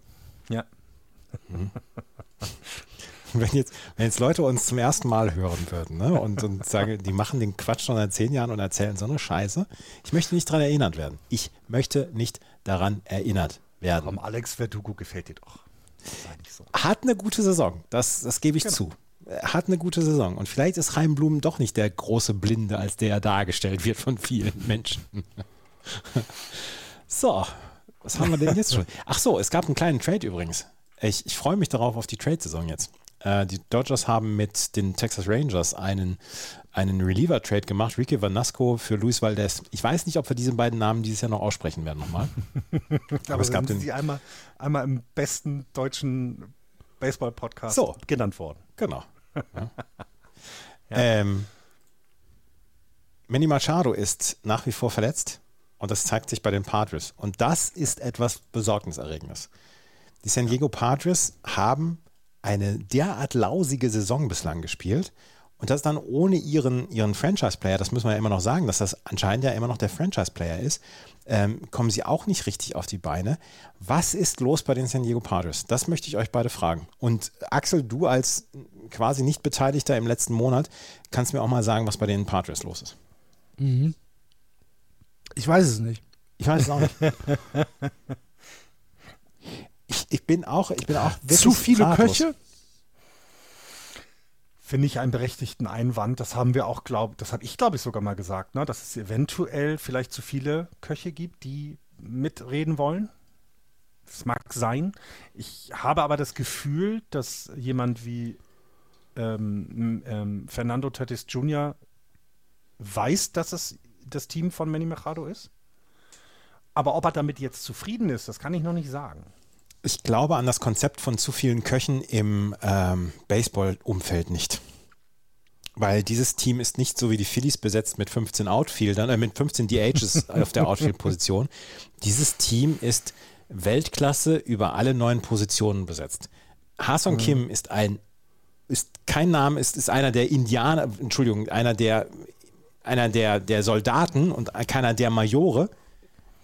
Ja. Mhm. wenn jetzt, wenn jetzt Leute uns zum ersten Mal hören würden ne, und, und sagen, die machen den Quatsch schon seit zehn Jahren und erzählen so eine Scheiße, ich möchte nicht daran erinnert werden. Ich möchte nicht daran erinnert werden. Komm, Alex Verdugo gefällt dir doch. So. Hat eine gute Saison, das, das gebe ich genau. zu. Hat eine gute Saison. Und vielleicht ist Chaim Blum doch nicht der große Blinde, als der er dargestellt wird von vielen Menschen. so, was haben wir denn jetzt schon? Ach so, es gab einen kleinen Trade übrigens. Ich, ich freue mich darauf auf die Trade-Saison jetzt. Äh, die Dodgers haben mit den Texas Rangers einen, einen Reliever-Trade gemacht, Ricky Vanasco für Luis Valdez. Ich weiß nicht, ob wir diese beiden Namen dieses Jahr noch aussprechen werden nochmal. Aber, Aber es gab den, sie einmal, einmal im besten deutschen Baseball-Podcast so. genannt worden. Genau. Ja. Ähm, Manny Machado ist nach wie vor verletzt und das zeigt sich bei den Padres. Und das ist etwas Besorgniserregendes. Die San Diego Padres haben eine derart lausige Saison bislang gespielt. Und das dann ohne ihren, ihren Franchise-Player, das müssen wir ja immer noch sagen, dass das anscheinend ja immer noch der Franchise-Player ist, ähm, kommen sie auch nicht richtig auf die Beine. Was ist los bei den San Diego Padres? Das möchte ich euch beide fragen. Und Axel, du als quasi nicht Beteiligter im letzten Monat, kannst mir auch mal sagen, was bei den Padres los ist. Mhm. Ich weiß es nicht. Ich weiß es auch nicht. ich, ich bin auch, ich bin auch zu viele ratlos. Köche. Finde ich einen berechtigten Einwand. Das haben wir auch, glaube das habe ich, glaube ich, sogar mal gesagt, ne? dass es eventuell vielleicht zu viele Köche gibt, die mitreden wollen. Das mag sein. Ich habe aber das Gefühl, dass jemand wie ähm, ähm, Fernando Tatis Jr. weiß, dass es das Team von Manny Machado ist. Aber ob er damit jetzt zufrieden ist, das kann ich noch nicht sagen. Ich glaube an das Konzept von zu vielen Köchen im ähm, Baseball-Umfeld nicht. Weil dieses Team ist nicht so wie die Phillies besetzt mit 15 Outfieldern, äh, mit 15 DHs auf der Outfield-Position. Dieses Team ist Weltklasse über alle neun Positionen besetzt. Hason mhm. Kim ist ein, kein Name, ist, ist einer der Indianer, Entschuldigung, einer der einer der, der Soldaten und keiner der Majore,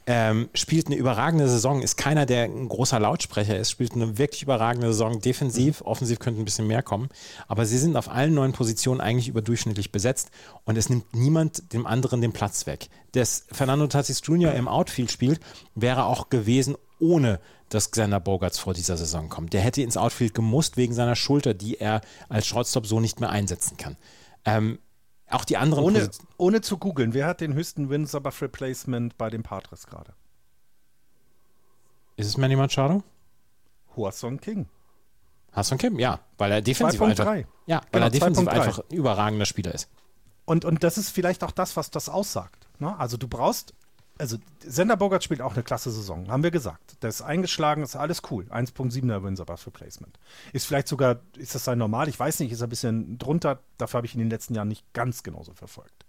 ähm, spielt eine überragende Saison, ist keiner, der ein großer Lautsprecher ist, spielt eine wirklich überragende Saison, defensiv, offensiv könnte ein bisschen mehr kommen, aber sie sind auf allen neuen Positionen eigentlich überdurchschnittlich besetzt und es nimmt niemand dem anderen den Platz weg. Dass Fernando Tatis Jr. im Outfield spielt, wäre auch gewesen ohne dass Xander Bogarts vor dieser Saison kommt. Der hätte ins Outfield gemusst wegen seiner Schulter, die er als Shortstop so nicht mehr einsetzen kann. Ähm, auch die anderen. Ohne, ohne zu googeln, wer hat den höchsten Wins above Replacement bei den Padres gerade? Ist es Manny Machado? Huasson King. Hasson Kim, ja, weil er defensiv einfach, ja, weil genau, er defensiv einfach ein überragender Spieler ist. Und, und das ist vielleicht auch das, was das aussagt. Ne? Also du brauchst also Sender Bogart spielt auch eine klasse Saison, haben wir gesagt. Der ist eingeschlagen, ist alles cool. 1.7er Wins aber für Placement. Ist vielleicht sogar, ist das sein normal? Ich weiß nicht, ist er ein bisschen drunter. Dafür habe ich ihn in den letzten Jahren nicht ganz genauso verfolgt.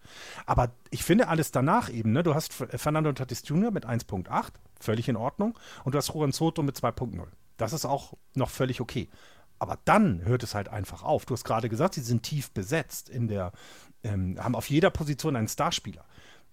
Aber ich finde alles danach eben, ne? Du hast Fernando Tatis Jr. mit 1.8, völlig in Ordnung. Und du hast Juan Soto mit 2.0. Das ist auch noch völlig okay. Aber dann hört es halt einfach auf. Du hast gerade gesagt, sie sind tief besetzt in der, ähm, haben auf jeder Position einen Starspieler.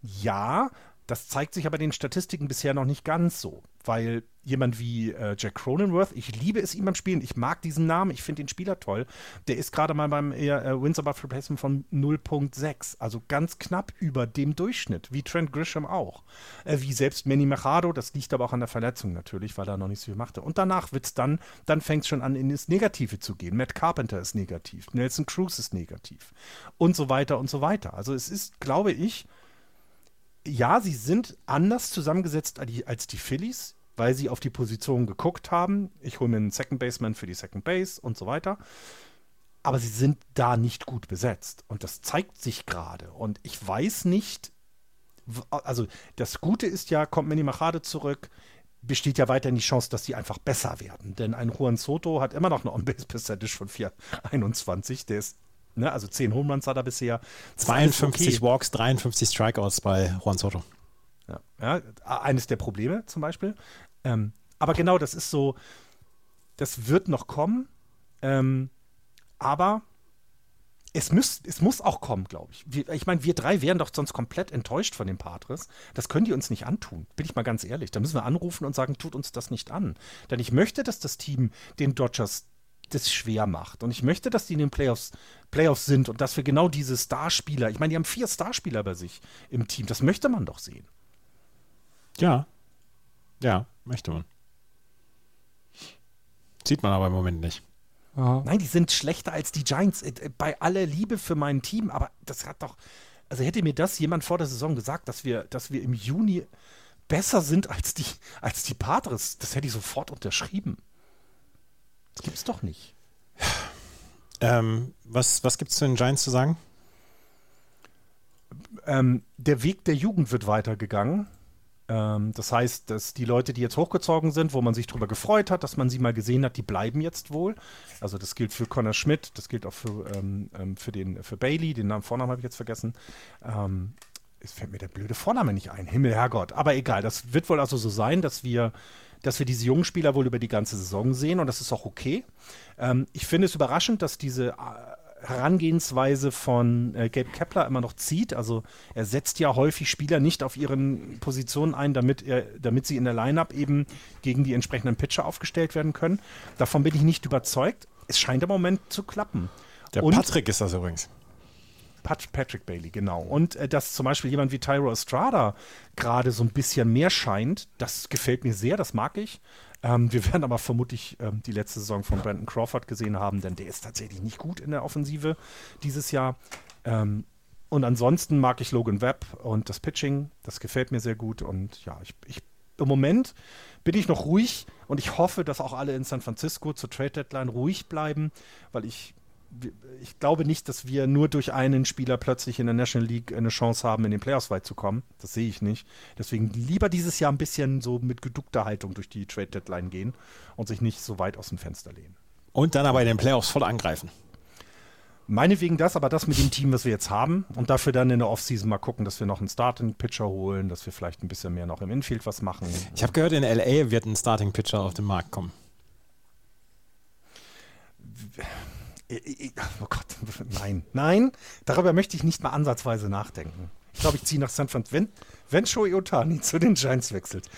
Ja, das zeigt sich aber den Statistiken bisher noch nicht ganz so, weil jemand wie äh, Jack Cronenworth, ich liebe es ihm beim Spielen, ich mag diesen Namen, ich finde den Spieler toll, der ist gerade mal beim äh, Wins Above Replacement von 0.6, also ganz knapp über dem Durchschnitt, wie Trent Grisham auch. Äh, wie selbst Manny Machado, das liegt aber auch an der Verletzung natürlich, weil er noch nicht so viel machte. Und danach wird es dann, dann fängt es schon an, in das Negative zu gehen. Matt Carpenter ist negativ, Nelson Cruz ist negativ und so weiter und so weiter. Also es ist, glaube ich, ja, sie sind anders zusammengesetzt als die Phillies, weil sie auf die Position geguckt haben. Ich hole mir einen Second Baseman für die Second Base und so weiter. Aber sie sind da nicht gut besetzt. Und das zeigt sich gerade. Und ich weiß nicht, also das Gute ist ja, kommt Manny Machado zurück, besteht ja weiterhin die Chance, dass sie einfach besser werden. Denn ein Juan Soto hat immer noch eine On-Base-Percentage von 4,21. Der ist Ne? Also 10 Home Runs hat er bisher. 52 okay. Walks, 53 Strikeouts bei Juan Soto. Ja, ja eines der Probleme zum Beispiel. Ähm, aber genau, das ist so, das wird noch kommen. Ähm, aber es, müß, es muss auch kommen, glaube ich. Wir, ich meine, wir drei wären doch sonst komplett enttäuscht von den Patres. Das können die uns nicht antun, bin ich mal ganz ehrlich. Da müssen wir anrufen und sagen, tut uns das nicht an. Denn ich möchte, dass das Team den Dodgers das schwer macht. Und ich möchte, dass die in den Playoffs, Playoffs sind und dass wir genau diese Starspieler, ich meine, die haben vier Starspieler bei sich im Team. Das möchte man doch sehen. Ja. Ja, möchte man. Sieht man aber im Moment nicht. Aha. Nein, die sind schlechter als die Giants. Äh, äh, bei aller Liebe für mein Team, aber das hat doch. Also hätte mir das jemand vor der Saison gesagt, dass wir, dass wir im Juni besser sind als die, als die Padres, das hätte ich sofort unterschrieben. Das gibt's doch nicht. Ähm, was was gibt es zu den Giants zu sagen? Ähm, der Weg der Jugend wird weitergegangen. Ähm, das heißt, dass die Leute, die jetzt hochgezogen sind, wo man sich darüber gefreut hat, dass man sie mal gesehen hat, die bleiben jetzt wohl. Also das gilt für Connor Schmidt, das gilt auch für, ähm, ähm für, den, für Bailey, den Namen, Vornamen habe ich jetzt vergessen. Ähm, es fällt mir der blöde Vorname nicht ein. Himmel, Herrgott. Aber egal, das wird wohl also so sein, dass wir dass wir diese jungen Spieler wohl über die ganze Saison sehen und das ist auch okay. Ähm, ich finde es überraschend, dass diese äh, Herangehensweise von äh, Gabe Kepler immer noch zieht. Also er setzt ja häufig Spieler nicht auf ihren Positionen ein, damit, er, damit sie in der Lineup eben gegen die entsprechenden Pitcher aufgestellt werden können. Davon bin ich nicht überzeugt. Es scheint im Moment zu klappen. Der und Patrick ist das übrigens. Pat Patrick Bailey, genau. Und äh, dass zum Beispiel jemand wie Tyro Estrada gerade so ein bisschen mehr scheint, das gefällt mir sehr, das mag ich. Ähm, wir werden aber vermutlich ähm, die letzte Saison von Brandon Crawford gesehen haben, denn der ist tatsächlich nicht gut in der Offensive dieses Jahr. Ähm, und ansonsten mag ich Logan Webb und das Pitching, das gefällt mir sehr gut. Und ja, ich, ich im Moment bin ich noch ruhig und ich hoffe, dass auch alle in San Francisco zur Trade Deadline ruhig bleiben, weil ich ich glaube nicht, dass wir nur durch einen Spieler plötzlich in der National League eine Chance haben, in den Playoffs weit zu kommen. Das sehe ich nicht. Deswegen lieber dieses Jahr ein bisschen so mit geduckter Haltung durch die Trade Deadline gehen und sich nicht so weit aus dem Fenster lehnen. Und dann aber in den Playoffs voll angreifen. Meinetwegen das, aber das mit dem Team, was wir jetzt haben und dafür dann in der Offseason mal gucken, dass wir noch einen Starting-Pitcher holen, dass wir vielleicht ein bisschen mehr noch im Infield was machen. Ich habe gehört, in LA wird ein Starting-Pitcher auf den Markt kommen Oh Gott, nein, nein, darüber möchte ich nicht mal ansatzweise nachdenken. Ich glaube, ich ziehe nach San Francisco. Wenn, wenn Shohei Otani zu den Giants wechselt,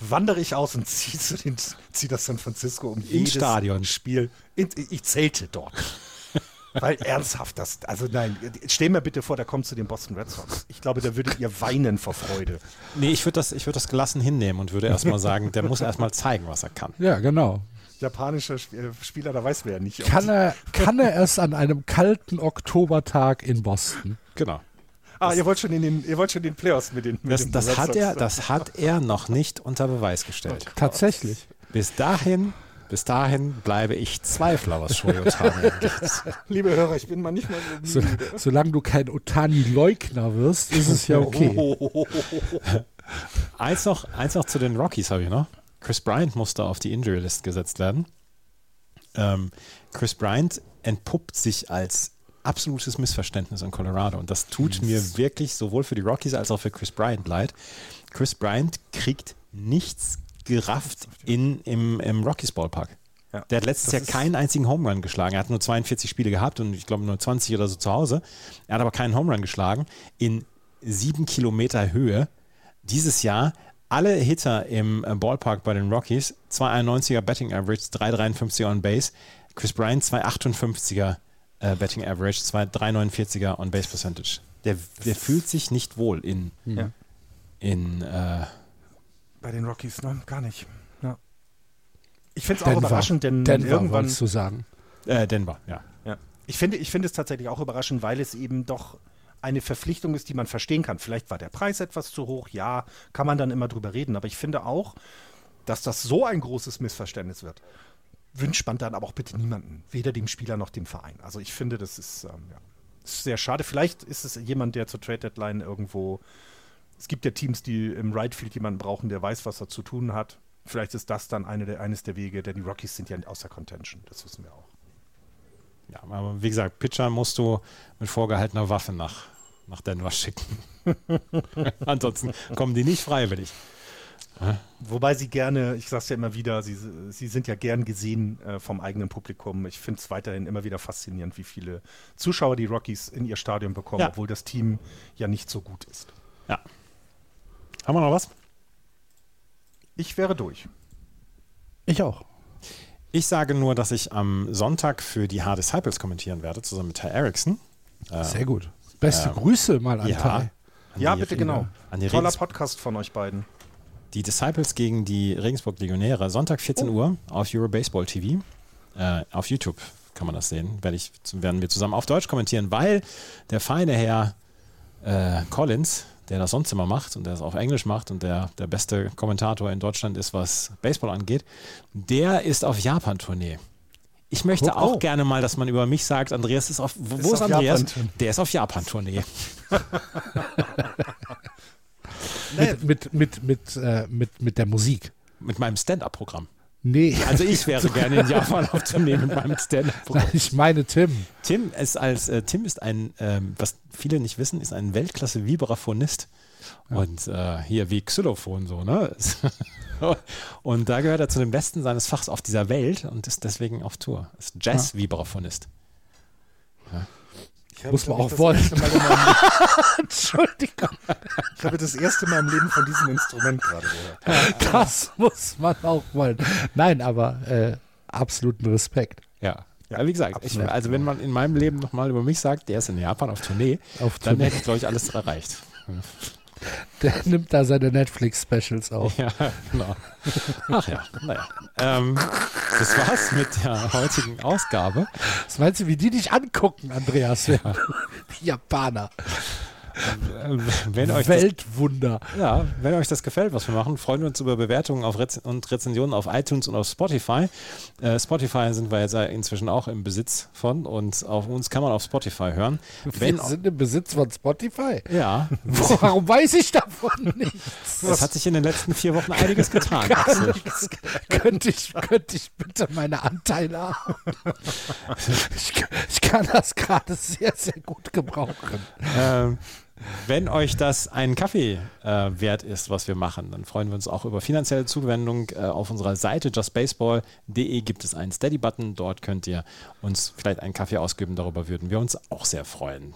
wandere ich aus und ziehe zu den, ziehe das San Francisco um jedes Stadion. Spiel. In, ich zelte dort. Weil ernsthaft, das, also nein, stell mir bitte vor, der kommt zu den Boston Red Sox. Ich glaube, da würdet ihr weinen vor Freude. Nee, ich würde das, ich würd das gelassen hinnehmen und würde erstmal sagen, der muss erstmal zeigen, was er kann. Ja, genau. Japanischer Sp- Spieler, da weiß man ja nicht. Kann er, kann er es an einem kalten Oktobertag in Boston? Genau. Ah, ihr wollt schon in den, ihr wollt schon in den Playoffs mit den, mit Das, den das, hat er, das hat er noch nicht unter Beweis gestellt. Tatsächlich. Bis dahin, bis dahin bleibe ich Zweifler, was Shohei Otani. Liebe Hörer, ich bin mal nicht mal so So, solange du kein Otani-Leugner wirst, ist es ja okay. Oh, Eins noch, eins noch zu den Rockies habe ich noch. Chris Bryant musste auf die Injury List gesetzt werden. Ähm, Chris Bryant entpuppt sich als absolutes Missverständnis in Colorado und das tut mir wirklich sowohl für die Rockies als auch für Chris Bryant leid. Chris Bryant kriegt nichts gerafft in, im, im Rockies Ballpark. Ja, Der hat letztes das Jahr keinen einzigen Home Run geschlagen. Er hat nur 42 Spiele gehabt und ich glaube nur 20 oder so zu Hause. Er hat aber keinen Home Run geschlagen. In sieben Kilometer Höhe. Dieses Jahr alle Hitter im äh, Ballpark bei den Rockies. 291er Betting Average, 353er on Base. Chris Bryant 258er äh, Betting Average, 249er on Base Percentage. Der, der fühlt sich nicht wohl in, Ja. in äh, Bei den Rockies, ne? Gar nicht. Ja. Ich finde es auch überraschend, denn, Denver, irgendwann. du sagen. äh, Denver, ja. Ja. Ich finde, ich finde es tatsächlich auch überraschend, weil es eben doch eine Verpflichtung ist, die man verstehen kann. Vielleicht war der Preis etwas zu hoch, ja, kann man dann immer drüber reden. Aber ich finde auch, dass das so ein großes Missverständnis wird, wünscht man dann aber auch bitte niemanden, weder dem Spieler noch dem Verein. Also ich finde, das ist, ähm, ja, sehr schade. Vielleicht ist es jemand, der zur Trade Deadline irgendwo. Es gibt ja Teams, die im Right Field jemanden brauchen, der weiß, was er zu tun hat. Vielleicht ist das dann eine der, eines der Wege, denn die Rockies sind ja außer Contention. Das wissen wir auch. Ja, aber wie gesagt, Pitcher musst du mit vorgehaltener Waffe nach, nach Denver schicken. Ansonsten kommen die nicht freiwillig. Wobei sie gerne, ich sag's ja immer wieder, sie, sie sind ja gern gesehen äh, vom eigenen Publikum. Ich finde es weiterhin immer wieder faszinierend, wie viele Zuschauer die Rockies in ihr Stadion bekommen, Ja. obwohl das Team ja nicht so gut ist. Ja. Haben wir noch was? Ich wäre durch. Ich auch. Ich sage nur, dass ich am Sonntag für die Hard Disciples kommentieren werde, zusammen mit Ty Erickson. Sehr gut. Beste Grüße mal an Ja. Tai. An Ja, bitte genau. An die, Toller Podcast von euch beiden. die Disciples gegen die Regensburg Legionäre. Sonntag 14 Uhr auf Eurobaseball TV. Äh, auf YouTube kann man das sehen. Werde ich, werden wir zusammen auf Deutsch kommentieren, weil der feine Herr äh, Collins, der das sonst immer macht und der es auf Englisch macht und der der beste Kommentator in Deutschland ist, was Baseball angeht, der ist auf Japan-Tournee. Ich möchte Oh, auch oh. gerne mal, dass man über mich sagt, Andreas ist auf. Wo Ist ist, auf Andreas? Der ist auf Japan-Tournee. Mit, mit, mit, mit, äh, mit, mit der Musik. Mit meinem Stand-Up-Programm. Nee, Also ich wäre gerne in Japan auf Tournee mit meinem Stand-Up-Programm. ich meine Tim. Tim ist als äh, Tim ist ein, ähm, was viele nicht wissen, ist ein Weltklasse Vibraphonist. Und äh, hier wie Xylophon so, ne? und da gehört er zu den Besten seines Fachs auf dieser Welt und ist deswegen auf Tour. Ist Jazz-Vibraphonist. Habe, Muss man auch wollen. Entschuldigung. Ich habe das erste Mal im Leben von diesem Instrument gerade gehört. Das muss man auch wollen. Nein, aber äh, absoluten Respekt. Ja. Ja, wie gesagt, ich, also wenn man in meinem Leben nochmal über mich sagt, der ist in Japan auf Tournee, Auf dann Tournee. hätte ich, glaube ich, alles erreicht. Der nimmt da seine Netflix-Specials auf. Ja, genau. Ach ja, naja. Ähm, das war's mit der heutigen Ausgabe. Was meinst du, wie die dich angucken, Andreas? Die Japaner. Wenn euch das Weltwunder. Ja, wenn euch das gefällt, was wir machen, freuen wir uns über Bewertungen auf Rez und Rezensionen auf iTunes und auf Spotify. Äh, Spotify sind wir jetzt inzwischen auch im Besitz von und auf uns kann man auf Spotify hören. Wenn, Wir sind im Besitz von Spotify. ja, Warum weiß ich davon nichts? es hat sich in den letzten vier Wochen einiges getan. Könnte, ich, könnte ich bitte meine Anteile haben? Ich, ich kann das gerade sehr, sehr gut gebrauchen. Ähm, Wenn euch das einen Kaffee äh, wert ist, was wir machen, dann freuen wir uns auch über finanzielle Zuwendung. Äh, auf unserer Seite justbaseball.de gibt es einen Steady-Button. Dort könnt ihr uns vielleicht einen Kaffee ausgeben. Darüber würden wir uns auch sehr freuen.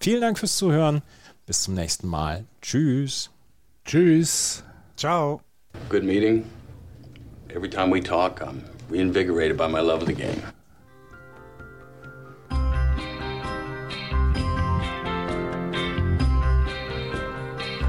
Vielen Dank fürs Zuhören. Bis zum nächsten Mal. Tschüss. Tschüss. Ciao. Good meeting. Every time we talk, I'm reinvigorated by my love of the game.